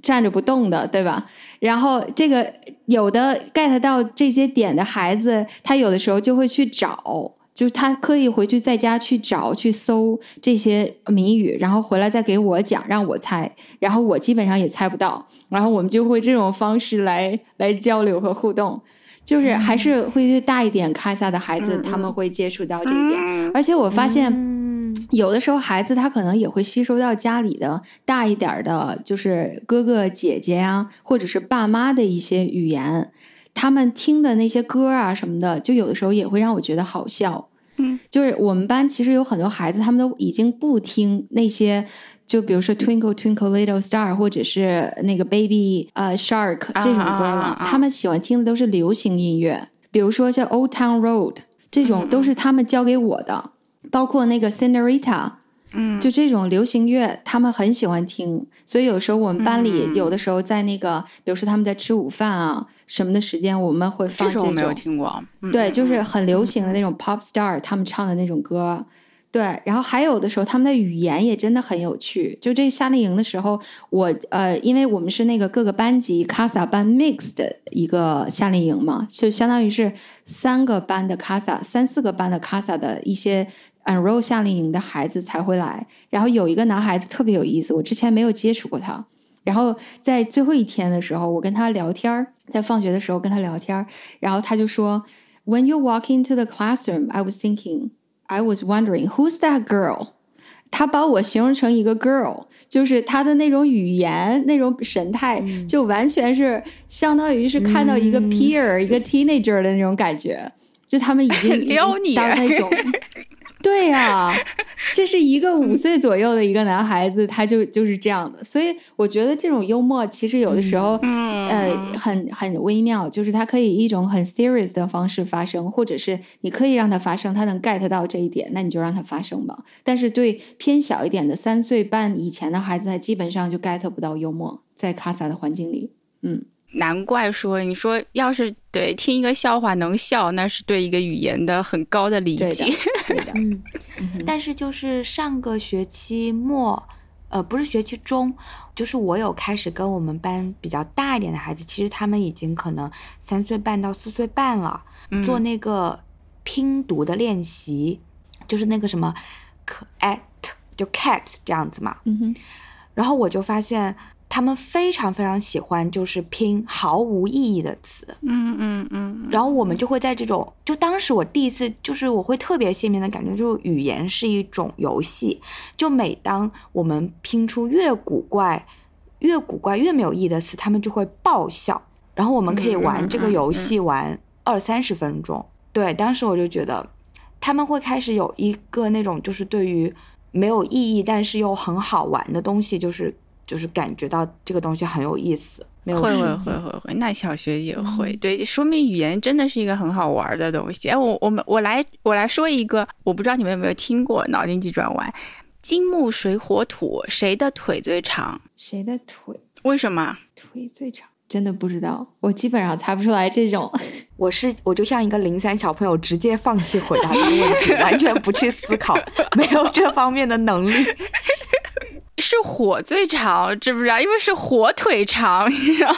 站着不动的，对吧？然后这个有的 get 到这些点的孩子，他有的时候就会去找，就是他刻意回去在家去找去搜这些谜语，然后回来再给我讲，让我猜，然后我基本上也猜不到，然后我们就会这种方式来来交流和互动。就是还是会大一点卡萨的孩子，他们会接触到这一点，而且我发现，有的时候孩子他可能也会吸收到家里的大一点的，就是哥哥姐姐呀，或者是爸妈的一些语言，他们听的那些歌啊什么的，就有的时候也会让我觉得好笑。嗯，就是我们班其实有很多孩子，他们都已经不听那些。就比如说 Twinkle Twinkle Little Star，或者是那个 Baby 呃 Shark 这种歌了，他们喜欢听的都是流行音乐，比如说像 Old Town Road 这种都是他们教给我的，包括那个 Cinderella，嗯，就这种流行乐，他们很喜欢听，所以有时候我们班里有的时候在那个，比如说他们在吃午饭啊什么的时间，我们会放这种，没有听过，对，就是很流行的那种 Pop Star 他们唱的那种歌。对，然后还有的时候，他们的语言也真的很有趣。就这夏令营的时候，我呃，因为我们是那个各个班级 Casa 班 mix 的一个夏令营嘛，就相当于是三个班的 Casa，三四个班的 Casa 的一些 enroll 夏令营的孩子才会来。然后有一个男孩子特别有意思，我之前没有接触过他。然后在最后一天的时候，我跟他聊天儿，在放学的时候跟他聊天儿，然后他就说：“When you walk into the classroom, I was thinking.” I was wondering who's that girl？他把我形容成一个 girl，就是他的那种语言、那种神态，就完全是相当于是看到一个 peer、一个 teenager 的那种感觉，就他们已经 撩你到那种。对呀，这是一个五岁左右的一个男孩子，他就就是这样的。所以我觉得这种幽默其实有的时候，呃，很很微妙，就是它可以一种很 serious 的方式发生，或者是你可以让它发生，他能 get 到这一点，那你就让它发生吧。但是对偏小一点的三岁半以前的孩子，他基本上就 get 不到幽默，在卡萨的环境里，嗯。难怪说，你说要是对听一个笑话能笑，那是对一个语言的很高的理解。对的，嗯。但是就是上个学期末，呃，不是学期中，就是我有开始跟我们班比较大一点的孩子，其实他们已经可能三岁半到四岁半了，做那个拼读的练习，就是那个什么，cat 就 cat 这样子嘛。嗯哼。然后我就发现。他们非常非常喜欢，就是拼毫无意义的词，嗯嗯嗯，然后我们就会在这种，就当时我第一次，就是我会特别鲜明的感觉，就是语言是一种游戏，就每当我们拼出越古怪、越古怪、越没有意义的词，他们就会爆笑，然后我们可以玩这个游戏玩二三十分钟。对，当时我就觉得他们会开始有一个那种，就是对于没有意义但是又很好玩的东西，就是。就是感觉到这个东西很有意思，会会会会会，那小学也会，对，说明语言真的是一个很好玩的东西。哎，我我们我来我来说一个，我不知道你们有没有听过脑筋急转弯，金木水火土，谁的腿最长？谁的腿？为什么腿最长？真的不知道，我基本上猜不出来这种。我是我就像一个零三小朋友，直接放弃回答这个问题，完全不去思考，没有这方面的能力。是火最长，知不知道？因为是火腿肠，你知道？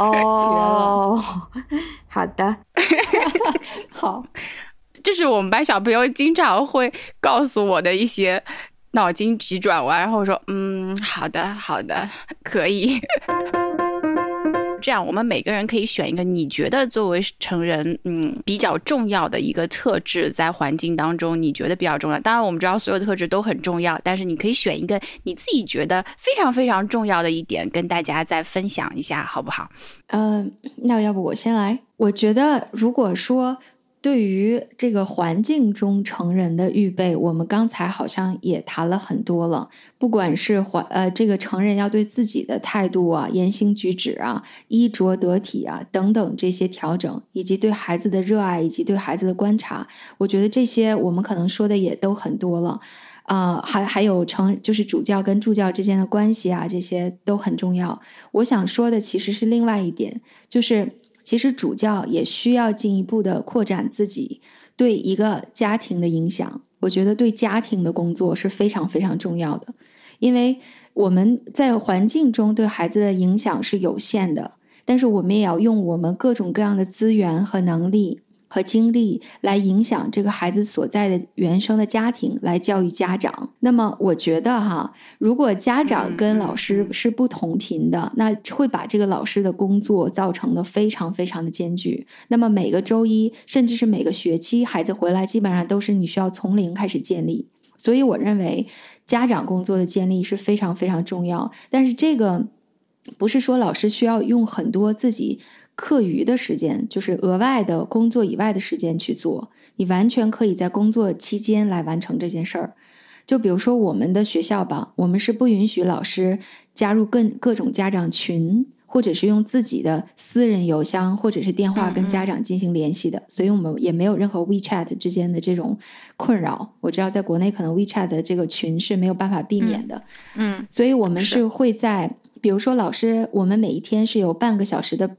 哦，好的，好，这是我们班小朋友经常会告诉我的一些脑筋急转弯，然后我说，嗯，好的，好的，可以。这样，我们每个人可以选一个你觉得作为成人，嗯，比较重要的一个特质，在环境当中你觉得比较重要。当然，我们知道所有特质都很重要，但是你可以选一个你自己觉得非常非常重要的一点，跟大家再分享一下，好不好？嗯，那要不我先来。我觉得，如果说。对于这个环境中成人的预备，我们刚才好像也谈了很多了。不管是环呃，这个成人要对自己的态度啊、言行举止啊、衣着得体啊等等这些调整，以及对孩子的热爱，以及对孩子的观察，我觉得这些我们可能说的也都很多了。啊，还还有成就是主教跟助教之间的关系啊，这些都很重要。我想说的其实是另外一点，就是。其实主教也需要进一步的扩展自己对一个家庭的影响。我觉得对家庭的工作是非常非常重要的，因为我们在环境中对孩子的影响是有限的，但是我们也要用我们各种各样的资源和能力。和精力来影响这个孩子所在的原生的家庭，来教育家长。那么，我觉得哈，如果家长跟老师是不同频的，那会把这个老师的工作造成的非常非常的艰巨。那么，每个周一，甚至是每个学期，孩子回来基本上都是你需要从零开始建立。所以，我认为家长工作的建立是非常非常重要。但是，这个不是说老师需要用很多自己。课余的时间就是额外的工作以外的时间去做，你完全可以在工作期间来完成这件事儿。就比如说我们的学校吧，我们是不允许老师加入各各种家长群，或者是用自己的私人邮箱或者是电话跟家长进行联系的，所以我们也没有任何 WeChat 之间的这种困扰。我知道在国内可能 WeChat 的这个群是没有办法避免的，嗯，所以我们是会在，比如说老师，我们每一天是有半个小时的。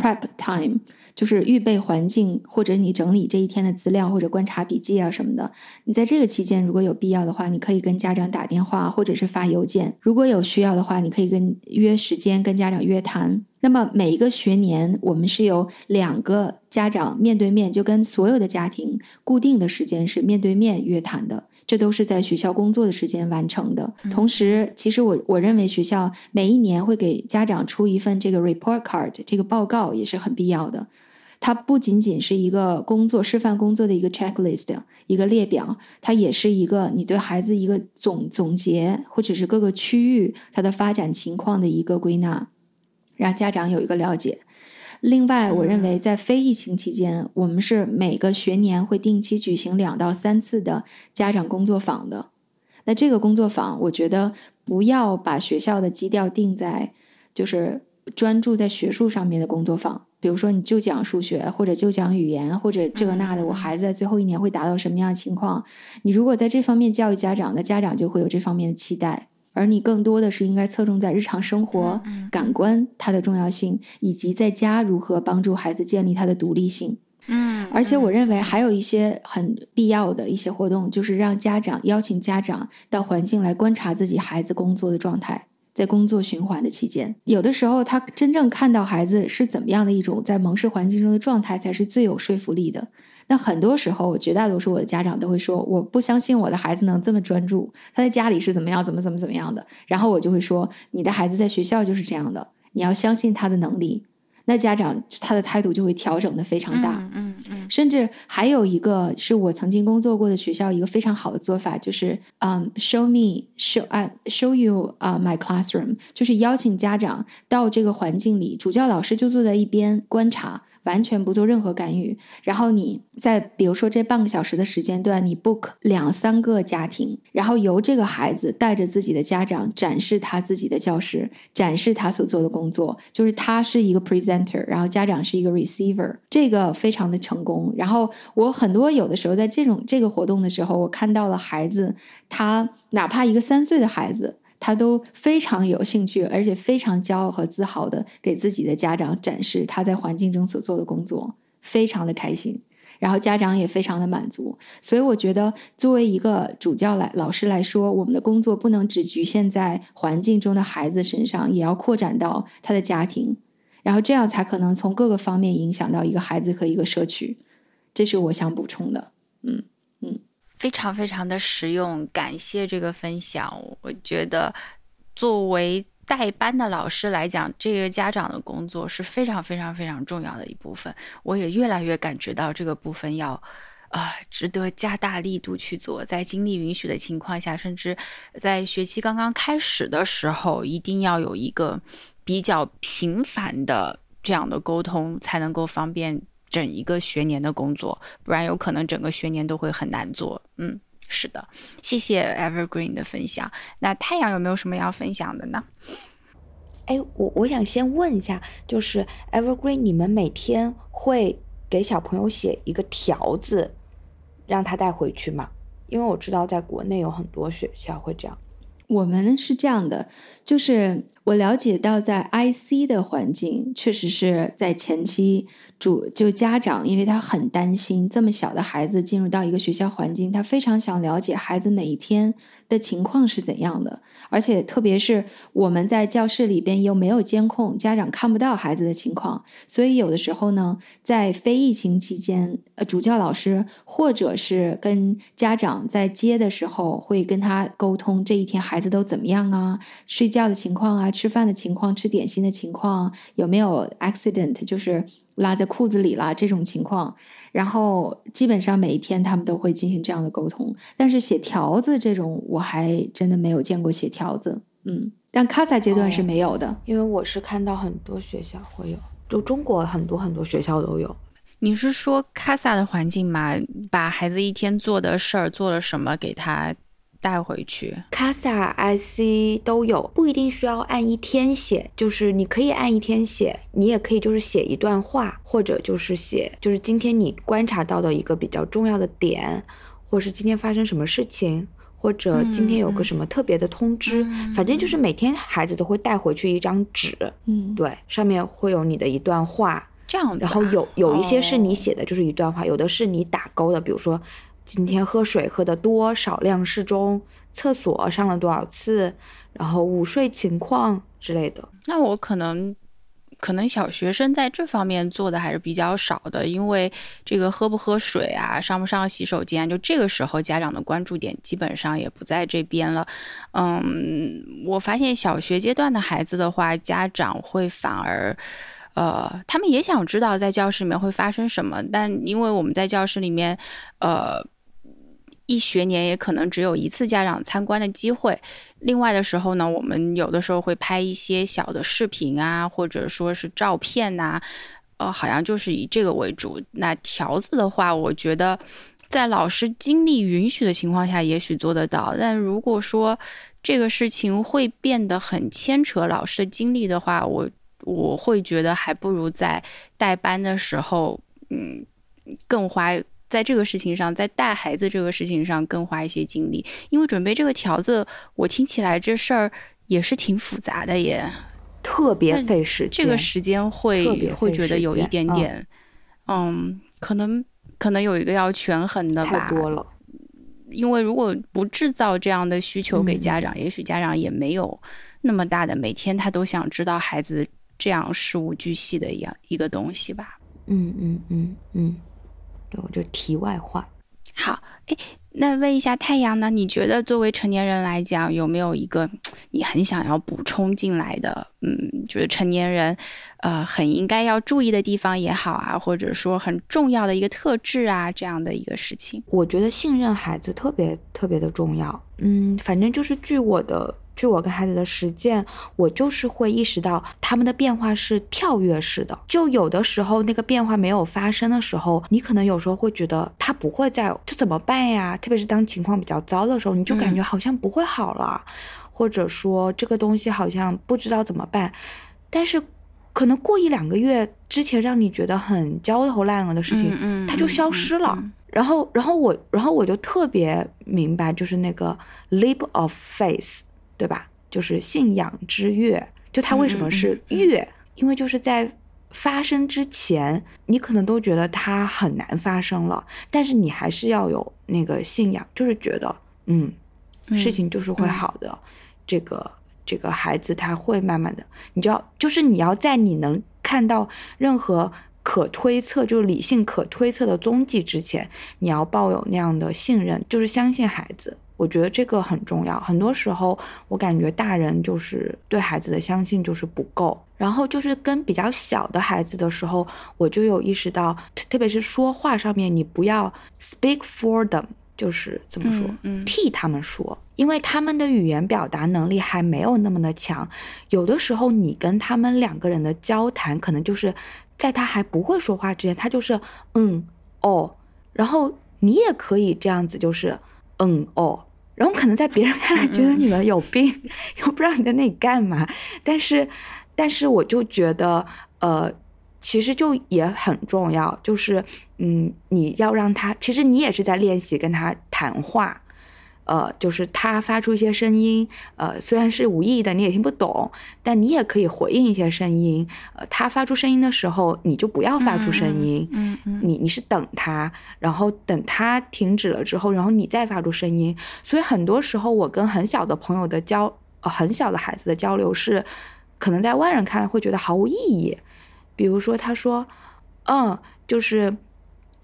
Prep time 就是预备环境，或者你整理这一天的资料，或者观察笔记啊什么的。你在这个期间，如果有必要的话，你可以跟家长打电话，或者是发邮件。如果有需要的话，你可以跟约时间跟家长约谈。那么每一个学年，我们是有两个家长面对面，就跟所有的家庭固定的时间是面对面约谈的。这都是在学校工作的时间完成的。同时，其实我我认为学校每一年会给家长出一份这个 report card，这个报告也是很必要的。它不仅仅是一个工作示范工作的一个 checklist，一个列表，它也是一个你对孩子一个总总结，或者是各个区域它的发展情况的一个归纳，让家长有一个了解。另外，我认为在非疫情期间，我们是每个学年会定期举行两到三次的家长工作坊的。那这个工作坊，我觉得不要把学校的基调定在就是专注在学术上面的工作坊，比如说你就讲数学，或者就讲语言，或者这个那的，我孩子在最后一年会达到什么样的情况？你如果在这方面教育家长，那家长就会有这方面的期待。而你更多的是应该侧重在日常生活、感官它的重要性，以及在家如何帮助孩子建立他的独立性。嗯，而且我认为还有一些很必要的一些活动，就是让家长邀请家长到环境来观察自己孩子工作的状态，在工作循环的期间，有的时候他真正看到孩子是怎么样的一种在蒙氏环境中的状态，才是最有说服力的。那很多时候，绝大多数我的家长都会说：“我不相信我的孩子能这么专注，他在家里是怎么样，怎么怎么怎么样的。”然后我就会说：“你的孩子在学校就是这样的，你要相信他的能力。”那家长他的态度就会调整的非常大，嗯嗯，甚至还有一个是我曾经工作过的学校一个非常好的做法，就是嗯，show me show I show you 啊 my classroom，就是邀请家长到这个环境里，主教老师就坐在一边观察。完全不做任何干预，然后你在比如说这半个小时的时间段，你 book 两三个家庭，然后由这个孩子带着自己的家长展示他自己的教室，展示他所做的工作，就是他是一个 presenter，然后家长是一个 receiver，这个非常的成功。然后我很多有的时候在这种这个活动的时候，我看到了孩子，他哪怕一个三岁的孩子。他都非常有兴趣，而且非常骄傲和自豪的给自己的家长展示他在环境中所做的工作，非常的开心。然后家长也非常的满足。所以我觉得，作为一个主教来老师来说，我们的工作不能只局限在环境中的孩子身上，也要扩展到他的家庭，然后这样才可能从各个方面影响到一个孩子和一个社区。这是我想补充的。嗯。非常非常的实用，感谢这个分享。我觉得，作为代班的老师来讲，这个家长的工作是非常非常非常重要的一部分。我也越来越感觉到这个部分要，啊，值得加大力度去做。在精力允许的情况下，甚至在学期刚刚开始的时候，一定要有一个比较频繁的这样的沟通，才能够方便。整一个学年的工作，不然有可能整个学年都会很难做。嗯，是的，谢谢 Evergreen 的分享。那太阳有没有什么要分享的呢？哎，我我想先问一下，就是 Evergreen，你们每天会给小朋友写一个条子，让他带回去吗？因为我知道在国内有很多学校会这样。我们是这样的，就是我了解到，在 IC 的环境，确实是在前期主就家长，因为他很担心这么小的孩子进入到一个学校环境，他非常想了解孩子每一天的情况是怎样的，而且特别是我们在教室里边又没有监控，家长看不到孩子的情况，所以有的时候呢，在非疫情期间，呃，主教老师或者是跟家长在接的时候，会跟他沟通这一天孩子都怎么样啊？睡觉的情况啊，吃饭的情况，吃点心的情况，有没有 accident，就是拉在裤子里啦这种情况。然后基本上每一天他们都会进行这样的沟通。但是写条子这种，我还真的没有见过写条子。嗯，但卡萨阶段是没有的，因为我是看到很多学校会有，就中国很多很多学校都有。你是说卡萨的环境嘛？把孩子一天做的事儿做了什么给他？带回去，Casa、IC 都有，不一定需要按一天写，就是你可以按一天写，你也可以就是写一段话，或者就是写就是今天你观察到的一个比较重要的点，或是今天发生什么事情，或者今天有个什么特别的通知，反正就是每天孩子都会带回去一张纸，嗯，对，上面会有你的一段话，这样子，然后有有一些是你写的，就是一段话，有的是你打勾的，比如说。今天喝水喝的多少量适中，厕所上了多少次，然后午睡情况之类的。那我可能，可能小学生在这方面做的还是比较少的，因为这个喝不喝水啊，上不上洗手间，就这个时候家长的关注点基本上也不在这边了。嗯，我发现小学阶段的孩子的话，家长会反而，呃，他们也想知道在教室里面会发生什么，但因为我们在教室里面，呃。一学年也可能只有一次家长参观的机会。另外的时候呢，我们有的时候会拍一些小的视频啊，或者说是照片呐，呃，好像就是以这个为主。那条子的话，我觉得在老师精力允许的情况下，也许做得到。但如果说这个事情会变得很牵扯老师的精力的话，我我会觉得还不如在带班的时候，嗯，更花。在这个事情上，在带孩子这个事情上更花一些精力，因为准备这个条子，我听起来这事儿也是挺复杂的，也特别费时间。这个时间会会觉得有一点点，嗯，可能可能有一个要权衡的吧。太多了，因为如果不制造这样的需求给家长，也许家长也没有那么大的每天他都想知道孩子这样事无巨细的一样一个东西吧。嗯嗯嗯嗯。对，就题外话。好，哎，那问一下太阳呢？你觉得作为成年人来讲，有没有一个你很想要补充进来的？嗯，就是成年人，呃，很应该要注意的地方也好啊，或者说很重要的一个特质啊，这样的一个事情。我觉得信任孩子特别特别的重要。嗯，反正就是据我的。据我跟孩子的实践，我就是会意识到他们的变化是跳跃式的。就有的时候那个变化没有发生的时候，你可能有时候会觉得他不会再，这怎么办呀？特别是当情况比较糟的时候，你就感觉好像不会好了，或者说这个东西好像不知道怎么办。但是可能过一两个月之前让你觉得很焦头烂额的事情，它就消失了。然后，然后我，然后我就特别明白，就是那个 leap of faith。对吧？就是信仰之跃，就它为什么是跃？因为就是在发生之前，你可能都觉得它很难发生了，但是你还是要有那个信仰，就是觉得，嗯，事情就是会好的。这个这个孩子他会慢慢的，你就要就是你要在你能看到任何可推测，就是理性可推测的踪迹之前，你要抱有那样的信任，就是相信孩子。我觉得这个很重要。很多时候，我感觉大人就是对孩子的相信就是不够。然后就是跟比较小的孩子的时候，我就有意识到，特别是说话上面，你不要 speak for them，就是怎么说，嗯替他们说，因为他们的语言表达能力还没有那么的强。有的时候，你跟他们两个人的交谈，可能就是在他还不会说话之前，他就是嗯哦，然后你也可以这样子，就是嗯哦。然后可能在别人看来觉得你们有病，又不知道你在那里干嘛。但是，但是我就觉得，呃，其实就也很重要，就是，嗯，你要让他，其实你也是在练习跟他谈话，呃，就是他发出一些声音，呃，虽然是无意义的，你也听不懂，但你也可以回应一些声音。呃，他发出声音的时候，你就不要发出声音，嗯嗯，你你是等他，然后等他停止了之后，然后你再发出声音。所以很多时候，我跟很小的朋友的交，呃，很小的孩子的交流是，可能在外人看来会觉得毫无意义。比如说，他说，嗯，就是，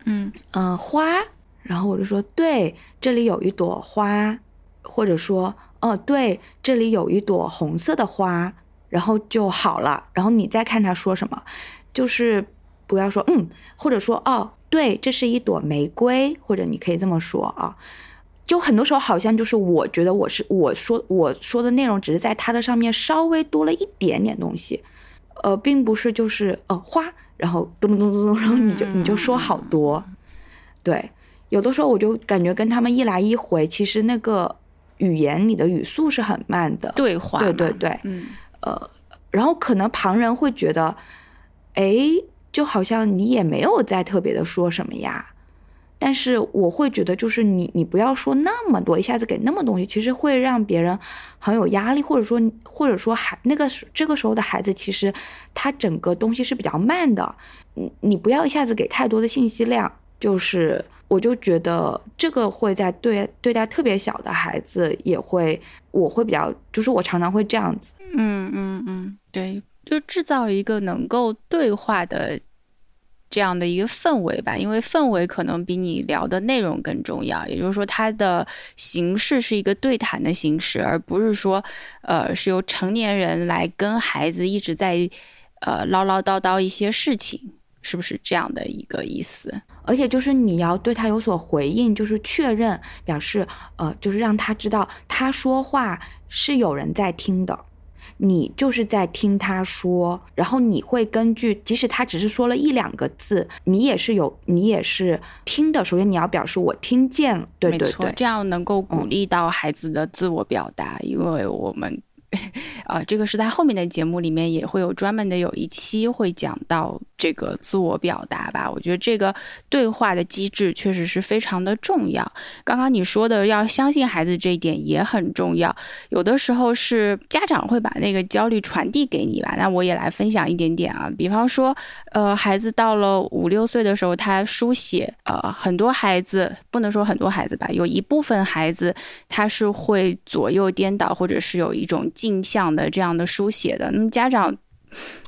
嗯嗯，花。然后我就说，对，这里有一朵花，或者说，哦，对，这里有一朵红色的花，然后就好了。然后你再看他说什么，就是不要说嗯，或者说哦，对，这是一朵玫瑰，或者你可以这么说啊。就很多时候好像就是我觉得我是我说我说的内容只是在它的上面稍微多了一点点东西，呃，并不是就是呃花，然后咚咚咚咚，然后你就你就说好多，对。有的时候我就感觉跟他们一来一回，其实那个语言你的语速是很慢的，对话，对对对，嗯，呃，然后可能旁人会觉得，哎，就好像你也没有在特别的说什么呀，但是我会觉得，就是你你不要说那么多，一下子给那么东西，其实会让别人很有压力，或者说或者说孩那个这个时候的孩子，其实他整个东西是比较慢的，你你不要一下子给太多的信息量，就是。我就觉得这个会在对对待特别小的孩子也会，我会比较，就是我常常会这样子。嗯嗯嗯，对，就制造一个能够对话的这样的一个氛围吧，因为氛围可能比你聊的内容更重要。也就是说，它的形式是一个对谈的形式，而不是说，呃，是由成年人来跟孩子一直在，呃，唠唠叨叨一些事情，是不是这样的一个意思？而且就是你要对他有所回应，就是确认，表示，呃，就是让他知道他说话是有人在听的，你就是在听他说，然后你会根据，即使他只是说了一两个字，你也是有，你也是听的。首先你要表示我听见了，对对对，这样能够鼓励到孩子的自我表达，因为我们。啊，这个是在后面的节目里面也会有专门的有一期会讲到这个自我表达吧。我觉得这个对话的机制确实是非常的重要。刚刚你说的要相信孩子这一点也很重要。有的时候是家长会把那个焦虑传递给你吧。那我也来分享一点点啊。比方说，呃，孩子到了五六岁的时候，他书写，呃，很多孩子不能说很多孩子吧，有一部分孩子他是会左右颠倒，或者是有一种。镜像的这样的书写的，那么家长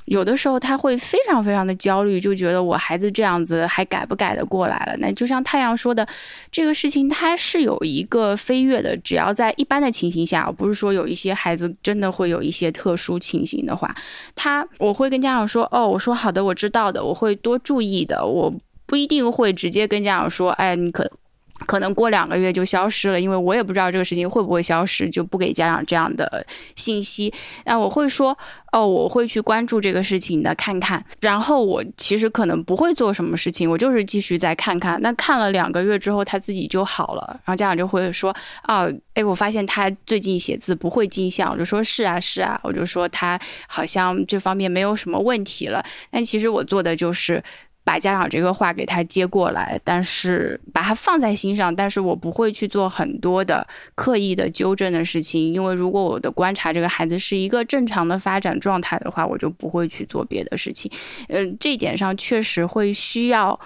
有的时候他会非常非常的焦虑，就觉得我孩子这样子还改不改得过来了？那就像太阳说的，这个事情它是有一个飞跃的，只要在一般的情形下，不是说有一些孩子真的会有一些特殊情形的话，他我会跟家长说，哦，我说好的，我知道的，我会多注意的，我不一定会直接跟家长说，哎，你可。可能过两个月就消失了，因为我也不知道这个事情会不会消失，就不给家长这样的信息。那我会说，哦，我会去关注这个事情的，看看。然后我其实可能不会做什么事情，我就是继续再看看。那看了两个月之后，他自己就好了。然后家长就会说，哦，哎，我发现他最近写字不会镜像，我就说是啊，是啊，我就说他好像这方面没有什么问题了。但其实我做的就是。把家长这个话给他接过来，但是把他放在心上，但是我不会去做很多的刻意的纠正的事情，因为如果我的观察这个孩子是一个正常的发展状态的话，我就不会去做别的事情。嗯，这点上确实会需要。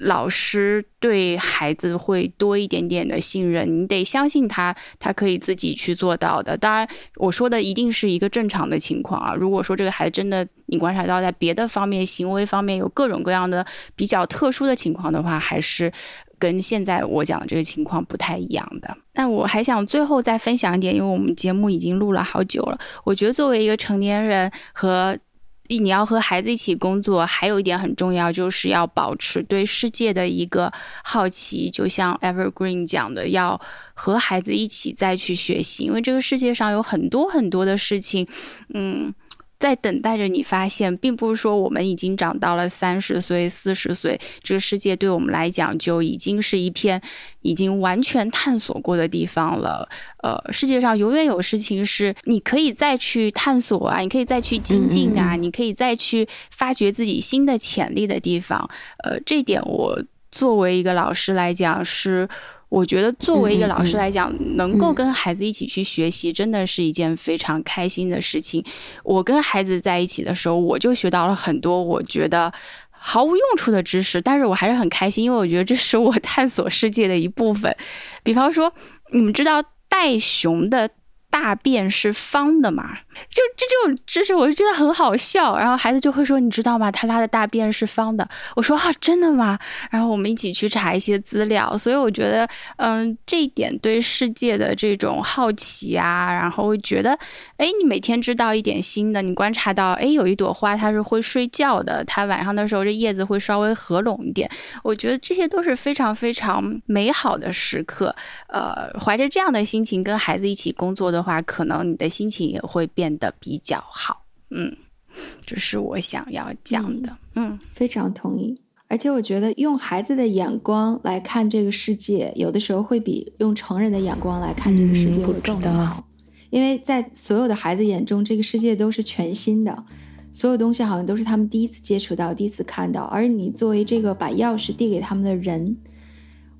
老师对孩子会多一点点的信任，你得相信他，他可以自己去做到的。当然，我说的一定是一个正常的情况啊。如果说这个孩子真的你观察到在别的方面、行为方面有各种各样的比较特殊的情况的话，还是跟现在我讲的这个情况不太一样的。那我还想最后再分享一点，因为我们节目已经录了好久了，我觉得作为一个成年人和。你要和孩子一起工作，还有一点很重要，就是要保持对世界的一个好奇。就像 Evergreen 讲的，要和孩子一起再去学习，因为这个世界上有很多很多的事情，嗯。在等待着你发现，并不是说我们已经长到了三十岁、四十岁，这个世界对我们来讲就已经是一片已经完全探索过的地方了。呃，世界上永远有事情是你可以再去探索啊，你可以再去精进啊，你可以再去发掘自己新的潜力的地方。呃，这点我作为一个老师来讲是。我觉得作为一个老师来讲，能够跟孩子一起去学习，真的是一件非常开心的事情。我跟孩子在一起的时候，我就学到了很多我觉得毫无用处的知识，但是我还是很开心，因为我觉得这是我 探索世界的一部分。比方说，你们知道袋熊的。大便是方的嘛？就这这种知识，我就觉得很好笑。然后孩子就会说：“你知道吗？他拉的大便是方的。”我说：“啊，真的吗？”然后我们一起去查一些资料。所以我觉得，嗯，这一点对世界的这种好奇啊，然后觉得，哎，你每天知道一点新的，你观察到，哎，有一朵花它是会睡觉的，它晚上的时候这叶子会稍微合拢一点。我觉得这些都是非常非常美好的时刻。呃，怀着这样的心情跟孩子一起工作的。话可能你的心情也会变得比较好，嗯，这是我想要讲的，嗯，非常同意。而且我觉得用孩子的眼光来看这个世界，有的时候会比用成人的眼光来看这个世界会更好，因为在所有的孩子眼中，这个世界都是全新的，所有东西好像都是他们第一次接触到、第一次看到，而你作为这个把钥匙递给他们的人。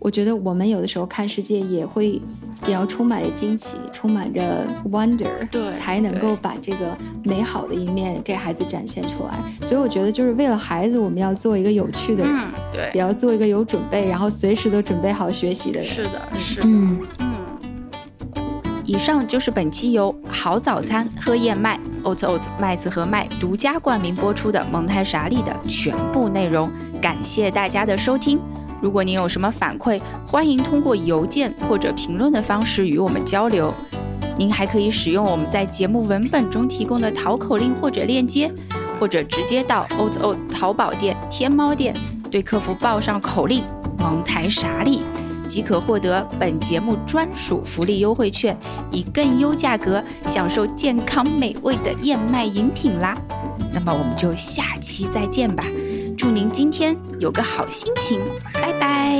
我觉得我们有的时候看世界也会，也要充满着惊奇，充满着 wonder，对，才能够把这个美好的一面给孩子展现出来。所以我觉得就是为了孩子，我们要做一个有趣的人，对，也要做一个有准备，然后随时都准备好学习的人。是的，是的，嗯嗯。以上就是本期由好早餐喝燕麦 oats oats 麦子和麦独家冠名播出的蒙台傻利的全部内容，感谢大家的收听。如果您有什么反馈，欢迎通过邮件或者评论的方式与我们交流。您还可以使用我们在节目文本中提供的淘口令或者链接，或者直接到 o t o 淘宝店、天猫店，对客服报上口令“蒙台傻利”，即可获得本节目专属福利优惠券，以更优价格享受健康美味的燕麦饮品啦。那么我们就下期再见吧。祝您今天有个好心情拜拜。